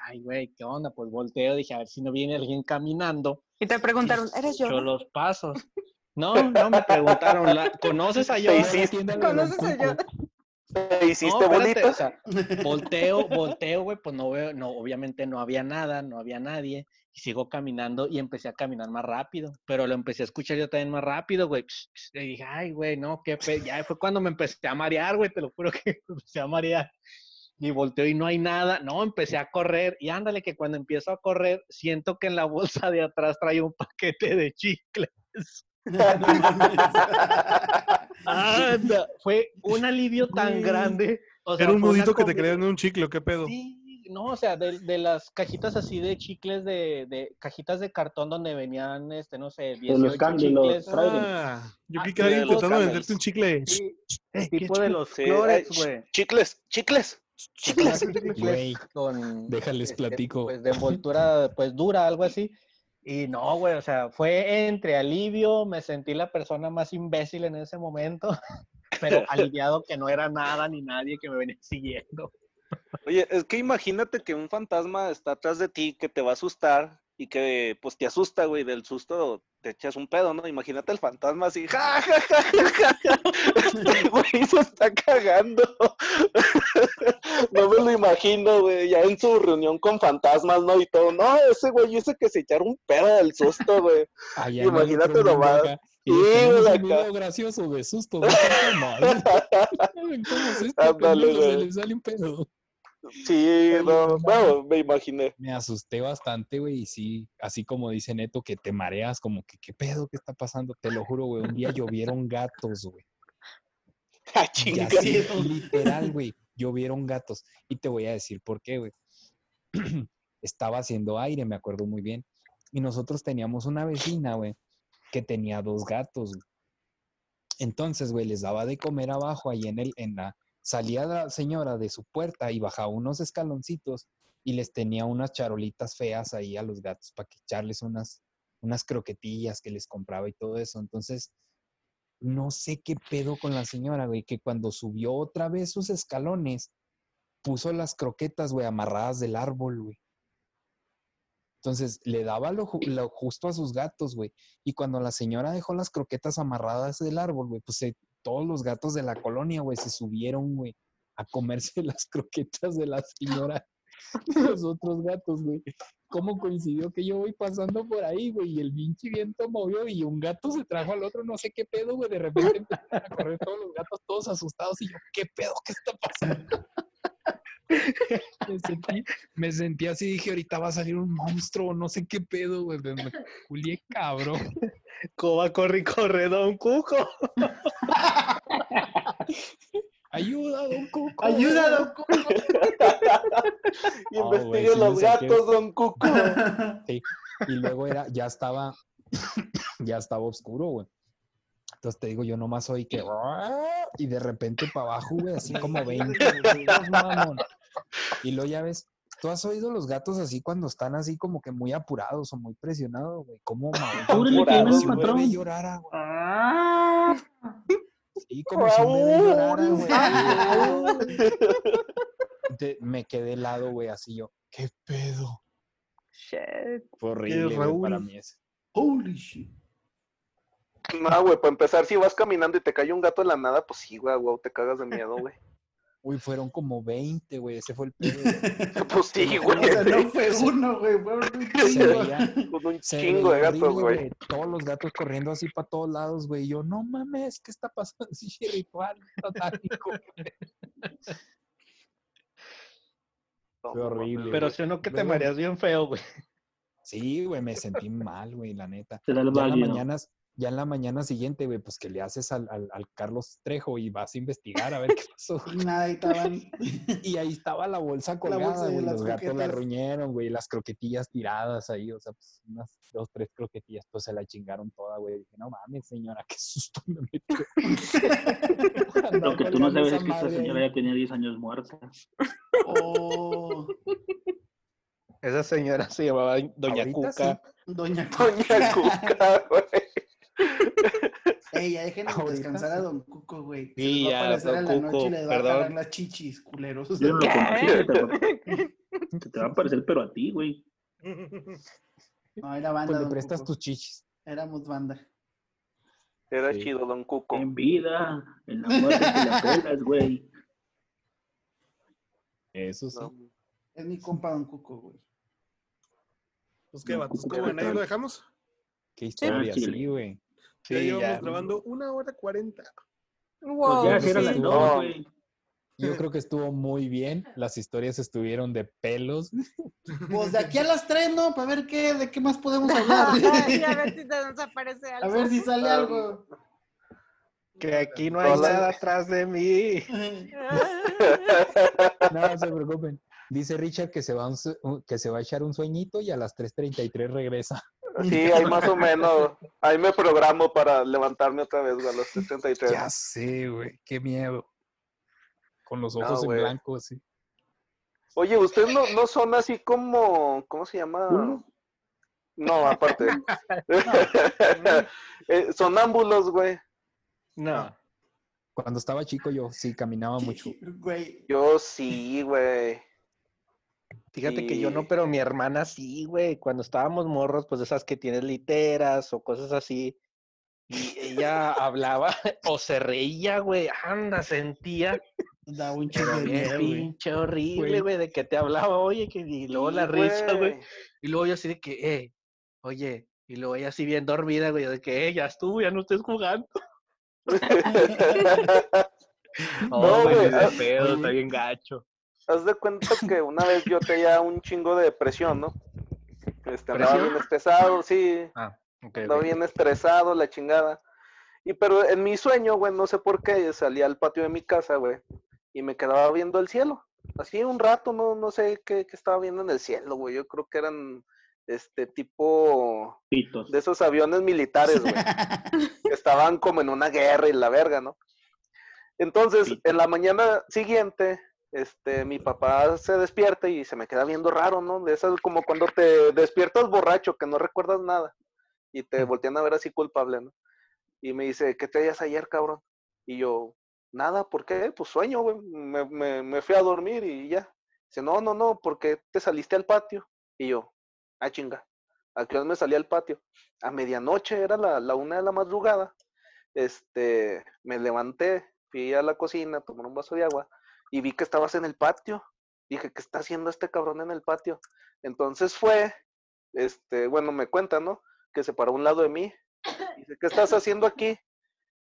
Ay, güey, ¿qué onda? Pues volteo, dije, a ver si no viene alguien caminando. Y te preguntaron, ¿eres yo? Yo los pasos. No, no, me preguntaron, la- ¿conoces a hiciste, ¿Conoces a yo? Te hiciste No, o sea, volteo, volteo, güey, pues no veo, no, obviamente no había nada, no había nadie, y sigo caminando y empecé a caminar más rápido, pero lo empecé a escuchar yo también más rápido, güey, y dije, ay, güey, no, qué pe-". ya fue cuando me empecé a marear, güey, te lo juro que me empecé a marear, y volteo y no hay nada, no, empecé a correr, y ándale que cuando empiezo a correr, siento que en la bolsa de atrás trae un paquete de chicles. Anda, fue un alivio tan grande. o sea, Era un nudito que te crean en un chicle, ¿o ¿qué pedo? Sí, no, o sea, de, de las cajitas así de chicles, de, de cajitas de cartón donde venían, este, no sé, 18 los candy, los chicles. Trident. Ah, yo Ah, creí que alguien intentando venderte un chicle. Sí, Eh, ¿qué tipo de los Sí, Clorets, ay, güey. Chicles, chicles, chicles. Güey, Con, déjales este, platico. Pues de envoltura, pues dura, algo así. Y no, güey, o sea, fue entre alivio, me sentí la persona más imbécil en ese momento, pero aliviado que no era nada ni nadie que me venía siguiendo. Oye, es que imagínate que un fantasma está atrás de ti que te va a asustar y que pues te asusta, güey, del susto te echas un pedo, ¿no? Imagínate el fantasma así, ja. Este güey se está cagando. No me lo imagino, güey, ya en su reunión con fantasmas, ¿no? Y todo, no, ese güey ese que se echaron un pedo del susto, güey. Imagínate nomás. Y güey, un video gracioso de susto. ¿Saben cómo es Ándale, pendejo? Se güey. le sale un pedo. Sí, no, no bueno, me imaginé. Me asusté bastante, güey, y sí, así como dice Neto, que te mareas, como que, ¿qué pedo? ¿Qué está pasando? Te lo juro, güey, un día llovieron gatos, güey. Ah, Y así, literal, güey, llovieron gatos. Y te voy a decir por qué, güey. Estaba haciendo aire, me acuerdo muy bien. Y nosotros teníamos una vecina, güey, que tenía dos gatos. Entonces, güey, les daba de comer abajo, ahí en el, en la, salía la señora de su puerta y bajaba unos escaloncitos y les tenía unas charolitas feas ahí a los gatos para que echarles unas, unas croquetillas que les compraba y todo eso. Entonces, no sé qué pedo con la señora, güey, que cuando subió otra vez sus escalones, puso las croquetas, güey, amarradas del árbol, güey. Entonces, le daba lo, ju- lo justo a sus gatos, güey. Y cuando la señora dejó las croquetas amarradas del árbol, güey, pues se- todos los gatos de la colonia, güey, se subieron, güey, a comerse las croquetas de la señora los otros gatos, güey. ¿Cómo coincidió que yo voy pasando por ahí, güey? Y el pinche viento movió y un gato se trajo al otro, no sé qué pedo, güey. De repente empezaron a correr todos los gatos, todos asustados. Y yo, ¿qué pedo? ¿Qué está pasando? me, sentí, me sentí así, dije, ahorita va a salir un monstruo, no sé qué pedo, güey. Me, culié cabrón. Coba, corre y corre, don Cuco. Ayuda, don Cuco. Ayuda, don Cuco. Y Ah, sí los gatos, don Cuco. Sí. Y luego era, ya estaba, ya estaba oscuro, güey. Entonces te digo, yo nomás oí que, y de repente para abajo, güey, así como 20 ruidos, mamón. Y luego ya ves, tú has oído los gatos así cuando están así como que muy apurados o muy presionados, güey. ¿Cómo el si patrón. llorara, güey. Sí, como si llorara, güey. Me quedé helado, güey, así yo, ¿qué pedo? Shit. Fue horrible, güey, para mí ese. holy shit. No, güey, para empezar, si vas caminando y te cae un gato en la nada, pues sí, güey, güey, te cagas de miedo, güey. Uy, fueron como 20, güey, ese fue el pedo. güey. Pues sí, O güey. sea, no fue uno, güey, fue un chingo. veía, Con un se chingo de gatos, güey. Todos los gatos corriendo así para todos lados, güey. Y yo, no mames, ¿qué está pasando? Sí, ritual satánico. No, Fue horrible. Pero si uno que te mareas bien feo, güey. Sí, güey, me sentí mal, güey, la neta. Será el Ya en, la válido. Ya en la mañana siguiente, güey, pues que le haces al, al- al Carlos Trejo y vas a investigar a ver qué pasó. Y nada, ahí estaban. Y ahí estaba la bolsa colgada, güey. Los gatos la ruñeron, güey. Las croquetillas tiradas ahí, o sea, pues unas dos, tres croquetillas, pues se la chingaron toda, güey. Dije, no mames, señora, qué susto me metió. Lo que tú no sabes es que ahí. señora ya tenía 10 años muerta. Oh, Esa señora se llamaba Doña Cuca. doña Doña Cuca, güey. Ey, ya dejen Ahorita descansar a. Don Cuco, güey. Se Sí, les va ya, a aparecer a la noche y les va a jalar las chichis, culeros. Yo no lo conocí, se te, va, se te va a parecer, pero a ti, güey. No, era banda, Pues le prestas Cuco. tus chichis. Éramos banda. Era Sí. chido, Don Cuco. En vida, en la muerte te la pelas, güey. Eso sí. No. Es mi compa Don Cuco, güey. Pues qué vatos, ¿cómo ven? Ahí lo dejamos. Qué historia, chile. sí, güey. Ya Sí, llevamos ya. grabando una hora cuarenta. Wow, Pues ya sí, sí. No. Yo creo que estuvo muy bien. Las historias estuvieron de pelos. Pues de aquí a las tres, ¿no? Para ver qué, de qué más podemos hablar. a ver si nos aparece A algo. ver si sale algo. Que aquí no hay Hola. nada atrás de mí. No, no se preocupen. Dice Richard que se, va un- que se va a echar un sueñito y a las 3.33 regresa. Sí, ahí más o menos. Ahí me programo para levantarme otra vez, güey, a los 73. Ya sé, güey. Qué miedo. Con los No, ojos en güey. blanco, sí. Oye, ¿ustedes no, no son así como, ¿cómo se llama? ¿Uno? No, aparte. Eh, sonámbulos, güey. No. Cuando estaba chico yo sí caminaba mucho. Güey, Yo sí, güey. Fíjate que yo no, pero mi hermana sí, güey. Cuando estábamos morros, pues esas que tienes literas o cosas así. Y ella hablaba o se reía, güey. Anda, sentía. da un pinche horrible, Güey. de que te hablaba, oye, que y luego la risa, güey. Y luego yo así de que, eh, oye, y luego ella así bien dormida, güey, de que, eh, ya estuvo, ya no estés jugando. No, güey, ah, pedo, está bien gacho. Haz de cuenta que una vez yo tenía un chingo de depresión, ¿no? Este, andaba ¿Presión? bien estresado, sí. Ah, ok, Andaba bien estresado, la chingada. Y pero en mi sueño, güey, no sé por qué, salía al patio de mi casa, güey, y me quedaba viendo el cielo. Así un rato, no, no sé qué, qué estaba viendo en el cielo, güey. Yo creo que eran este tipo Pitos. de esos aviones militares, güey. que estaban como en una guerra y la verga, ¿no? Entonces, en la mañana siguiente, este, mi papá se despierta y se me queda viendo raro, ¿no? De esas como cuando te despiertas borracho, que no recuerdas nada, y te voltean a ver así culpable, ¿no? Y me dice, ¿qué te hayas ayer, cabrón? Y yo, nada, ¿por qué? Pues sueño, güey, me, me, me fui a dormir y ya. Dice, no, no, no, ¿por qué te saliste al patio? Y yo, ah, chinga, ¿a qué hora me salí al patio? A medianoche, era la, la una de la madrugada. Este, me levanté, fui a la cocina, tomé un vaso de agua y vi que estabas en el patio. Dije, ¿qué está haciendo este cabrón en el patio? Entonces fue, este, bueno, me cuenta, ¿no? Que se paró a un lado de mí. Dice, ¿qué estás haciendo aquí?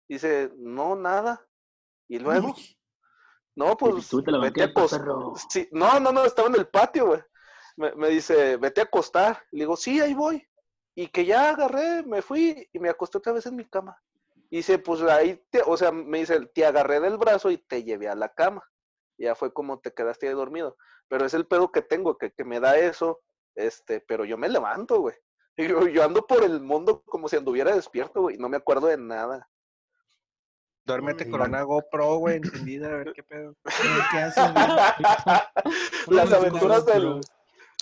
Dice, no, nada. Y luego, no, pues, tú te la vete a. Sí, no, no, no, estaba en el patio, güey. Me, me dice, vete a acostar. Le digo, sí, ahí voy. Y que ya agarré, me fui y me acosté otra vez en mi cama. Y dice, pues ahí, te, o sea, me dice, te agarré del brazo y te llevé a la cama. Y ya fue como te quedaste ahí dormido. Pero es el pedo que tengo, que, que me da eso, este, pero yo me levanto, güey. Y Yo, yo ando por el mundo como si anduviera despierto, güey, y no me acuerdo de nada. Duérmete con una GoPro, güey, encendida, a ver qué pedo. ¿Qué haces, güey? Las aventuras del,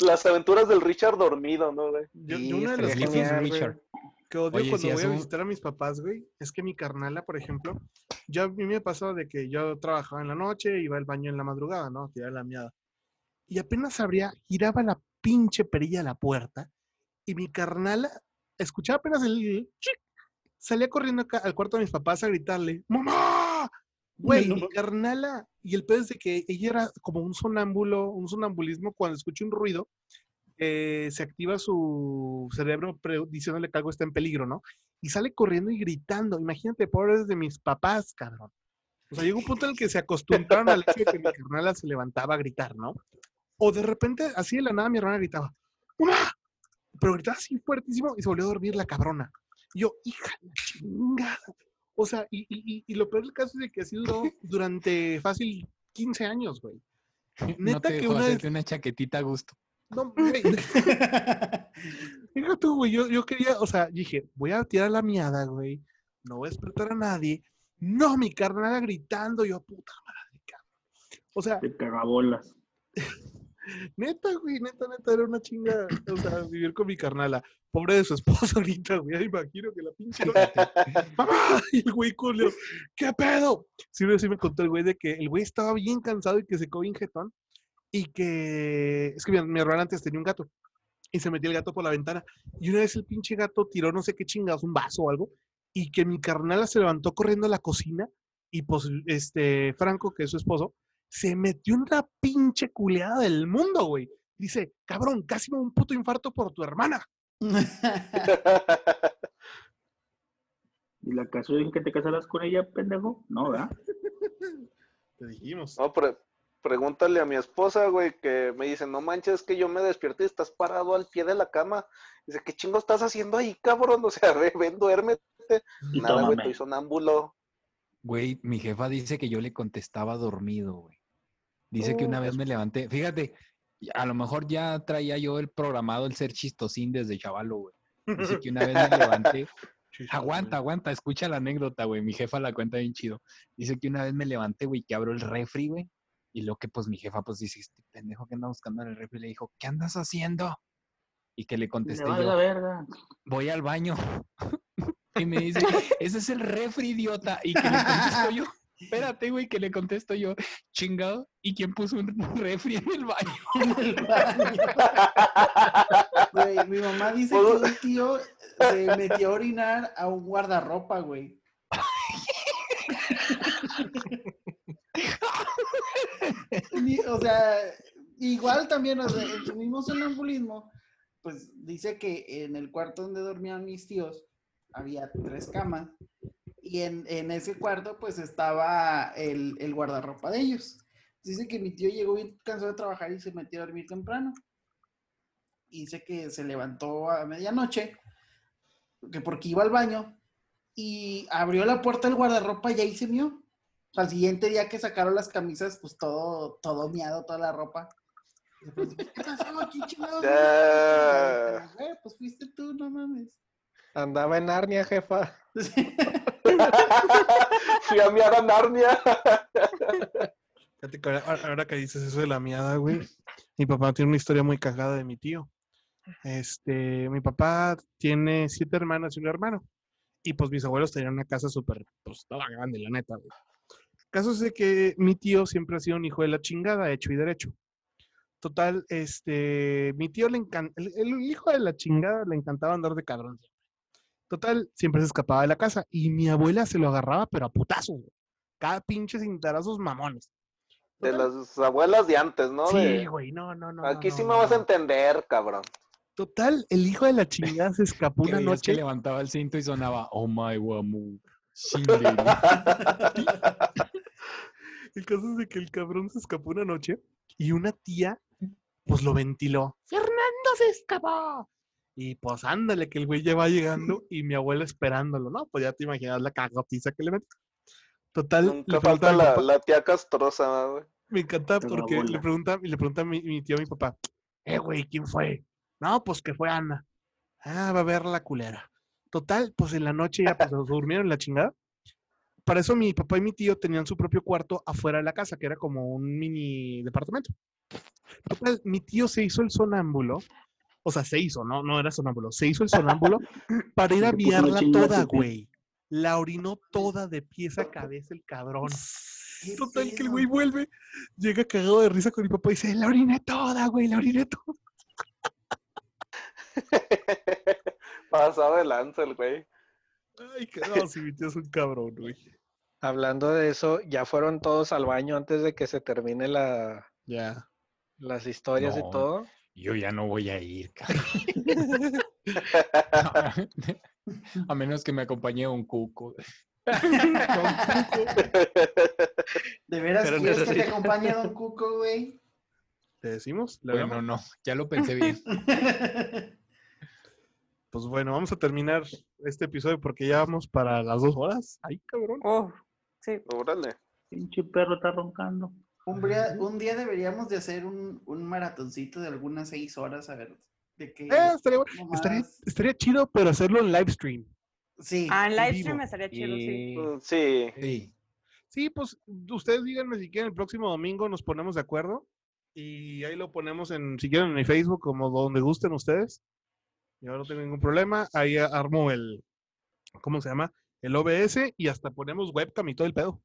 las aventuras del Richard dormido, ¿no, güey? Yo, Sí, una de las cosas. Richard. Que odio Oye, cuando si voy a un- visitar a mis papás, güey, es que mi carnala, por ejemplo, yo a mí me pasó de que yo trabajaba en la noche, iba al baño en la madrugada, ¿no? Tiraba la miada. Y apenas abría, giraba la pinche perilla de la puerta y mi carnala escuchaba apenas el chic, salía corriendo acá al cuarto de mis papás a gritarle, ¡Mamá! Güey, No mi mames. carnala, y el pedo es de que ella era como un sonámbulo, un sonambulismo, cuando escucha un ruido, eh, se activa su cerebro diciéndole que algo está en peligro, ¿no? Y sale corriendo y gritando. Imagínate, pobres de mis papás, cabrón. O sea, llegó un punto en el que se acostumbraron al hecho de que mi carnala se levantaba a gritar, ¿no? O de repente, así de la nada, mi hermana gritaba, ¡Mamá! Pero gritaba así fuertísimo y se volvió a dormir la cabrona. Y yo, hija de la chingada. O sea, y, y, y- y lo peor del caso es de que así duró durante fácil 15 años, güey. no Neta te que dejó una hacerte una chaquetita a gusto. No, güey. Fíjate, güey, yo, yo quería, o sea, dije, voy a tirar la miada, güey. No voy a despertar a nadie. No, mi carnal gritando, yo, puta madre, cabrón. O sea, Te cagabolas. neta, güey, neta, neta, era una chinga, o sea, vivir con mi carnala. Pobre de su esposo ahorita, güey, ya imagino que la pinche ¡Mamá! Y el güey culero, ¿qué pedo? Sí, sí me contó el güey de que el güey estaba bien cansado y que se quedó bien jetón. Y que, es que mi, mi hermana antes tenía un gato. Y se metió el gato por la ventana. Y una vez el pinche gato tiró no sé qué chingados, un vaso o algo. Y que mi carnala se levantó corriendo a la cocina. Y pues, este, Franco, que es su esposo, se metió en la pinche culeada del mundo, güey. Dice, cabrón, casi me un puto infarto por tu hermana. ¿Y la casó dije que te casaras con ella, pendejo? No, ¿verdad? Te dijimos. No, pre- pregúntale a mi esposa, güey, que me dice, no manches, que yo me despierto y estás parado al pie de la cama. Dice, ¿qué chingo estás haciendo ahí, cabrón? O sea, ve, ven, duérmete. Y Nada, güey, tómame. estoy sonámbulo. Güey, mi jefa dice que yo le contestaba dormido, güey. Dice que una vez me levanté. Fíjate, a lo mejor ya traía yo el programado el ser chistosín desde chavalo, güey. Dice que una vez me levanté. Aguanta, aguanta, escucha la anécdota, güey. Mi jefa la cuenta bien chido. Dice que una vez me levanté, güey, que abro el refri, güey. Y lo que, pues, mi jefa, pues, dice, este pendejo que anda buscando en el refri, le dijo, ¿qué andas haciendo? Y que le contesté yo, la verga. voy al baño. y me dice, ese es el refri, idiota. Y que le contesto yo, espérate, güey, que le contesto yo, chingado. ¿Y quién puso un refri en el baño? en el baño. Güey, mi mamá dice que un tío se metió a orinar a un guardarropa, güey. O sea, igual también, en su mismo sonambulismo, pues dice que en el cuarto donde dormían mis tíos había tres camas y en, en ese cuarto pues estaba el, el guardarropa de ellos. Dice que mi tío llegó bien cansado de trabajar y se metió a dormir temprano. Dice que se levantó a medianoche, que porque iba al baño, y abrió la puerta del guardarropa y ahí se mió. Al siguiente día que sacaron las camisas, pues todo, todo miado, toda la ropa. Y después, ¿Qué pasó? ¿Quién chingados? Güey, pues fuiste tú, no mames. Andaba en Narnia, jefa. Fui a miar a Narnia. Ahora que dices eso de la miada, güey, mi papá tiene una historia muy cagada de mi tío. Este, mi papá tiene siete hermanas y un hermano. Y pues mis abuelos tenían una casa súper, pues toda grande, la neta, güey. Caso es de que mi tío siempre ha sido un hijo de la chingada, hecho y derecho. Total, este, mi tío le encanta, el, el hijo de la chingada le encantaba andar de cabrón. Total, siempre se escapaba de la casa y mi abuela se lo agarraba, pero a putazos, güey. Cada pinche cintarazos mamones. De Total, las abuelas de antes, ¿no? Sí, De- güey, no, no, no. Aquí no, sí no, me vas a entender, cabrón. Total, el hijo de la chingada se escapó una veías que noche. levantaba el cinto y sonaba, oh my wamu. Shinderi". El caso es de que el cabrón se escapó una noche y una tía, pues lo ventiló. ¡Fernando se escapó! Y pues ándale, que el güey ya va llegando y mi abuela esperándolo, ¿no? Pues ya te imaginas la cagotiza que le metió. Total, Nunca le falta la, la tía castrosa, güey. Me encanta porque le pregunta, y le pregunta a mi, mi tío a mi papá, eh, güey, ¿quién fue? No, pues que fue Ana. Ah, va a ver la culera. Total, pues en la noche ya pues, se durmieron en la chingada. Para eso mi papá y mi tío tenían su propio cuarto afuera de la casa, que era como un mini departamento. Total, mi tío se hizo el sonámbulo, o sea, se hizo, no, no era sonámbulo, se hizo el sonámbulo para ir a viarla toda, güey. La orinó toda de pies a cabeza el cabrón. ¿Qué Total, que el güey vuelve, llega cagado de risa con mi papá y dice, la oriné toda, güey, la oriné toda. Pasado de lanza el güey. Ay, que no, si mi tío es un cabrón, güey. Hablando de eso, ya fueron todos al baño antes de que se termine la, Ya. las historias y todo. Yo ya no voy a ir, cabrón. a menos que me acompañe un cuco. ¿De veras Pero quieres que te acompañe Don Cuco, güey? ¿Le decimos? ¿Le Bueno, no, ya lo pensé bien. Pues bueno, vamos a terminar este episodio porque ya vamos para las dos horas. Ay, cabrón. Oh, sí. Órale. Pinche perro está roncando. Un día, un día deberíamos de hacer un, un maratoncito de algunas seis horas, a ver, de qué Eh, estaría, mamadas. estaría, estaría chido, pero hacerlo en live stream. Sí, Ah, en live stream estaría chido, sí. Mm, Sí. Sí. Sí, pues ustedes díganme si quieren el próximo domingo nos ponemos de acuerdo y ahí lo ponemos en, si quieren en mi Facebook, como donde gusten ustedes. Yo no tengo ningún problema. Ahí armo el, ¿cómo se llama? El OBS y hasta ponemos webcam y todo el pedo.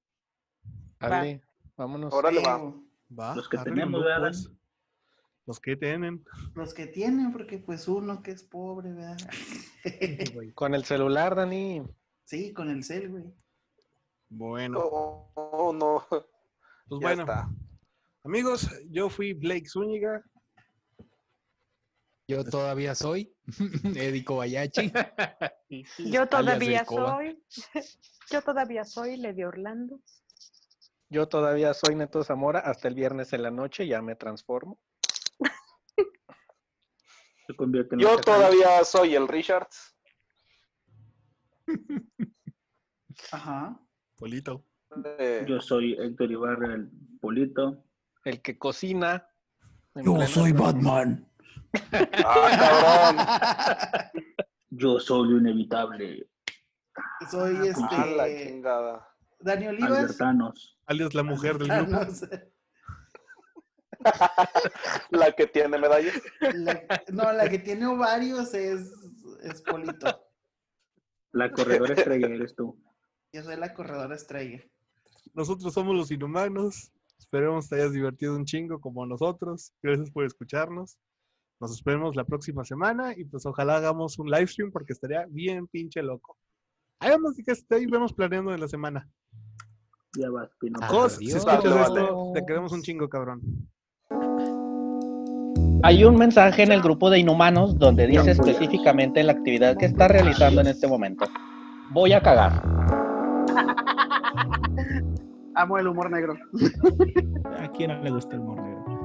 Dale, vámonos. Órale, va. pero Va, Los que tenemos, ¿verdad? pues. Los que tienen. los que tienen, porque pues uno que es pobre, ¿verdad? Con el celular, Dani. sí, con el cel, güey. Bueno, Oh, oh, no. pues ya bueno. está. Amigos, yo fui Blake Zúñiga. Yo todavía soy Eddie Kobayashi. Yo todavía soy. Yo todavía soy Lady Orlando. Yo todavía soy Neto Zamora hasta el viernes en la noche, ya me transformo. Se convierte en Yo todavía soy el Richards. Ajá. Polito. Eh, Yo soy Héctor Ibarra, el Polito. El que cocina. Yo soy. Batman. Ah, Yo soy lo inevitable. Soy cabrón. A la este. chingada. Dani Olivas. Albertanos. Alias la mujer del Ah, grupo. La que tiene medalla. La- no, la que tiene ovarios es, es Polito. La corredora estrella eres tú. Yo soy la corredora estrella. Nosotros somos los inhumanos. Esperemos te hayas divertido un chingo como nosotros. Gracias por escucharnos. Nos esperemos la próxima semana y pues ojalá hagamos un live stream porque estaría bien pinche loco. Ahí vamos, que esté ahí vemos planeando de la semana. Ya vas, Pino. Ah. Si escuchas esto, te queremos un chingo, cabrón. Hay un mensaje en el grupo de Inhumanos donde dice específicamente la actividad que está realizando en este momento. Voy a cagar. Amo el humor negro. ¿A quién no le gusta el humor negro?